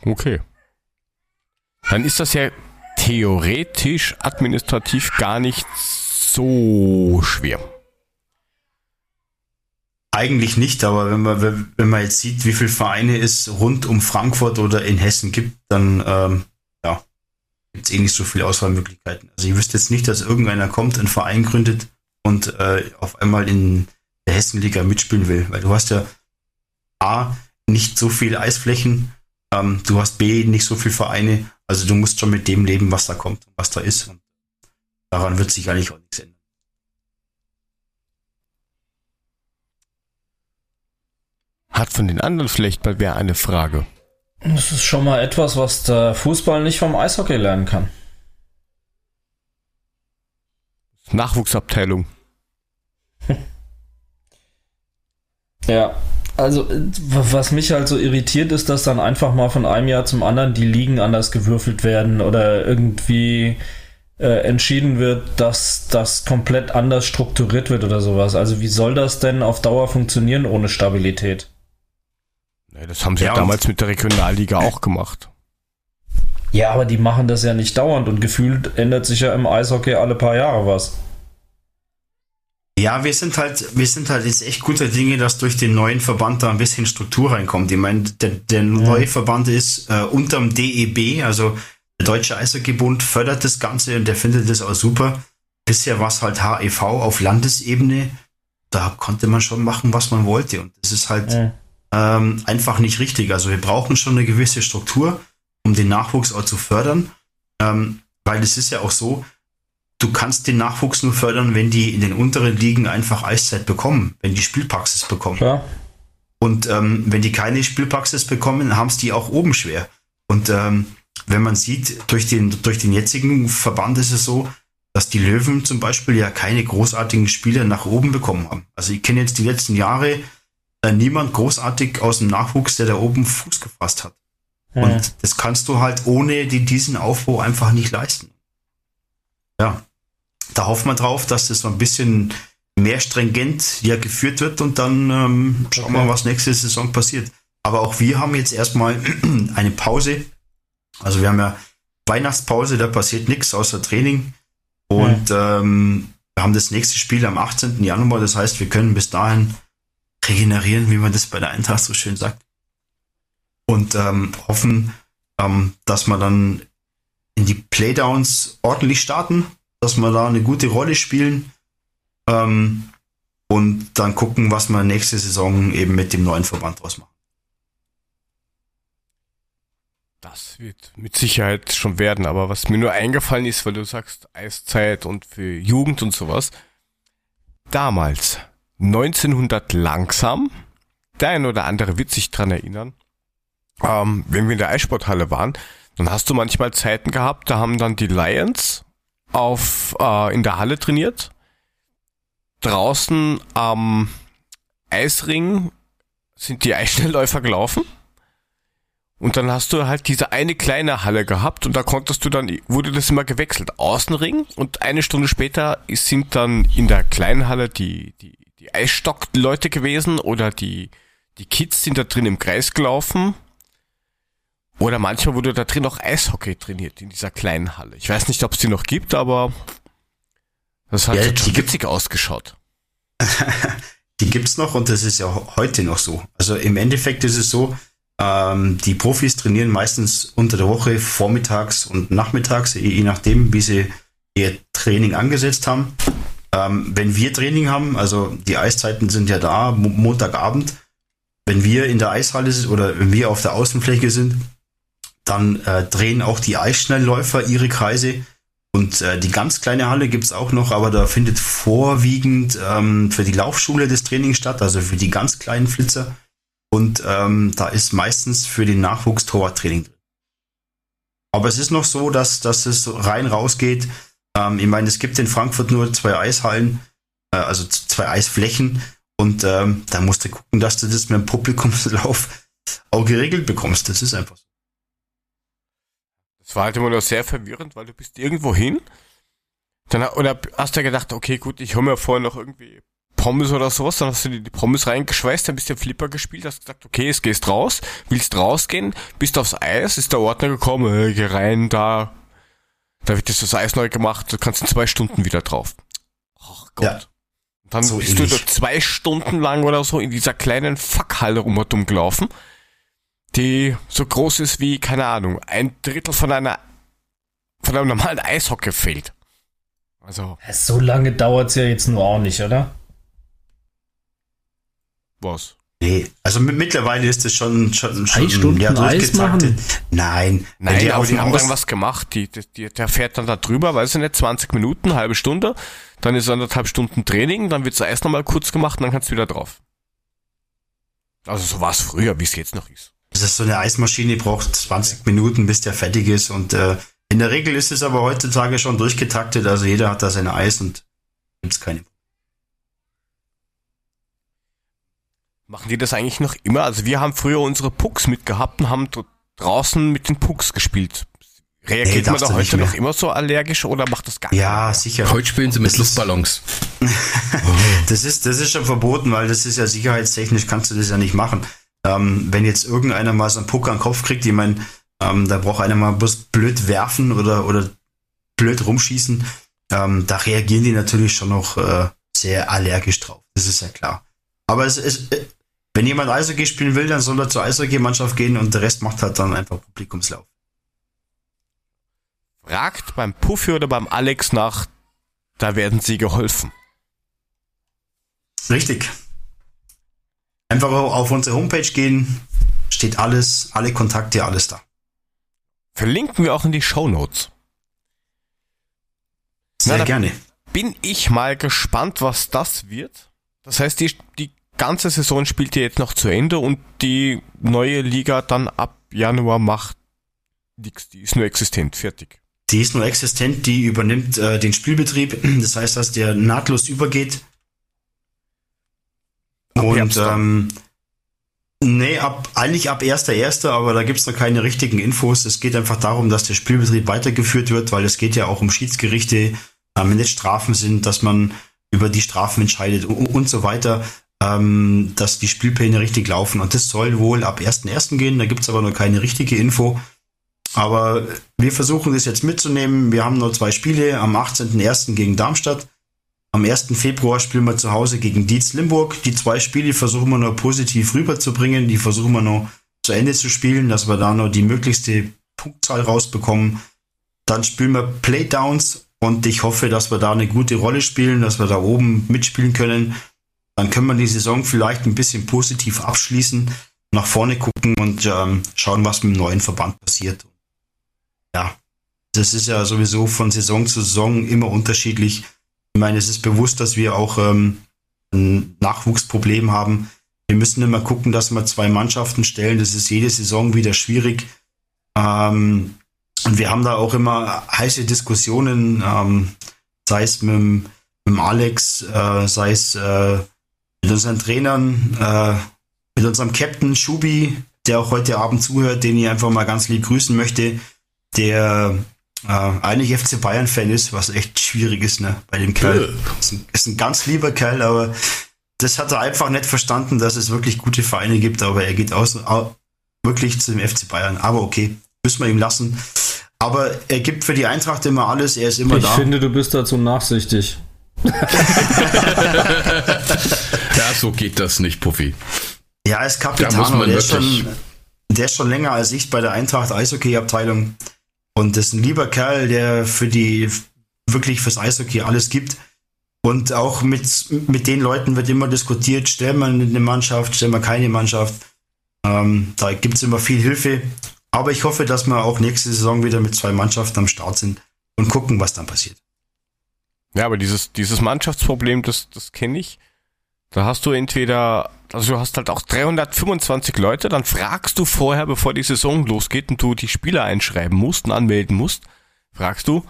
Okay. Dann ist das ja theoretisch administrativ gar nicht so schwer. Eigentlich nicht, aber wenn man, wenn man jetzt sieht, wie viele Vereine es rund um Frankfurt oder in Hessen gibt, dann ähm, gibt es eh nicht so viele Auswahlmöglichkeiten. Also ich wüsste jetzt nicht, dass irgendeiner kommt, einen Verein gründet und äh, auf einmal in der Hessenliga mitspielen will. Weil du hast ja A, nicht so viele Eisflächen, ähm, du hast B, nicht so viele Vereine, also du musst schon mit dem leben, was da kommt, was da ist. Und daran wird sich eigentlich auch nichts ändern. Hat von den anderen vielleicht mal wer eine Frage? Das ist schon mal etwas, was der Fußball nicht vom Eishockey lernen kann. Nachwuchsabteilung. Ja, also was mich halt so irritiert ist, dass dann einfach mal von einem Jahr zum anderen die Ligen anders gewürfelt werden oder irgendwie äh, entschieden wird, dass das komplett anders strukturiert wird oder sowas. Also wie soll das denn auf Dauer funktionieren ohne Stabilität? Nee, das haben sie Ja, ja, damals mit der Regionalliga auch gemacht. Ja, aber die machen das ja nicht dauernd und gefühlt ändert sich ja im Eishockey alle paar Jahre was. Ja, wir sind halt, wir sind halt jetzt echt guter Dinge, dass durch den neuen Verband da ein bisschen Struktur reinkommt. Ich meine, der, der neue Verband ist äh, unterm DEB, also der Deutsche Eishockeybund fördert das Ganze und der findet das auch super. Bisher war es halt HEV auf Landesebene. Da konnte man schon machen, was man wollte. Und das ist halt Ja. Ähm, einfach nicht richtig. Also wir brauchen schon eine gewisse Struktur, um den Nachwuchs auch zu fördern. Ähm, weil es ist ja auch so, du kannst den Nachwuchs nur fördern, wenn die in den unteren Ligen einfach Eiszeit bekommen, wenn die Spielpraxis bekommen. Klar. Und ähm, wenn die keine Spielpraxis bekommen, haben es die auch oben schwer. Und ähm, wenn man sieht, durch den, durch den jetzigen Verband ist es so, dass die Löwen zum Beispiel ja keine großartigen Spieler nach oben bekommen haben. Also ich kenne jetzt die letzten Jahre äh, niemand großartig aus dem Nachwuchs, der da oben Fuß gefasst hat. Ja. Und das kannst du halt ohne die, diesen Aufbau einfach nicht leisten. Ja, da hoffen wir drauf, dass das so ein bisschen mehr stringent ja geführt wird und dann ähm, schauen wir Okay. mal, was nächste Saison passiert. Aber auch wir haben jetzt erstmal eine Pause. Also wir haben ja Weihnachtspause, da passiert nichts außer Training. Und ähm, wir haben das nächste Spiel am 18. Januar, das heißt, wir können bis dahin regenerieren, wie man das bei der Eintracht so schön sagt. Und ähm, hoffen, ähm, dass wir dann in die Playdowns ordentlich starten, dass wir da eine gute Rolle spielen ähm, und dann gucken, was wir nächste Saison eben mit dem neuen Verband draus. Das wird mit Sicherheit schon werden, aber was mir nur eingefallen ist, weil du sagst Eiszeit und für Jugend und sowas. Damals, 1900 langsam, der ein oder andere wird sich dran erinnern, ähm, wenn wir in der Eissporthalle waren, dann hast du manchmal Zeiten gehabt, da haben dann die Lions auf, äh, in der Halle trainiert. Draußen am Eisring sind die Eisschnellläufer gelaufen. Und dann hast du halt diese eine kleine Halle gehabt und da konntest du dann, wurde das immer gewechselt. Außenring und eine Stunde später sind dann in der kleinen Halle die, die, die Eisstock-Leute gewesen oder die, die Kids sind da drin im Kreis gelaufen. Oder manchmal wurde da drin auch Eishockey trainiert in dieser kleinen Halle. Ich weiß nicht, ob es die noch gibt, aber das hat Ja, die schon gibt- witzig ausgeschaut. Die gibt's noch und das ist ja heute noch so. Also im Endeffekt ist es so, ähm, die Profis trainieren meistens unter der Woche vormittags und nachmittags, je je nachdem, wie sie ihr Training angesetzt haben. Ähm, wenn wir Training haben, also die Eiszeiten sind ja da, Mo Montagabend, wenn wir in der Eishalle sind oder wenn wir auf der Außenfläche sind, dann äh, drehen auch die Eisschnellläufer ihre Kreise. Und äh, die ganz kleine Halle gibt's auch noch, aber da findet vorwiegend ähm, für die Laufschule das Training statt, also für die ganz kleinen Flitzer. Und ähm, da ist meistens für den Nachwuchs Torwarttraining drin. Aber es ist noch so, dass, dass es rein rausgeht. Ähm, ich meine, es gibt in Frankfurt nur zwei Eishallen, äh, also zwei Eisflächen. Und ähm, da musst du gucken, dass du das mit dem Publikumslauf auch geregelt bekommst. Das ist einfach so. Das war halt immer noch sehr verwirrend, weil du bist irgendwo hin, dann oder hast du gedacht, okay, gut, ich hol mir vorher noch irgendwie Pommes oder sowas, dann hast du die Pommes reingeschweißt, dann bist du Flipper gespielt, hast gesagt, okay, jetzt gehst raus, willst rausgehen, bist aufs Eis, ist der Ordner gekommen, äh, geh rein, da, da wird jetzt das Eis neu gemacht, du kannst in zwei Stunden wieder drauf. Ach Gott. Ja. Dann So bist du ähnlich. da zwei Stunden lang oder so in dieser kleinen Fuckhalle rum gelaufen, die so groß ist wie, keine Ahnung, ein Drittel von einer, von einem normalen Eishockeyfeld. Also, So lange dauert's ja jetzt nur auch nicht, oder? was? Nee, also mit, mittlerweile ist es schon, schon, schon Stunden Eis machen? Nein, Nein, die aber die haben dann was gemacht. Die, die, die, der fährt dann da drüber, weiß ich nicht, 20 Minuten, halbe Stunde. Dann ist anderthalb Stunden Training, dann wird das Eis nochmal kurz gemacht und dann kannst du wieder drauf. Also so war es früher, wie es jetzt noch ist. Das ist so eine Eismaschine, die braucht 20 Minuten, bis der fertig ist. Und äh, in der Regel ist es aber heutzutage schon durchgetaktet. Also jeder hat da sein Eis und gibt's keine. Machen die das eigentlich noch immer? Also wir haben früher unsere Pucks mitgehabt und haben draußen mit den Pucks gespielt. Reagiert Nee, man da nicht heute noch immer so allergisch oder macht das gar Ja, keiner sicher. Heute spielen sie mit Das Luftballons. Das ist, das ist schon verboten, weil das ist ja sicherheitstechnisch kannst du das ja nicht machen. Ähm, wenn jetzt irgendeiner mal so einen Puck an den Kopf kriegt, ich meine, ähm, da braucht einer mal bloß blöd werfen oder, oder blöd rumschießen. Ähm, da reagieren die natürlich schon noch äh, sehr allergisch drauf. Das ist ja klar. Aber es ist, äh, wenn jemand Eishockey spielen will, dann soll er zur Eishockey-Mannschaft gehen und der Rest macht halt dann einfach Publikumslauf. Fragt beim Puffy oder beim Alex nach, da werden sie geholfen. Richtig. Einfach auf unsere Homepage gehen, steht alles, alle Kontakte, alles da. Verlinken wir auch in die Show Notes. Sehr Na, gerne. bin ich mal gespannt, was das wird. Das heißt, die, die ganze Saison spielt ihr jetzt noch zu Ende und die neue Liga dann ab Januar macht nix, die ist nur existent, fertig. Die ist nur existent, die übernimmt äh, den Spielbetrieb. Das heißt, dass der nahtlos übergeht. Ab Und Herbst ähm, nee, ab, eigentlich ab 1.1., aber da gibt's noch keine richtigen Infos. Es geht einfach darum, dass der Spielbetrieb weitergeführt wird, weil es geht ja auch um Schiedsgerichte, ähm, wenn jetzt Strafen sind, dass man über die Strafen entscheidet und, und so weiter, ähm, dass die Spielpläne richtig laufen. Und das soll wohl ab 1.1. gehen, da gibt's aber noch keine richtige Info. Aber wir versuchen das jetzt mitzunehmen. Wir haben nur zwei Spiele, am 18.01. gegen Darmstadt. Am 1. Februar spielen wir zu Hause gegen Dietz Limburg. Die zwei Spiele versuchen wir noch positiv rüberzubringen. Die versuchen wir noch zu Ende zu spielen, dass wir da noch die möglichste Punktzahl rausbekommen. Dann spielen wir Playdowns und ich hoffe, dass wir da eine gute Rolle spielen, dass wir da oben mitspielen können. Dann können wir die Saison vielleicht ein bisschen positiv abschließen, nach vorne gucken und ähm, schauen, was mit dem neuen Verband passiert. Ja, das ist ja sowieso von Saison zu Saison immer unterschiedlich. Ich meine, es ist bewusst, dass wir auch ähm, ein Nachwuchsproblem haben. Wir müssen immer gucken, dass wir zwei Mannschaften stellen. Das ist jede Saison wieder schwierig. Ähm, und wir haben da auch immer heiße Diskussionen, ähm, sei es mit, mit Alex, äh, sei es äh, mit unseren Trainern, äh, mit unserem Captain Schubi, der auch heute Abend zuhört, den ich einfach mal ganz lieb grüßen möchte, der äh, eigentlich FC Bayern-Fan ist, was echt schwierig ist, ne, bei dem Kerl. Ist ein, ist ein ganz lieber Kerl, aber das hat er einfach nicht verstanden, dass es wirklich gute Vereine gibt, aber er geht aus, au, wirklich zu dem FC Bayern. Aber okay, müssen wir ihm lassen. Aber er gibt für die Eintracht immer alles, er ist immer Ich da. finde, du bist dazu nachsichtig. Ja, so geht das nicht, Puffy. Ja, man aber der ist, schon, der ist schon länger als ich bei der Eintracht Eishockey-Abteilung. Und das ist ein lieber Kerl, der für die, wirklich fürs Eishockey alles gibt. Und auch mit, mit den Leuten wird immer diskutiert, stellen wir eine Mannschaft, stellen wir keine Mannschaft. Ähm, da gibt's immer viel Hilfe. Aber ich hoffe, dass wir auch nächste Saison wieder mit zwei Mannschaften am Start sind und gucken, was dann passiert. Ja, aber dieses, dieses Mannschaftsproblem, das, das kenne ich. Da hast du entweder, also du hast halt auch 325 Leute, dann fragst du vorher, bevor die Saison losgeht und du die Spieler einschreiben musst und anmelden musst, fragst du,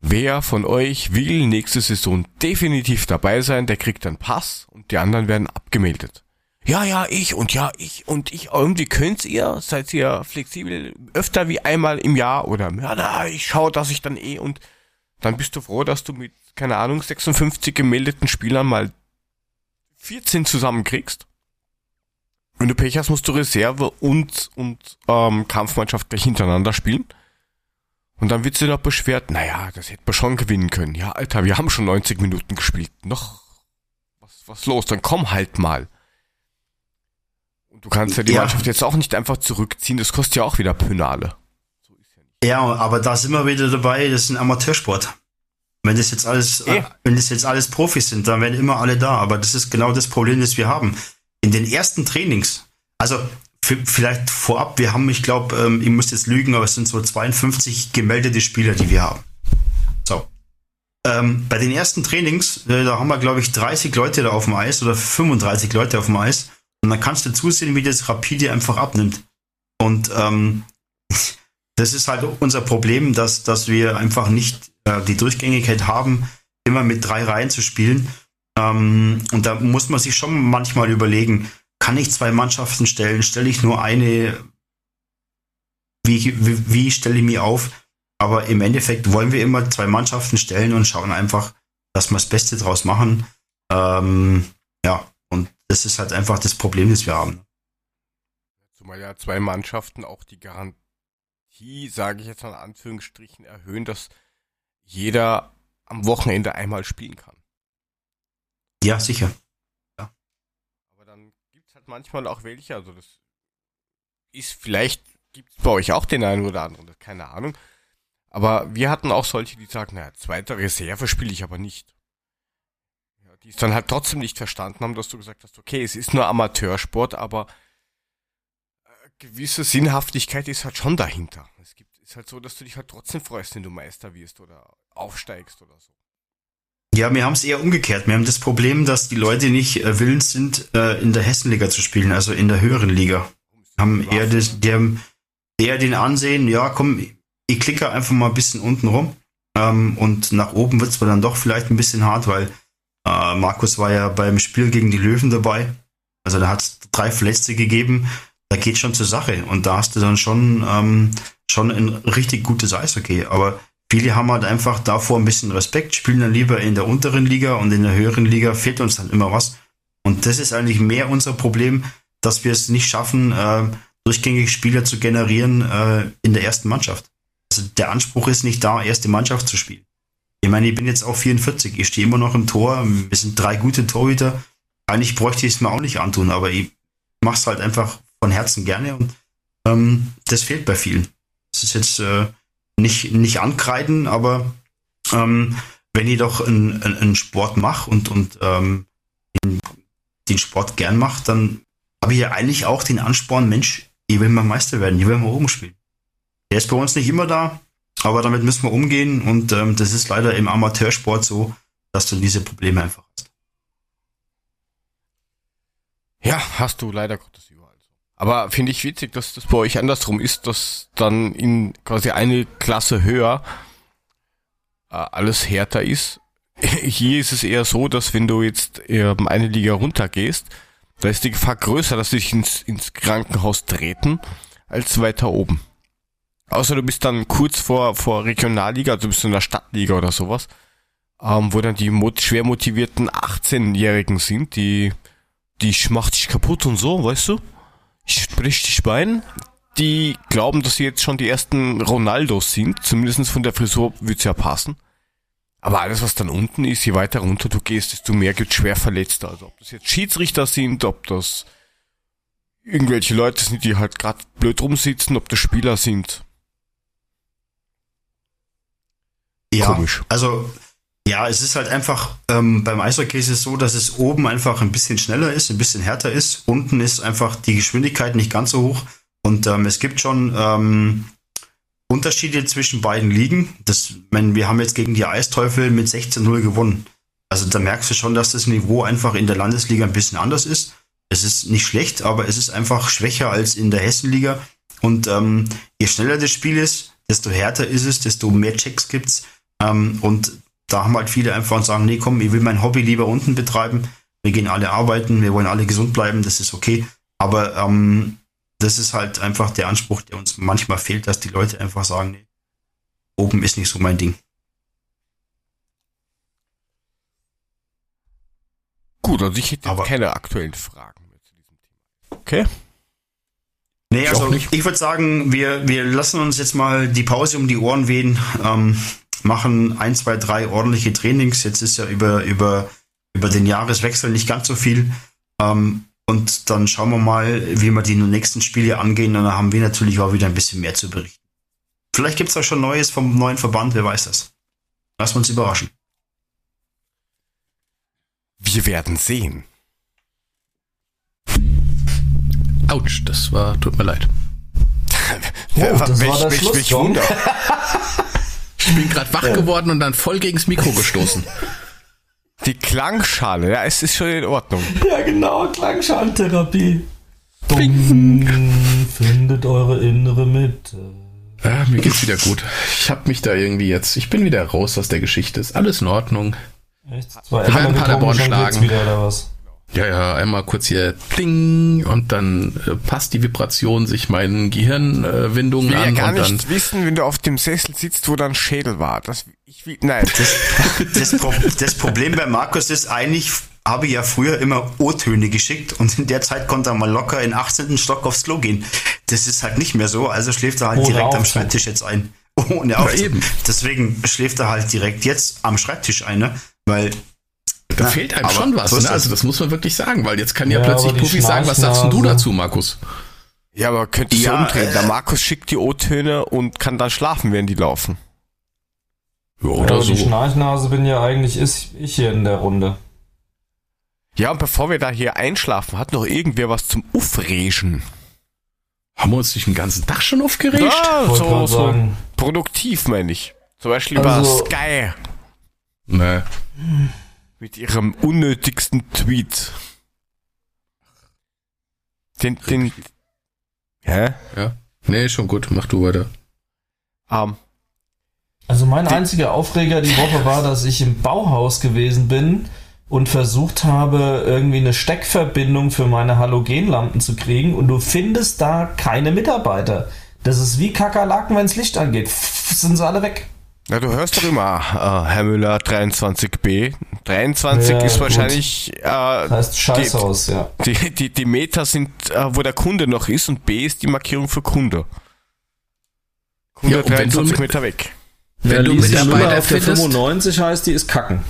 wer von euch will nächste Saison definitiv dabei sein, der kriegt einen Pass und die anderen werden abgemeldet. ja, ja, ich und ja, ich und ich. Irgendwie könnt's ihr, seid ihr flexibel, öfter wie einmal im Jahr oder, ja, na, ich schaue, dass ich dann eh und dann bist du froh, dass du mit, keine Ahnung, 56 gemeldeten Spielern mal 14 zusammenkriegst. Wenn du Pech hast, musst du Reserve und, und ähm, Kampfmannschaft gleich hintereinander spielen. Und dann wird sie noch beschwert, naja, das hätte man schon gewinnen können. Ja, Alter, wir haben schon 90 Minuten gespielt. Noch, was, was los? Dann komm halt mal. Und du kannst ja die Ja. Mannschaft jetzt auch nicht einfach zurückziehen, das kostet ja auch wieder Pönale. Ja, aber da sind wir wieder dabei, das ist ein Amateursport. Wenn das jetzt alles, äh, wenn das jetzt alles Profis sind, dann werden immer alle da. Aber das ist genau das Problem, das wir haben. In den ersten Trainings, also vielleicht vorab, wir haben, ich glaube, ähm, ich muss jetzt lügen, aber es sind so 52 gemeldete Spieler, die wir haben. So. Ähm, bei den ersten Trainings, äh, da haben wir, glaube ich, 30 Leute da auf dem Eis oder 35 Leute auf dem Eis. Und dann kannst du zusehen, wie das rapide einfach abnimmt. Und ähm, das ist halt unser Problem, dass, dass wir einfach nicht äh, die Durchgängigkeit haben, immer mit drei Reihen zu spielen. Ähm, und da muss man sich schon manchmal überlegen, kann ich zwei Mannschaften stellen? Stelle ich nur eine? Wie, wie, wie stelle ich mich auf? Aber im Endeffekt wollen wir immer zwei Mannschaften stellen und schauen einfach, dass wir das Beste draus machen. Ähm, ja, und das ist halt einfach das Problem, das wir haben. Zumal ja zwei Mannschaften auch die Garantie, sage ich jetzt mal in Anführungsstrichen, erhöhen, dass jeder am Wochenende einmal spielen kann. Ja, sicher. Aber dann gibt's halt manchmal auch welche, also das ist vielleicht, gibt's bei euch auch den einen oder anderen, keine Ahnung. Aber wir hatten auch solche, die sagen, naja, zweite Reserve spiele ich aber nicht. Ja, die es dann halt trotzdem nicht verstanden haben, dass du gesagt hast, okay, es ist nur Amateursport, aber gewisse Sinnhaftigkeit ist halt schon dahinter. Es gibt, ist halt so, dass du dich halt trotzdem freust, wenn du Meister wirst oder aufsteigst oder so. Ja, wir haben es eher umgekehrt. Wir haben das Problem, dass die Leute nicht äh, willens sind, äh, in der Hessenliga zu spielen, also in der höheren Liga. Haben eher, das, die haben eher den Ansehen, ja, komm, ich klicke einfach mal ein bisschen unten rum. Ähm, und nach oben wird es dann doch vielleicht ein bisschen hart, weil äh, Markus war ja beim Spiel gegen die Löwen dabei. Also da hat es drei Verletzte gegeben. Da geht schon zur Sache. Und da hast du dann schon, ähm, schon ein richtig gutes Eishockey. Aber viele haben halt einfach davor ein bisschen Respekt, spielen dann lieber in der unteren Liga und in der höheren Liga fehlt uns dann immer was. Und das ist eigentlich mehr unser Problem, dass wir es nicht schaffen, äh, durchgängig Spieler zu generieren äh, in der ersten Mannschaft. Also der Anspruch ist nicht da, erste Mannschaft zu spielen. Ich meine, ich bin jetzt auch 44, ich stehe immer noch im Tor, wir sind drei gute Torhüter. Eigentlich bräuchte ich es mir auch nicht antun, aber ich mache es halt einfach von Herzen gerne und ähm, das fehlt bei vielen. Das ist jetzt äh, nicht, nicht ankreiden, aber ähm, wenn ich doch einen, einen- Sport mache und, und ähm, den, Sport gern mache, dann habe ich ja eigentlich auch den Ansporn, Mensch, ich will mal Meister werden, ich will mal oben spielen. Der ist bei uns nicht immer da, aber damit müssen wir umgehen und ähm, das ist leider im Amateursport so, dass du diese Probleme einfach hast. Ja, hast du leider Gottes. Aber finde ich witzig, dass das bei euch andersrum ist, dass dann in quasi eine Klasse höher äh, alles härter ist. Hier ist es eher so, dass wenn du jetzt ähm, eine Liga runtergehst, da ist die Gefahr größer, dass dich ins, ins Krankenhaus treten, als weiter oben. Außer du bist dann kurz vor, vor Regionalliga, also du bist in der Stadtliga oder sowas, ähm, wo dann die mot schwer motivierten 18-Jährigen sind, die die macht dich kaputt und so, weißt du? Ich brich dich Bein. Die glauben, dass sie jetzt schon die ersten Ronaldos sind. Zumindest von der Frisur wird's ja passen. Aber alles, was dann unten ist, je weiter runter du gehst, desto mehr gibt's schwer Verletzte. Also ob das jetzt Schiedsrichter sind, ob das irgendwelche Leute sind, die halt gerade blöd rumsitzen, ob das Spieler sind. Ja, Komisch. also ja, es ist halt einfach, ähm, beim Eishockey ist es so, dass es oben einfach ein bisschen schneller ist, ein bisschen härter ist. Unten ist einfach die Geschwindigkeit nicht ganz so hoch. Und ähm, es gibt schon ähm, Unterschiede zwischen beiden Ligen. Das, ich meine, wir haben jetzt gegen die Eisteufel mit 16-0 gewonnen. Also da merkst du schon, dass das Niveau einfach in der Landesliga ein bisschen anders ist. Es ist nicht schlecht, aber es ist einfach schwächer als in der Hessenliga. Und ähm, je schneller das Spiel ist, desto härter ist es, desto mehr Checks gibt's. Ähm, und da haben halt viele einfach und sagen, nee, komm, ich will mein Hobby lieber unten betreiben. wir gehen alle arbeiten, wir wollen alle gesund bleiben, das ist okay. Aber ähm, das ist halt einfach der Anspruch, der uns manchmal fehlt, dass die Leute einfach sagen, nee, oben ist nicht so mein Ding. Gut, also ich hätte Aber- keine aktuellen Fragen mehr zu diesem Thema. Okay? Nee, Ich also ich würde sagen, wir, wir lassen uns jetzt mal die Pause um die Ohren wehen, ähm, machen ein, zwei, drei ordentliche Trainings. Jetzt ist ja über, über, über den Jahreswechsel nicht ganz so viel. Ähm, und dann schauen wir mal, wie wir die nächsten Spiele angehen. Und dann haben wir natürlich auch wieder ein bisschen mehr zu berichten. Vielleicht gibt's da schon Neues vom neuen Verband, wer weiß das. Lass uns überraschen. Wir werden sehen. Autsch, das war, tut mir leid. Oh, das war der welch Schlusssong. Wunder. Ich bin gerade wach geworden und dann voll gegens Mikro gestoßen. Die Klangschale, ja, es ist schon in Ordnung. Ja, genau, Klangschaltherapie. Dumm, findet eure innere Mitte. Ah, mir geht's wieder gut. Ich hab mich da irgendwie jetzt, ich bin wieder raus aus der Geschichte. Ist alles in Ordnung. Echt? Zwei Wir werden Emma Paderborn schlagen. wieder, oder was? Ja, ja, einmal kurz hier ding und dann äh, passt die Vibration sich meinen Gehirnwindungen äh, Windungen Ich will ja an gar und dann nicht wissen, wenn du auf dem Sessel sitzt, wo dein Schädel war. Das, ich will, nein. Das, Pro das Problem bei Markus ist eigentlich, habe ich ja früher immer O-Töne geschickt und in der Zeit konnte er mal locker in 18. Stock aufs Klo gehen. Das ist halt nicht mehr so, also schläft er halt Ohne direkt am Aufzug. Schreibtisch jetzt ein. Ohne Aufzug. eben. Deswegen schläft er halt direkt jetzt am Schreibtisch ein, ne? Weil da Ja, fehlt einem aber schon was. Ne? das. Also das muss man wirklich sagen, weil jetzt kann ja, Ja, plötzlich Puffy sagen, was sagst du dazu, Markus? Ja, aber könntest du Ja, umdrehen. äh, Der Markus schickt die O-Töne und kann dann schlafen, während die laufen. Ja, Ja, oder aber so. die Schnarchnase bin ja eigentlich ich, ich hier in der Runde. Ja, und bevor wir da hier einschlafen, hat noch irgendwer was zum Uffregen. Haben wir uns nicht den ganzen Tag schon aufgeregt? Ja, so, so produktiv, meine ich. Zum Beispiel über Also- Sky Nee. Mit ihrem unnötigsten Tweet. Den, den, hä? Ja. Nee, schon gut, mach du weiter. Ähm, Also mein einziger Aufreger die Woche war, dass ich im Bauhaus gewesen bin und versucht habe, irgendwie eine Steckverbindung für meine Halogenlampen zu kriegen und du findest da keine Mitarbeiter. Das ist wie Kakerlaken, wenns Licht angeht. Pff, sind sie alle weg. Ja, du hörst doch immer, äh, Herr Müller 23b. 23 Ja, ist gut. wahrscheinlich, äh, Das heißt Scheißhaus, ja. die, die, die Meter sind, äh, wo der Kunde noch ist und B ist die Markierung für Kunde. Kunde Ja, und wenn du 23 mit- Meter weg. Wenn du Lisi Mitarbeiter Müller auf der findest- 95 heißt, die ist kacken.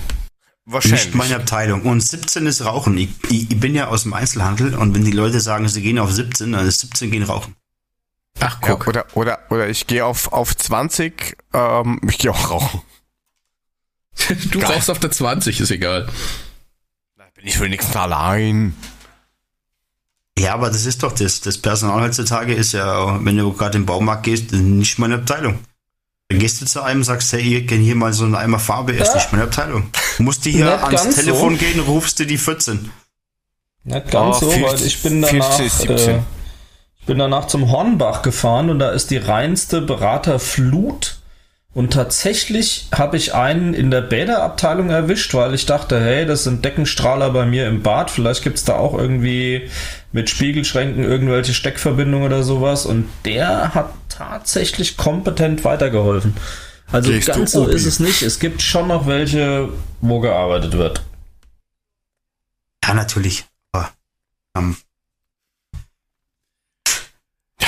Wahrscheinlich. nicht meine Abteilung. Und 17 ist Rauchen. Ich, ich, ich bin ja aus dem Einzelhandel und wenn die Leute sagen, sie gehen auf 17, dann ist 17 gehen rauchen. Ach, Ja, guck. oder, oder, oder ich gehe auf, auf 20, ähm, ich gehe auch rauchen. du geil. rauchst auf der 20, ist egal. Da bin ich wenigstens allein. Ja, aber das ist doch das. Das Personal heutzutage ist ja, wenn du gerade im Baumarkt gehst, nicht meine Abteilung. Dann gehst du zu einem, sagst, hey, ich kenn hier mal so einen Eimer Farbe, ist Ja. nicht meine Abteilung. Musst du hier Nicht ans Telefon so. gehen, rufst du die 14. Nicht ganz Oh, so, 50 weil ich bin danach, 50, 17. äh, bin danach zum Hornbach gefahren und da ist die reinste Beraterflut. Und tatsächlich habe ich einen in der Bäderabteilung erwischt, weil ich dachte, hey, das sind Deckenstrahler bei mir im Bad. Vielleicht gibt's da auch irgendwie mit Spiegelschränken irgendwelche Steckverbindungen oder sowas. Und der hat tatsächlich kompetent weitergeholfen. Also Gehst ganz so ist es nicht. Es gibt schon noch welche, wo gearbeitet wird. Ja, natürlich. Aber, ähm,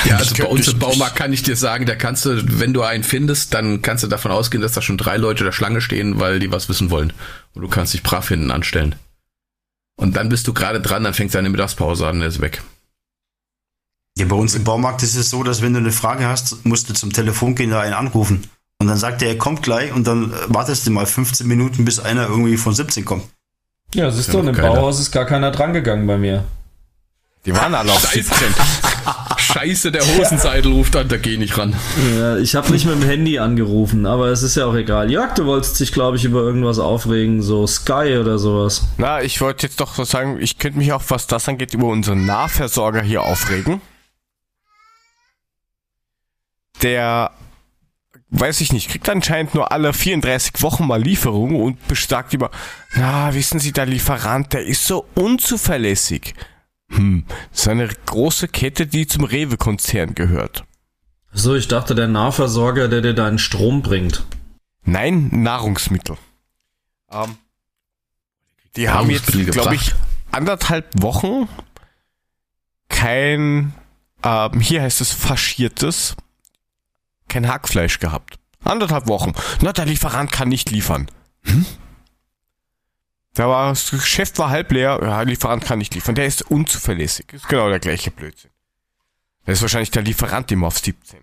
Ja, also Ich bei uns im Baumarkt kann ich dir sagen, da kannst du, wenn du einen findest, dann kannst du davon ausgehen, dass da schon drei Leute der Schlange stehen, weil die was wissen wollen. Und du kannst dich brav hinten anstellen. Und dann bist du gerade dran, dann fängt deine Mittagspause an, der ist weg. ja, bei uns im Baumarkt ist es so, dass wenn du eine Frage hast, musst du zum Telefon gehen, da einen anrufen. Und dann sagt er, er kommt gleich und dann wartest du mal 15 Minuten, bis einer irgendwie von 17 kommt. Ja, siehst Ja, du, und noch im. Bauhaus ist gar keiner drangegangen bei mir. Die waren alle auf 17. Scheiße, der Hosenseidel ruft an, da geh ich nicht ran. Ja, ich habe nicht mit dem Handy angerufen, aber es ist ja auch egal. Jörg, du wolltest dich, glaube ich, über irgendwas aufregen, so Sky oder sowas. Na, ich wollte jetzt doch so sagen, ich könnte mich auch, was das angeht, über unseren Nahversorger hier aufregen. Der weiß ich nicht, kriegt anscheinend nur alle 34 Wochen mal Lieferung und sagt immer, na, wissen Sie, der Lieferant, der ist so unzuverlässig. Hm, das ist eine große Kette, die zum Rewe-Konzern gehört. So, ich dachte, der Nahversorger, der dir deinen Strom bringt. Nein, Nahrungsmittel. Ähm, die haben jetzt, glaube ich, anderthalb Wochen kein, ähm, hier heißt es faschiertes, kein Hackfleisch gehabt. Anderthalb Wochen. Na, der Lieferant kann nicht liefern. Hm? Da war, das Geschäft war halb leer, ja, der Lieferant kann nicht liefern. Der ist unzuverlässig. Ist genau der gleiche Blödsinn. Das ist wahrscheinlich der Lieferant immer auf 17.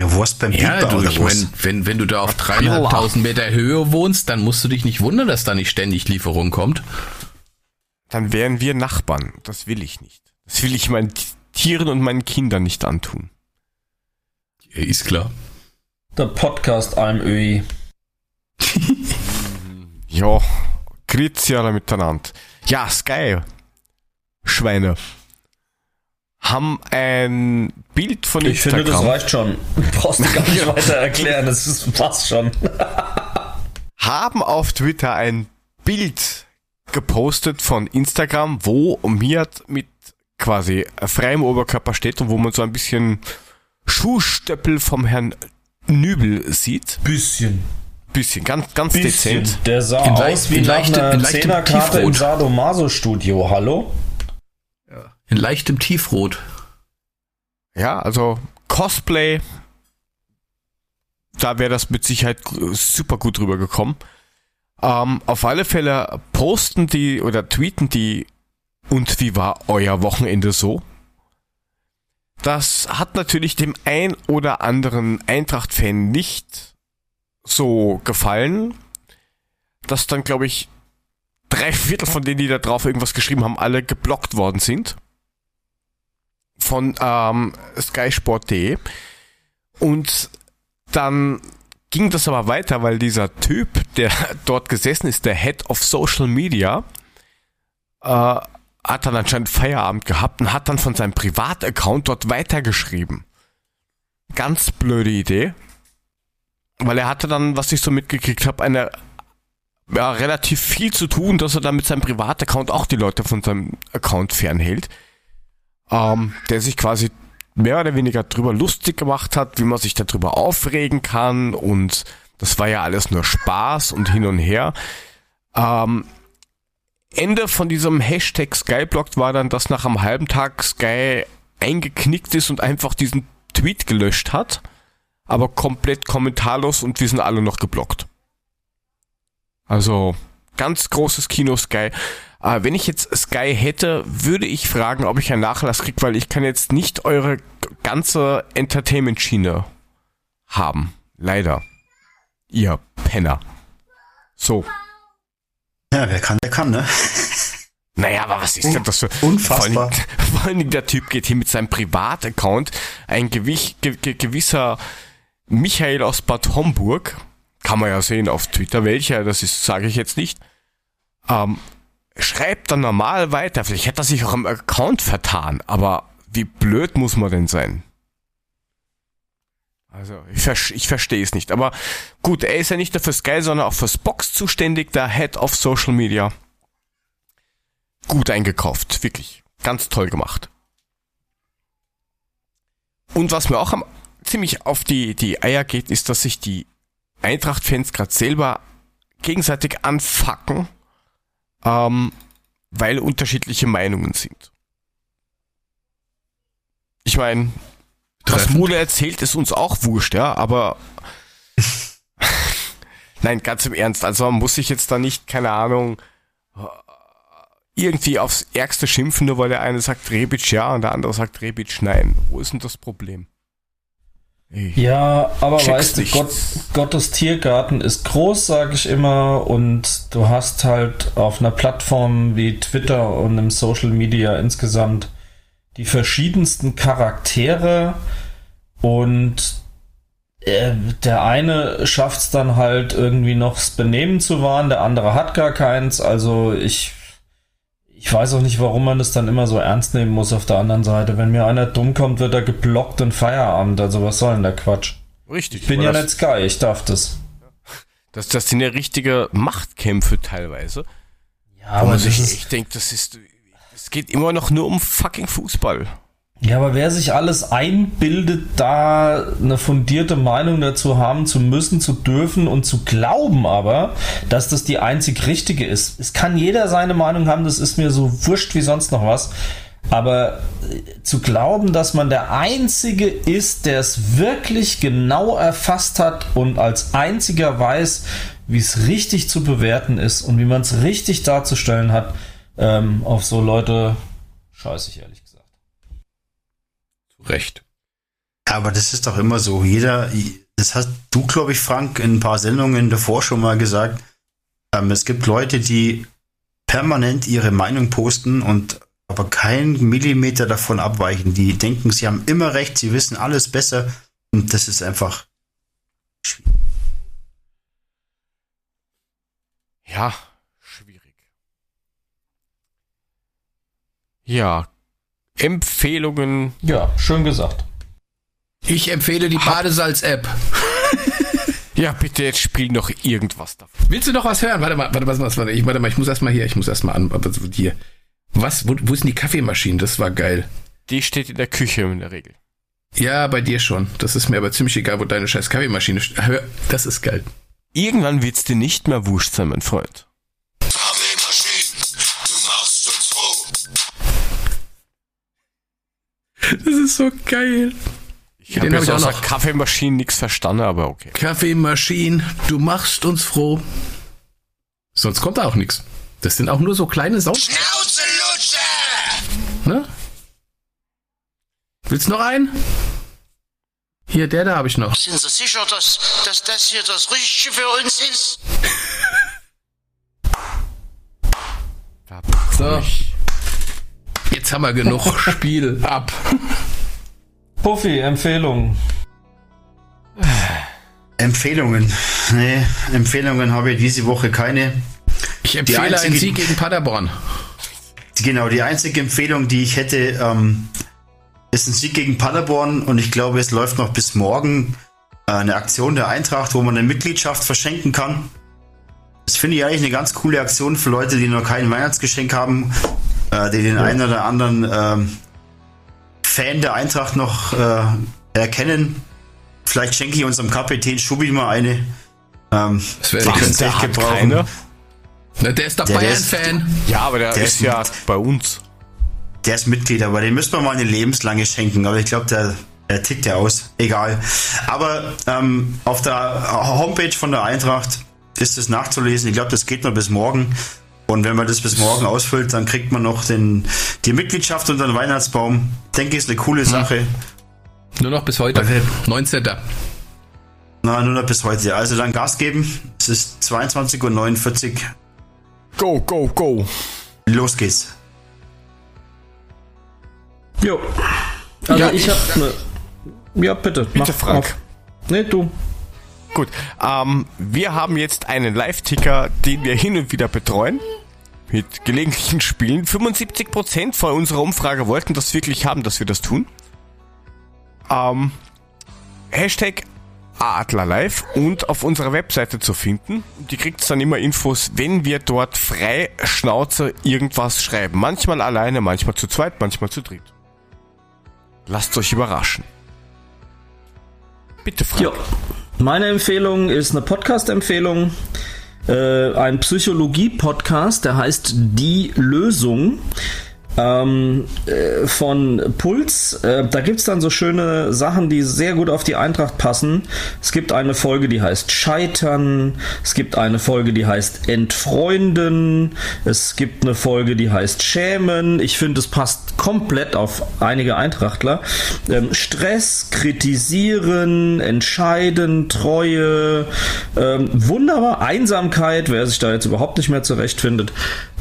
Ja, Wurst beim Ja, Biber du, ich mein, wenn, wenn du da auf dreieinhalbtausend Meter Höhe wohnst, dann musst du dich nicht wundern, dass da nicht ständig Lieferung kommt. Dann wären wir Nachbarn. Das will ich nicht. Das will ich meinen Tieren und meinen Kindern nicht antun. Ja, ist klar. Der Podcast AMÖI. Ja, grüezi alle miteinander. Ja, Sky. Schweine. Haben ein Bild von Ich finde, Instagram. das reicht schon. Du brauchst du gar nicht weiter erklären, das ist, passt schon. haben auf Twitter ein Bild gepostet von Instagram, wo Miat mit quasi freiem Oberkörper steht und wo man so ein bisschen Schuhstöppel vom Herrn Nübel sieht. Bisschen. Bisschen, ganz, ganz Bisschen. dezent. Der sah In aus leicht- wie in nach leichtem- einer Zehnerkarte im Tiefrot. Sadomaso-Studio. Hallo? In leichtem Tiefrot. Ja, also Cosplay, da wäre das mit Sicherheit super gut rübergekommen. Ähm, auf alle Fälle posten die oder tweeten die und wie war euer Wochenende so? Das hat natürlich dem ein oder anderen Eintracht-Fan nicht so gefallen, dass dann, glaube ich, drei Viertel von denen, die da drauf irgendwas geschrieben haben, alle geblockt worden sind von ähm, skysport.de und dann ging das aber weiter, weil dieser Typ, der dort gesessen ist, der Head of Social Media, äh, hat dann anscheinend Feierabend gehabt und hat dann von seinem Privataccount dort weitergeschrieben. Ganz blöde Idee, weil er hatte dann, was ich so mitgekriegt habe, eine ja, relativ viel zu tun, dass er dann mit seinem Privataccount auch die Leute von seinem Account fernhält. Ähm, der sich quasi mehr oder weniger drüber lustig gemacht hat, wie man sich darüber aufregen kann. Und das war ja alles nur Spaß und hin und her. Ähm, Ende von diesem Hashtag Skyblock war dann, dass nach einem halben Tag Sky eingeknickt ist und einfach diesen Tweet gelöscht hat, aber komplett kommentarlos und wir sind alle noch geblockt. Also ganz großes Kino Sky. Äh, wenn ich jetzt Sky hätte, würde ich fragen, ob ich einen Nachlass kriege, weil ich kann jetzt nicht eure ganze Entertainment-Schiene haben. Leider. Ihr Penner. So. Ja, wer kann, der kann, ne? Naja, aber was ist denn das für... Unfassbar. Vor allen, Dingen- vor Dingen der Typ geht hier mit seinem Privataccount, ein gewich, ge, ge, gewisser Michael aus Bad Homburg, kann man ja sehen auf Twitter, welcher das ist, sage ich jetzt nicht, ähm, schreibt dann normal weiter. Vielleicht hätte er sich auch am Account vertan, aber wie blöd muss man denn sein? Also, ich, ver- ich verstehe es nicht. Aber gut, er ist ja nicht nur für Sky, sondern auch fürs Box zuständig, der Head of Social Media. Gut eingekauft, wirklich. Ganz toll gemacht. Und was mir auch am, ziemlich auf die, die Eier geht, ist, dass sich die Eintracht-Fans gerade selber gegenseitig anfacken, ähm, weil unterschiedliche Meinungen sind. Ich meine, was. Mule erzählt, ist uns auch wurscht, ja, aber nein, ganz im Ernst, also man muss sich jetzt da nicht, keine Ahnung, irgendwie aufs Ärgste schimpfen, nur weil der eine sagt Rebic ja und der andere sagt Rebic nein. Wo ist denn das Problem? Ey. Ja, aber weißt du. Gott, Gottes Tiergarten ist groß, sage ich immer, und du hast halt auf einer Plattform wie Twitter und im Social Media insgesamt die verschiedensten Charaktere und äh, der eine schafft es dann halt irgendwie noch das Benehmen zu wahren, der andere hat gar keins. Also ich, ich weiß auch nicht, warum man das dann immer so ernst nehmen muss auf der anderen Seite. Wenn mir einer dumm kommt, wird er geblockt und Feierabend. Also was soll denn der Quatsch? Richtig. Ich bin ja nicht Sky, ich darf das. Das, das sind ja richtige Machtkämpfe teilweise. Ja, Wo man sich echt denkt, das ist, es geht immer noch nur um fucking Fußball. Ja, aber wer sich alles einbildet, da eine fundierte Meinung dazu haben zu müssen, zu dürfen und zu glauben aber, dass das die einzig richtige ist. Es kann jeder seine Meinung haben, das ist mir so wurscht wie sonst noch was. Aber äh, zu glauben, dass man der Einzige ist, der es wirklich genau erfasst hat und als einziger weiß, wie es richtig zu bewerten ist und wie man es richtig darzustellen hat, ähm, auf so Leute scheiße ich ehrlich. Recht. Aber das ist doch immer so. Jeder, das hast du, glaube ich, Frank, in ein paar Sendungen davor schon mal gesagt. Ähm, es gibt Leute, die permanent ihre Meinung posten und aber keinen Millimeter davon abweichen. Die denken, sie haben immer recht, sie wissen alles besser und das ist einfach schwierig. Ja, schwierig. Ja, Empfehlungen. Ja, schön gesagt. Ich empfehle die Badesalz-App. Ja, bitte jetzt spiel noch irgendwas davon. Willst du noch was hören? Warte mal, warte mal, warte mal, ich, warte mal, ich muss erstmal hier, ich muss erstmal an, aber so hier. Was, wo, wo ist denn die Kaffeemaschine? Das war geil. Die steht in der Küche in der Regel. Ja, bei dir schon. Das ist mir aber ziemlich egal, wo deine scheiß Kaffeemaschine steht. Hör, Das ist geil. Irgendwann wird's dir nicht mehr wurscht sein, mein Freund. Das ist so geil. Ich habe hab jetzt auch außer noch. Kaffeemaschinen nichts verstanden, aber okay. Kaffeemaschine, du machst uns froh. Sonst kommt da auch nichts. Das sind auch nur so kleine Sau. Schnauze lutsche! Ne? Willst du noch einen? Hier, der da habe ich noch. Sind Sie sicher, dass, dass das hier das Richtige für uns ist? Da So. ich- Jetzt haben wir genug Spiel ab. Puffy, Empfehlung. Empfehlungen. Nee, Empfehlungen habe ich diese Woche keine. Ich empfehle einen einzige- Sieg gegen Paderborn. Genau, die einzige Empfehlung, die ich hätte, ähm, ist ein Sieg gegen Paderborn und ich glaube, es läuft noch bis morgen äh, eine Aktion der Eintracht, wo man eine Mitgliedschaft verschenken kann. Das finde ich eigentlich eine ganz coole Aktion für Leute, die noch kein Weihnachtsgeschenk haben, äh, die den einen oder anderen ähm, Fan der Eintracht noch äh, erkennen. Vielleicht schenke ich unserem Kapitän Schubi mal eine. Ähm, Das wäre echt gebrauchen. Na, der ist doch Bayern-Fan. Ja, aber der, Der ist ist ja mit. bei uns. Der ist Mitglied, aber den müssen wir mal eine lebenslange schenken. Aber ich glaube, der, der tickt ja aus. Egal. Aber ähm, auf der Homepage von der Eintracht ist es nachzulesen. Ich glaube, das geht noch bis morgen. Und wenn man das bis morgen ausfüllt, dann kriegt man noch den, die Mitgliedschaft unter den Weihnachtsbaum. Denke ich, ist eine coole Sache. Nur noch bis heute. Okay. 19. Na, nur noch bis heute. Also dann Gas geben. Es ist 22.49 Uhr. Go, go, go. Los geht's. Jo. Also Ja, ich ich- hab ne. Ja, bitte. Bitte, Frank. Auf. Nee, du. Gut, ähm, wir haben jetzt einen Live-Ticker, den wir hin und wieder betreuen. Mit gelegentlichen Spielen. 75% von unserer Umfrage wollten das wirklich haben, dass wir das tun. Ähm, Hashtag Adlerlive und auf unserer Webseite zu finden. Die kriegt dann immer Infos, wenn wir dort frei Schnauze irgendwas schreiben. Manchmal alleine, manchmal zu zweit, manchmal zu dritt. Lasst euch überraschen. Bitte, Frank. Ja. Meine Empfehlung ist eine Podcast-Empfehlung. Äh, ein Psychologie-Podcast, der heißt Die Lösung. Ähm, äh, von Puls. Äh, da gibt's dann so schöne Sachen, die sehr gut auf die Eintracht passen. Es gibt eine Folge, die heißt Scheitern. Es gibt eine Folge, die heißt Entfreunden. Es gibt eine Folge, die heißt Schämen. Ich finde, es passt komplett auf einige Eintrachtler. Ähm, Stress, Kritisieren, Entscheiden, Treue. Ähm, wunderbar. Einsamkeit, wer sich da jetzt überhaupt nicht mehr zurechtfindet.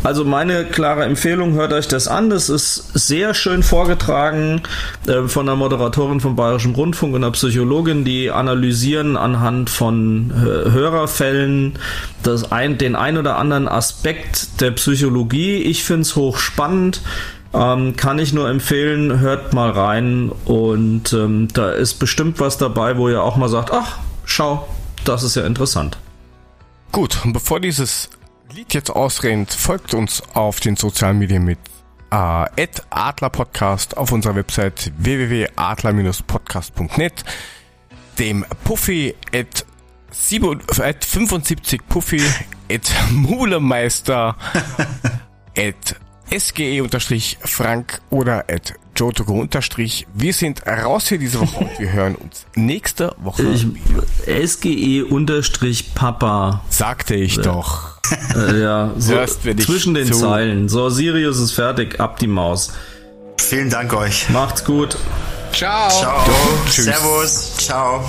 Also meine klare Empfehlung, hört euch das an. Das ist sehr schön vorgetragen äh, von der Moderatorin vom Bayerischen Rundfunk und der Psychologin, die analysieren anhand von äh, Hörerfällen das ein, den ein oder anderen Aspekt der Psychologie. Ich finde es hochspannend. Ähm, kann ich nur empfehlen, hört mal rein und ähm, da ist bestimmt was dabei, wo ihr auch mal sagt, ach, schau, das ist ja interessant. Gut, und bevor dieses Lied jetzt ausrennt, folgt uns auf den sozialen Medien mit äh, @adlerpodcast auf unserer Website www.adler-podcast.net, dem Puffy at, 7, at 75 Puffy at Mulemeister at sge-frank oder at jotogo Wir sind raus für diese Woche und wir hören uns nächste Woche. Ich, SGE-Papa. Sagte ich doch. Äh, ja, so zwischen den zu- Zeilen. So, Sirius ist fertig, ab die Maus. Vielen Dank euch. Macht's gut. Ciao. Ciao. Tschüss. Servus. Ciao.